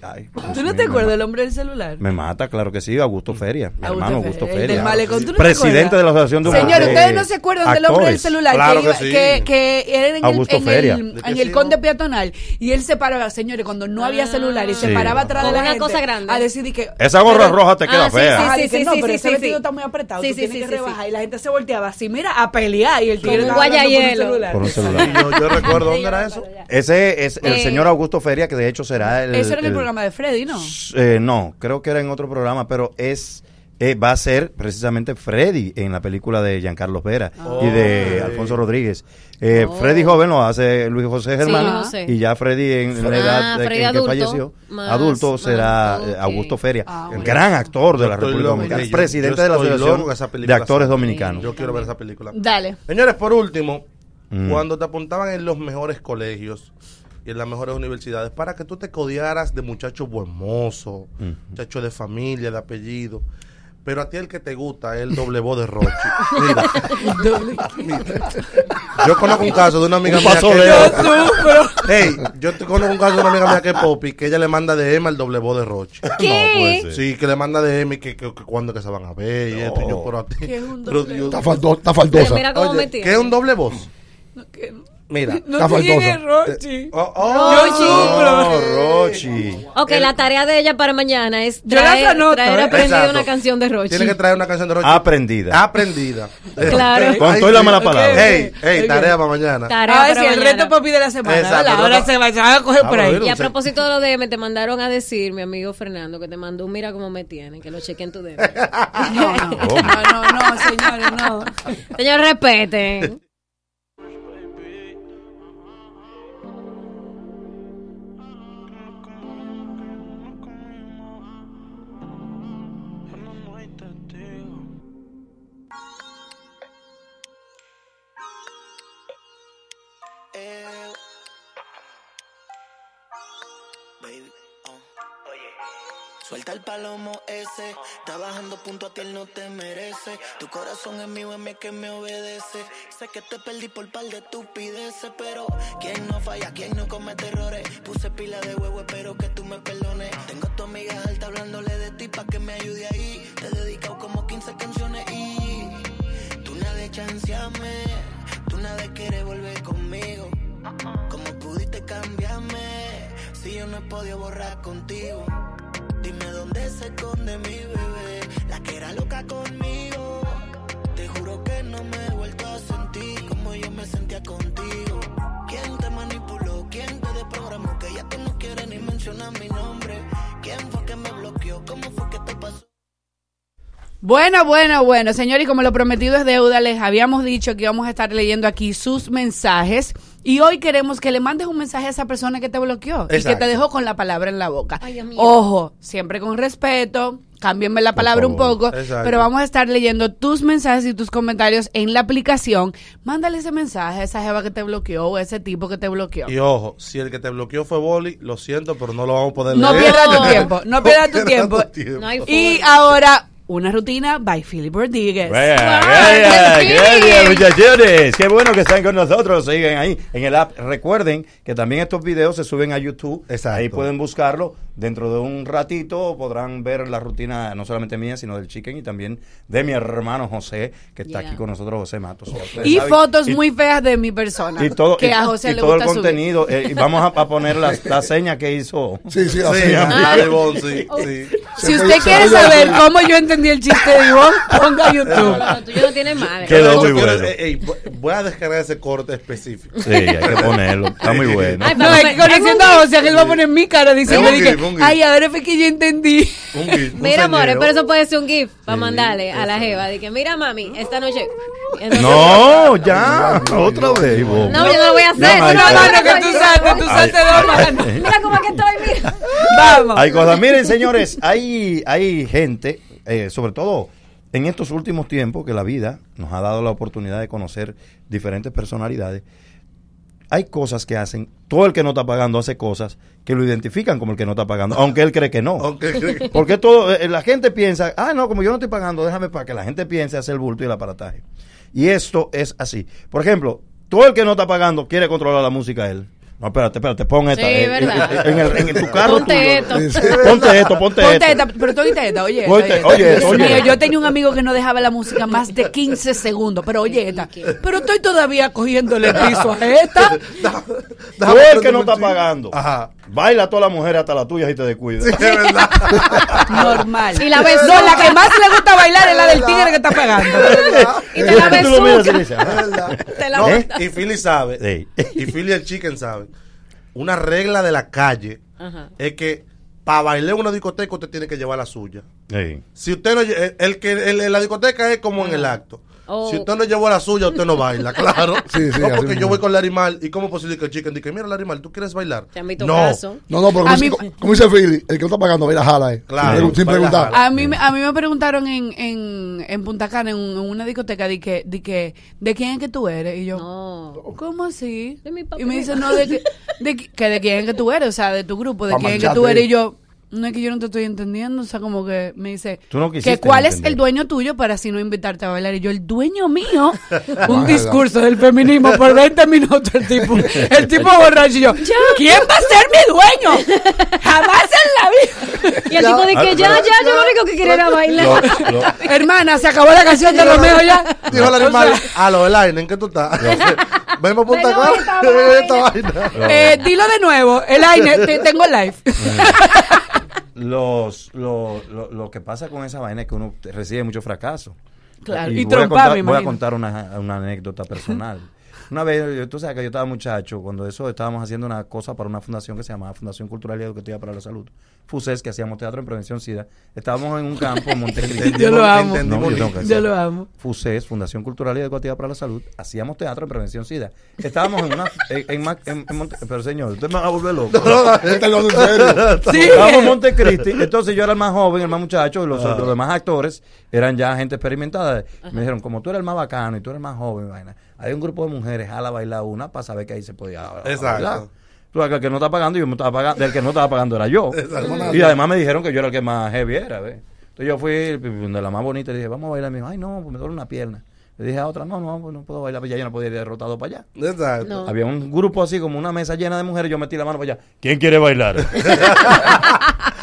¿Tú no te acuerdas del hombre del celular? Me mata, claro que sí. Augusto Feria. Mi hermano Augusto Feria. Feria. Del Presidente de la Asociación de Señor, ustedes no se acuerdan del hombre del celular. Que, iba, que, era en el, en el, el conde peatonal. Y él se paraba, señores, cuando no había ah. celular y se paraba atrás de la cosa grande. A decir que. Esa gorra roja te queda ah, fea sea. Sí, sí, ah, sí, no, pero ese está muy apretado. Tú tienes que rebajar. Y la gente se volteaba así, mira, a pelear. Y el tío estaba hablando con un celular. Yo, recuerdo, ¿dónde era eso? Ese es el eh, señor Augusto Feria, que de hecho será el... Eso era en el programa de Freddy, ¿no? Eh, no, creo que era en otro programa, pero es eh, va a ser precisamente Freddy en la película de Giancarlo Vera y de Alfonso Rodríguez. Eh. Freddy oh. joven lo hace Luis José Germán y ya Freddy en, la edad de, en que falleció, adulto, será. Eh, Augusto Feria, el gran actor de la República Dominicana, presidente de la Asociación de Actores Dominicanos. Yo quiero ver esa película. Dale. Señores, por último, mm. cuando te apuntaban en los mejores colegios, y en las mejores universidades para que tú te codiaras de muchachos buen mozo, mm. muchachos de familia, de apellido. Pero a ti el que te gusta es el doble voz de Rochi. Mira, *laughs* mira. Yo conozco un caso de una amiga mía que. Yo conozco un caso de una amiga mía que es Poppy, que ella le manda de Emma el doble voz de Rochi. *laughs* ¿Qué? No, pues, sí, que le manda de Emma y que, que, que cuando que se van a ver y esto. Yo, pero a ti. ¿Qué es un doble pero, yo, está, faldo, está faldosa. Mira, cómo Oye, ¿Qué es un doble voz? No, que. Mira, no está faltoso. Rochi. Eh, oh, oh, Rochi. Oh, Rochi. Ok, el, la tarea de ella para mañana es traer, traer ¿eh? aprendida Exacto. una canción de Rochi. Tiene que traer una canción de Rochi. Aprendida. Aprendida. *laughs* claro. Okay. Con toda la mala palabra. Okay. Hey, hey, tarea para mañana. Tarea ah, para sí, mañana. el reto papi de la semana. Exacto, la hora se va a coger ah, por ahí. Y a propósito de lo de me te mandaron a decir, mi amigo Fernando, que te mandó un mira cómo me tienen, que lo chequen tu dedo. *laughs* no, no, no, señores, no. Señor, respeten. Suelta el palomo ese, está bajando punto a ti, él no te merece. Tu corazón es mío, es mío que me obedece. Sé que te perdí por par de estupideces, pero ¿quién no falla? ¿Quién no comete errores? Puse pila de huevo, espero que tú me perdones. Tengo a tu amiga alta hablándole de ti pa' que me ayude ahí. Te he dedicado como 15 canciones y tú nada chanceame, tú nada de querer volver conmigo. ¿Cómo pudiste cambiarme si yo no he podido borrar contigo? Dime dónde se esconde mi bebé, la que era loca conmigo. Te juro que no me he vuelto a sentir como yo me sentía contigo. ¿Quién te manipuló? ¿Quién te desprogramó? Que ya tú no quieres ni mencionar mi nombre. ¿Quién fue que me bloqueó? ¿Cómo fue que te pasó? Bueno, bueno, bueno, señor, y como lo prometido es deuda, les habíamos dicho que íbamos a estar leyendo aquí sus mensajes y hoy queremos que le mandes un mensaje a esa persona que te bloqueó y que Exacto. te dejó con la palabra en la boca. Ay. Ojo, siempre con respeto, cámbienme la palabra un poco, Exacto. pero vamos a estar leyendo tus mensajes y tus comentarios en la aplicación. Mándale ese mensaje a esa jeva que te bloqueó o a ese tipo que te bloqueó. Y ojo, si el que te bloqueó fue Boli, lo siento, pero no lo vamos a poder No leer. pierdas tu tiempo, no *laughs* pierdas tu tiempo. tiempo. No Y ahora, una rutina by Philip Rodríguez. Gracias, muchachones. Qué bueno que están con nosotros. Siguen ahí en el app. Recuerden que también estos videos se suben a YouTube. Exacto. Ahí pueden buscarlo. Dentro de un ratito podrán ver la rutina, no solamente mía, sino del chicken y también de mi hermano José, que está Yeah. aquí con nosotros, José Matos. Y saben, fotos y- muy feas de mi persona. y todo, que y- a José y le todo el gusta subir. contenido. eh, y vamos a, a poner la, la seña que hizo. Sí, sí, Sí, así. la de Ivonne, sí, sí. Si usted quiere saber cómo yo entendí el chiste de Ivonne, ponga YouTube. No, tuyo no tiene madre. Quedó muy bueno. eh, eh, voy- a descargar ese corte específico. Sí, hay que ponerlo. Está muy bueno. Ay, No, me- que conociendo a José, que él va a poner mi cara diciendo que, un ay, ahora fue que yo entendí. Un gif, *laughs* un Mira, amores, pero eso puede ser un GIF para mandarle a la jeva. De que, mira, mami, esta noche. Entonces- No, ya, otra vez. No, yo no lo voy a hacer. No, No, no, que tú saltes, tú saltes dos manos. Mira cómo es que estoy, mira. *laughs* Vamos. Hay cosas. Miren, señores, hay, hay gente, eh, sobre todo en estos últimos tiempos, que la vida nos ha dado la oportunidad de conocer diferentes personalidades. Hay cosas que hacen, todo el que no está pagando hace cosas que lo identifican como el que no está pagando, *laughs* aunque él cree que no. Porque todo, eh, la gente piensa, ah, no, como yo no estoy pagando, déjame para que la gente piense hacer el bulto y el aparataje. Y esto es así. Por ejemplo, todo el que no está pagando quiere controlar la música él. No, espérate, espérate, pon esta. Sí, eh, verdad. En, el- en tu carro Ponte tuyo. esto. *laughs* Ponte esto, ponte, Ponte esto. esta, pero tú oíste esta, oye. esta, Ponte- esta. oye, Dios oye. mío, yo tenía un amigo que no dejaba la música más de 15 segundos, pero oye esta. Pero estoy todavía cogiéndole el piso a esta. *laughs* Tú el que no está pagando. Ajá. Baila a toda la mujer hasta la tuya y te descuida. Es verdad. *laughs* Normal. Y la No, la que más le gusta bailar es la del tigre que está pagando. *laughs* Y te la Tú lo miras y besuca. dices, ah. Te la No, y Philly sabe, Sí. y Philly el Chicken sabe, una regla de la calle Ajá. es que para bailar en una discoteca usted tiene que llevar la suya. Sí. Si usted no, el, el que el- en la discoteca es como en el acto. Oh. Si usted no llevó la suya, usted no baila, *laughs* claro. Sí, sí, no, porque yo mismo. voy con Larimal y cómo es posible que el chicken diga, mira Larimal, ¿tú quieres bailar? No, caso. No, no, pero A como, mí- como dice Philly, el que no está pagando, mira, jala, eh. Claro, Sin- sin baila, preguntar. A mí, me- a mí me preguntaron en, en, en Punta Cana, en, un- en una discoteca, de que, de que, ¿de quién es que tú eres? Y yo, No. ¿cómo así? De mi papá. Y me dice, no, de que, de que, que de quién es que tú eres, o sea, de tu grupo, de Pa' quién es que tú eres. Y yo, no es que yo no te estoy entendiendo, o sea, como que me dice, Tú no quisiste que cuál es el dueño tuyo para así no invitarte a bailar. Y yo, el dueño mío, *laughs* un discurso del feminismo por 20 minutos, el tipo, el tipo *laughs* borracho. Y yo, ¿quién va a ser mi dueño? *laughs* Jamás en la vida. Y el tipo de que ya, ya, yo lo único que quería era bailar. Hermana, se acabó la canción de Romeo ya. dijo O sea, a lo Elaine, ¿en qué tú estás? Ven a Punta esta vaina. Eh, dilo de nuevo, el aire, te- tengo live. Los, lo, lo, lo que pasa con esa vaina es que uno recibe mucho fracaso. Claro, y voy, a contar, voy a contar una, una anécdota personal. Una vez, yo- tú sabes que yo estaba muchacho, cuando eso estábamos haciendo una cosa para una fundación que se llamaba Fundación Cultural y Educativa para la Salud. FUSES, que hacíamos teatro en prevención SIDA. Estábamos en un campo en Montecristi. *laughs* Yo lo amo. No, yo lo amo. FUSES, Fundación Cultural y Educativa para la Salud, hacíamos teatro en prevención SIDA. Estábamos en una. En, en en- Monte- pero señor, usted me va a volver loco. Este lo hace en serio. *laughs* Sí. Estábamos en Montecristi, entonces yo era el más joven, el más muchacho, y los, los demás actores eran ya gente experimentada. Me dijeron, como tú eres el más bacano y tú eres el más joven, vaina, hay un grupo de mujeres, a la bailar una para saber que ahí se podía bailar. Exacto. Tú sabes que el que no está pagando, yo me estaba pagando, del que no estaba pagando era yo. *laughs* Exacto. Y además me dijeron que yo era el que más heavy era, ¿ves? Entonces yo fui de la más bonita y dije, vamos a bailar. Me dijo, ay, no, pues me duele una pierna. Le dije a otra, no, no, pues no puedo bailar, pues ya yo no podía ir derrotado para allá. Exacto. No. Había un grupo así, como una mesa llena de mujeres, yo metí la mano para allá. ¿Quién quiere bailar? *laughs*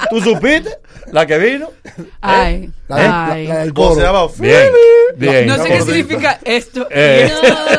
¿Tú supiste? La que vino. Ay, La, ay. la- la del ¿Cómo coro. se llama? Bien, bien. No sé qué significa esto. *laughs* Eh,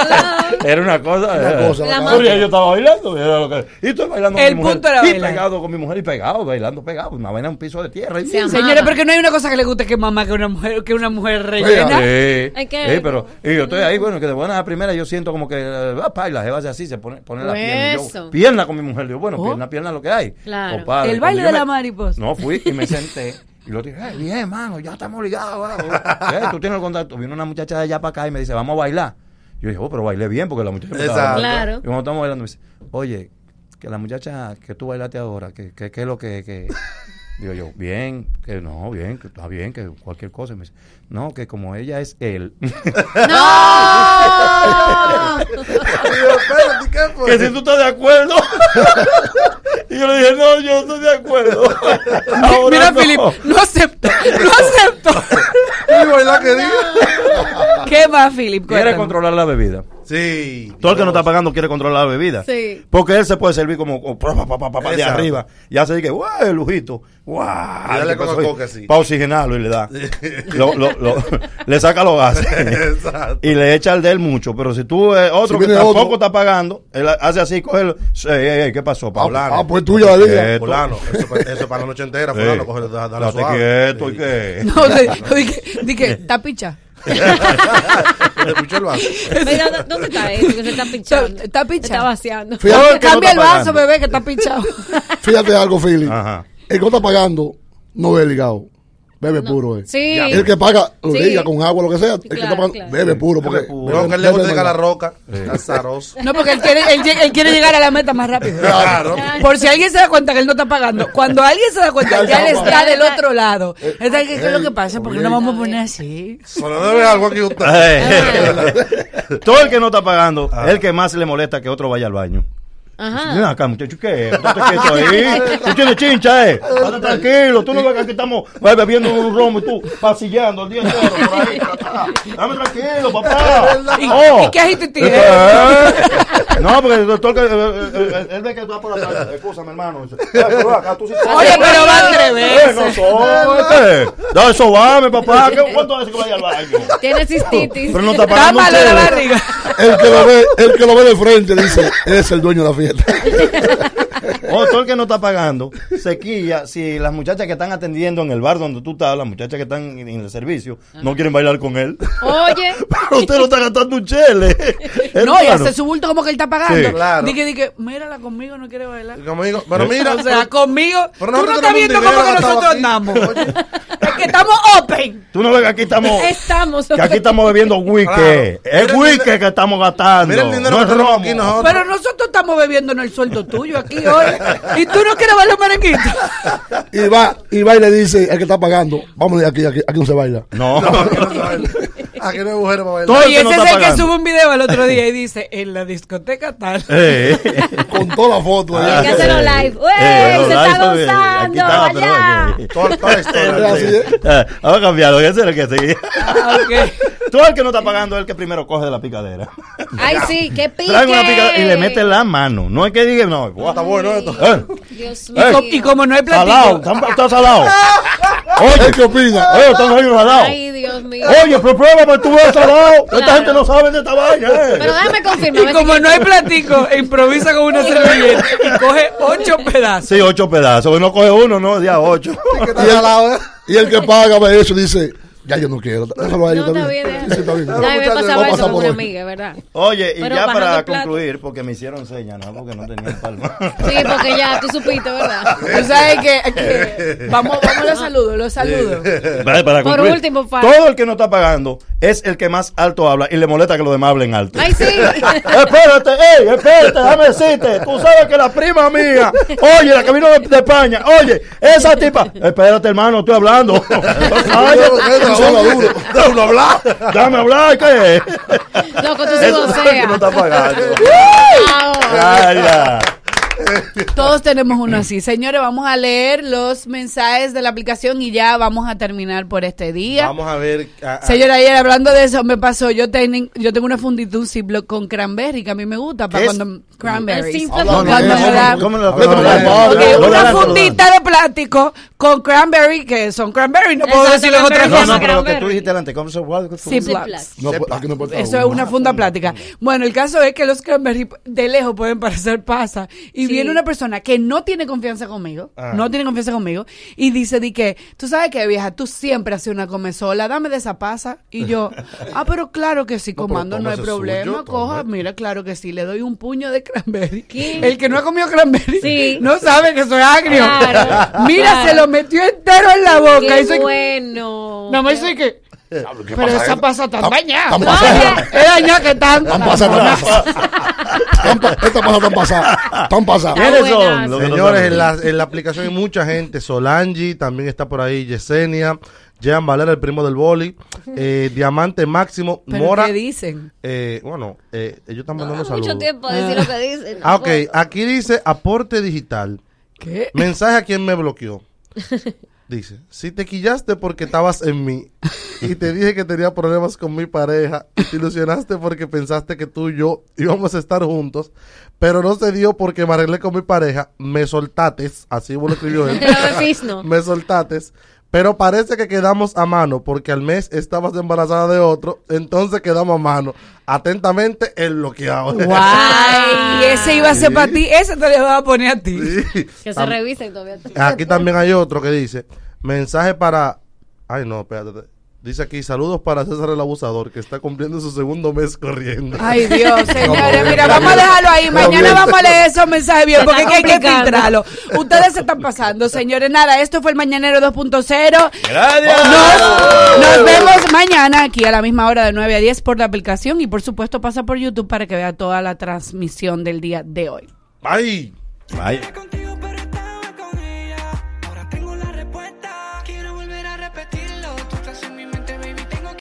*laughs* era una cosa. Una eh, cosa, La yo estaba bailando. y era lo que- y estoy bailando El con mi mujer. punto era y bailar. pegado con mi mujer y pegado, bailando pegado. Una vaina en un piso de tierra. Y Se ama. Señores, porque no hay una cosa que le guste que mamá que una mujer que una mujer rellena. Sí, Hay que- sí, pero y yo estoy ahí, bueno, que de buena a primera yo siento como que eh, va pa, y la jeva hace así, se pone, pone la pierna. y yo, pierna con mi mujer. Digo, bueno, Oh. pierna, pierna lo que hay. Claro. Compadre, El cuando baile de me- la mariposa. No, fui y me senté. *laughs* Y lo dije, "Eh, bien, mano, ya estamos ligados. *laughs* Eh, Tú tienes el contacto. Vino una muchacha de allá para acá y me dice, vamos a bailar. Yo dije, oh, pero bailé bien porque la muchacha estaba. Claro. Y cuando estamos bailando me dice, oye, que la muchacha que tú bailaste ahora, que, que, que es lo que, que... *laughs* Digo yo, bien, que no, bien, que está bien, que cualquier cosa. Y me dice, no, que como ella es él. *laughs* ¡No! Digo, ¿qué fue? que si tú estás de acuerdo. Y yo le dije, no, yo no estoy de acuerdo. *laughs* Ahora Mira, no. Philip, no acepto, no acepto. ¿Qué más, Philip? Quiere controlar la bebida. Sí. Todo el que no está pagando quiere controlar la bebida. Sí. Porque él se puede servir como, como pa, pa, pa, pa, pa, de arriba. Y hace que, guau, el lujito. Guau. Y dale que con así. Para oxigenarlo y le da. Lo- lo- lo- *laughs* le saca los gases. Exacto. y le echa el de él mucho. Pero si tú, eh, otro Si que tampoco otro. está pagando, él hace así, coge el. Ey, ey, ey, ¿Qué pasó, Paulano? ah, pues tuya. Quieto. Fulano, eso, eso es para la noche entera, fulano, Sí. coge, dale quieto, ¿y Sí. qué? No, *laughs* de- dije, dije, está picha. ¿Te escuchó el vaso? Mira, ¿dó- ¿dónde está eso que se está pinchando? Está picha. Se está vaciando. Fíjate que no Cambia el está vaso, pagando. bebé, que está pinchado. *laughs* Fíjate algo, Philip. Ajá. El que no está pagando no bebe ligado. Bebe puro, eh. Sí. El que paga lo Sí. con agua, lo que sea. El que está pagando, claro. bebe puro. Porque Bebe puro. No, que él le gusta la roca. Azaroso. No, porque él quiere, él, quiere llegar a la meta más rápido. Claro. Por si alguien se da cuenta que él no está pagando. Cuando alguien se da cuenta, Ya él está del otro lado. Eh, Es que, ¿Qué es lo que pasa? Porque oye. no vamos a poner así. Solo debe algo aquí usted. Eh. *laughs* *laughs* Todo el que no está pagando es el que más le molesta que otro vaya al baño. Ajá. Mira acá, muchacho, ¿qué es? Estate quieto ahí. Tú tienes chincha, eh. Estate tranquilo. Tú no ves que aquí estamos eh, bebiendo un romo y tú pasillando el día entero por ahí. acá. Dame tranquilo, papá. ¿Y, Oh. y qué agite tiene? Eh, No, porque el doctor que. eh, Él ve que tú vas por la calle. Escúchame, hermano. Dice, "Eh, pero acá tú sí sabes". Oye, pero va Eh, revés. no son, este. Da eso, vame, papá. ¿Qué- ¿Cuánto hace que vaya al baño? Tiene cistitis. Pero no está pagando un malo de la chele. barriga. El que lo ve, el que lo ve de frente dice, es el dueño de la fiesta. *laughs* O todo el que no está pagando se quilla si las muchachas que están atendiendo en el bar donde tú estás, las muchachas que están en el servicio, no quieren bailar con él. Oye. *laughs* Pero usted no está gastando un chele. *laughs* No, y hace su bulto como que él está pagando. Sí. Claro. Dije, dije, mírala conmigo, no quiere bailar. Como digo, pero mira. o sea, conmigo. pero Tú no estás viendo cómo que nosotros gastado andamos. aquí. Que estamos open. Tú no ves que aquí estamos, Estamos. que aquí estamos bebiendo whisky. Claro. Es whisky que estamos gastando. Mira el dinero no que es romo. aquí nosotros. Pero nosotros estamos bebiéndonos el sueldo tuyo aquí hoy. Y tú no quieres bailar merenguito. *laughs* Y va, y va y le dice, el que está pagando, vamos de aquí, aquí, aquí no se baila. No. No, aquí no se baila. *laughs* *laughs* Aquí no hay mujeres para bailar. Todo Y no ese está es el que sube un video el otro día y *laughs* dice, en la discoteca tal. *laughs* Eh. Con toda la foto. Hay allá. que hacerlo live. ¡Uey! Eh, no, se live, está eh, gozando. allá. eh, Toda, toda la historia. Eh, Vamos a cambiarlo, ese es el que sigue. Ah, ok. Todo el que no está pagando es el que primero coge de la picadera. Ay, sí, qué pique. Traen una picadera y le mete la mano. No es que diga, no. Oh, está bueno esto. Eh, Dios Y, mío. co- y como no hay salado, platico. está, está salado. ¿Él qué opina? Oye, están ahí salados. Ay, Dios mío. Oye, pero pruébame, tú ves salado. Esta Claro. gente no sabe de esta vaina. eh. Pero déjame confirmar. Y como no hay platico, improvisa con una servilleta y coge ocho pedazos. Sí, ocho pedazos. No coge uno, no, ya ocho. ¿eh? Y el que paga ve eso y dice, ya yo no quiero. Déjalo a ellos No, está bien, está bien. Ya me muchachos, pasaba eso con por una amiga, ¿verdad? Oye, y Pero ya para concluir, porque me hicieron señas, ¿no? Porque no tenían palma. Sí, porque ya tú supiste, ¿verdad? *laughs* Tú sabes que, que- *laughs* vamos, vamos a los saludos, los saludos. Vale, para Por concluir, último, Fal. todo el que no está pagando es el que más alto habla y le molesta que los demás hablen alto. Ay, sí. *laughs* espérate, ey, espérate, déjame decirte. Tú sabes que la prima mía, oye, la que vino de, de España, oye, esa tipa, espérate, hermano, estoy hablando. Duro. Déjame hablar, déjame hablar, ¿qué es? Loco, tú sí que no voceas. está pagando. *laughs* Ya. Todos tenemos uno así. Señores, vamos a leer los mensajes de la aplicación y ya vamos a terminar por este día. Vamos a ver. a- a- Señora, ayer hablando de eso, me pasó, yo, ten- yo tengo una fundita, un Ziploc con cranberry, que a mí me gusta, para cuando... Cranberries. El Ziploc Cuando con me cranberry. da- ¿Cómo lo Ok, una fundita de plástico con cranberry, que son cranberry, no puedo en otra cranberry. No, cosa. no, pero lo que tú dijiste delante, ¿cómo no puede Eso es una funda plástica. Bueno, el caso es que los cranberry de lejos pueden parecer pasa. Y viene una persona que no tiene confianza conmigo, Ah. no tiene confianza conmigo, y dice di que, tú sabes que vieja, tú siempre has sido una comezola, dame de esa pasa. Y yo, *laughs* ah, pero claro que sí, comando, no hay problema, coja, mira, claro que sí, le doy un puño de cranberry. ¿Qué? El que no ha comido cranberry Sí. no sabe que soy agrio. Claro. *laughs* Mira, Claro. se lo metió entero en la boca. Qué y soy- bueno. no me dice que. ¿qué Pero pasa? esa pasa tan dañada. tan pasada. Es dañada que tan. Tan pasada. Tan pa- Esta pasa tan pasada. Tan pasada. ¿Quiénes son? que Señores, en la, en la aplicación hay mucha gente. Solangi, también está por ahí Yesenia, Jean Valera, el primo del boli, *laughs* eh, Diamante Máximo, ¿Pero Mora. qué dicen? eh, bueno, eh, ellos están mandando Mucho saludos. tiempo a decir lo que dicen. Ah, ok, aquí dice aporte digital. ¿Qué? Mensaje a quien me bloqueó. Dice, si te quillaste porque estabas en mí *laughs* y te dije que tenía problemas con mi pareja y te ilusionaste porque pensaste que tú y yo íbamos a estar juntos, pero no se dio porque me arreglé con mi pareja, me soltates, así lo escribió él, *laughs* no. me soltates, pero parece que quedamos a mano porque al mes estabas embarazada de otro, entonces quedamos a mano. Atentamente, el bloqueado. Guay, *laughs* ese iba a ser para ti, ese te lo voy a poner a ti. *laughs* Que se revisen todavía. Aquí también hay otro que dice, mensaje para... Ay, no, espérate. Dice aquí, saludos para César el Abusador, que está cumpliendo su segundo mes corriendo. Ay, Dios, *laughs* señores, mira, vamos a dejarlo ahí. Mañana vamos a leer esos mensajes bien, porque está es que hay que filtrarlo. Ustedes se están pasando, señores. Nada, esto fue el Mañanero 2.0. Gracias. Nos, nos vemos mañana aquí a la misma hora de 9 a 10 por la aplicación y por supuesto pasa por YouTube para que vea toda la transmisión del día de hoy. ¡Ay! Vaya.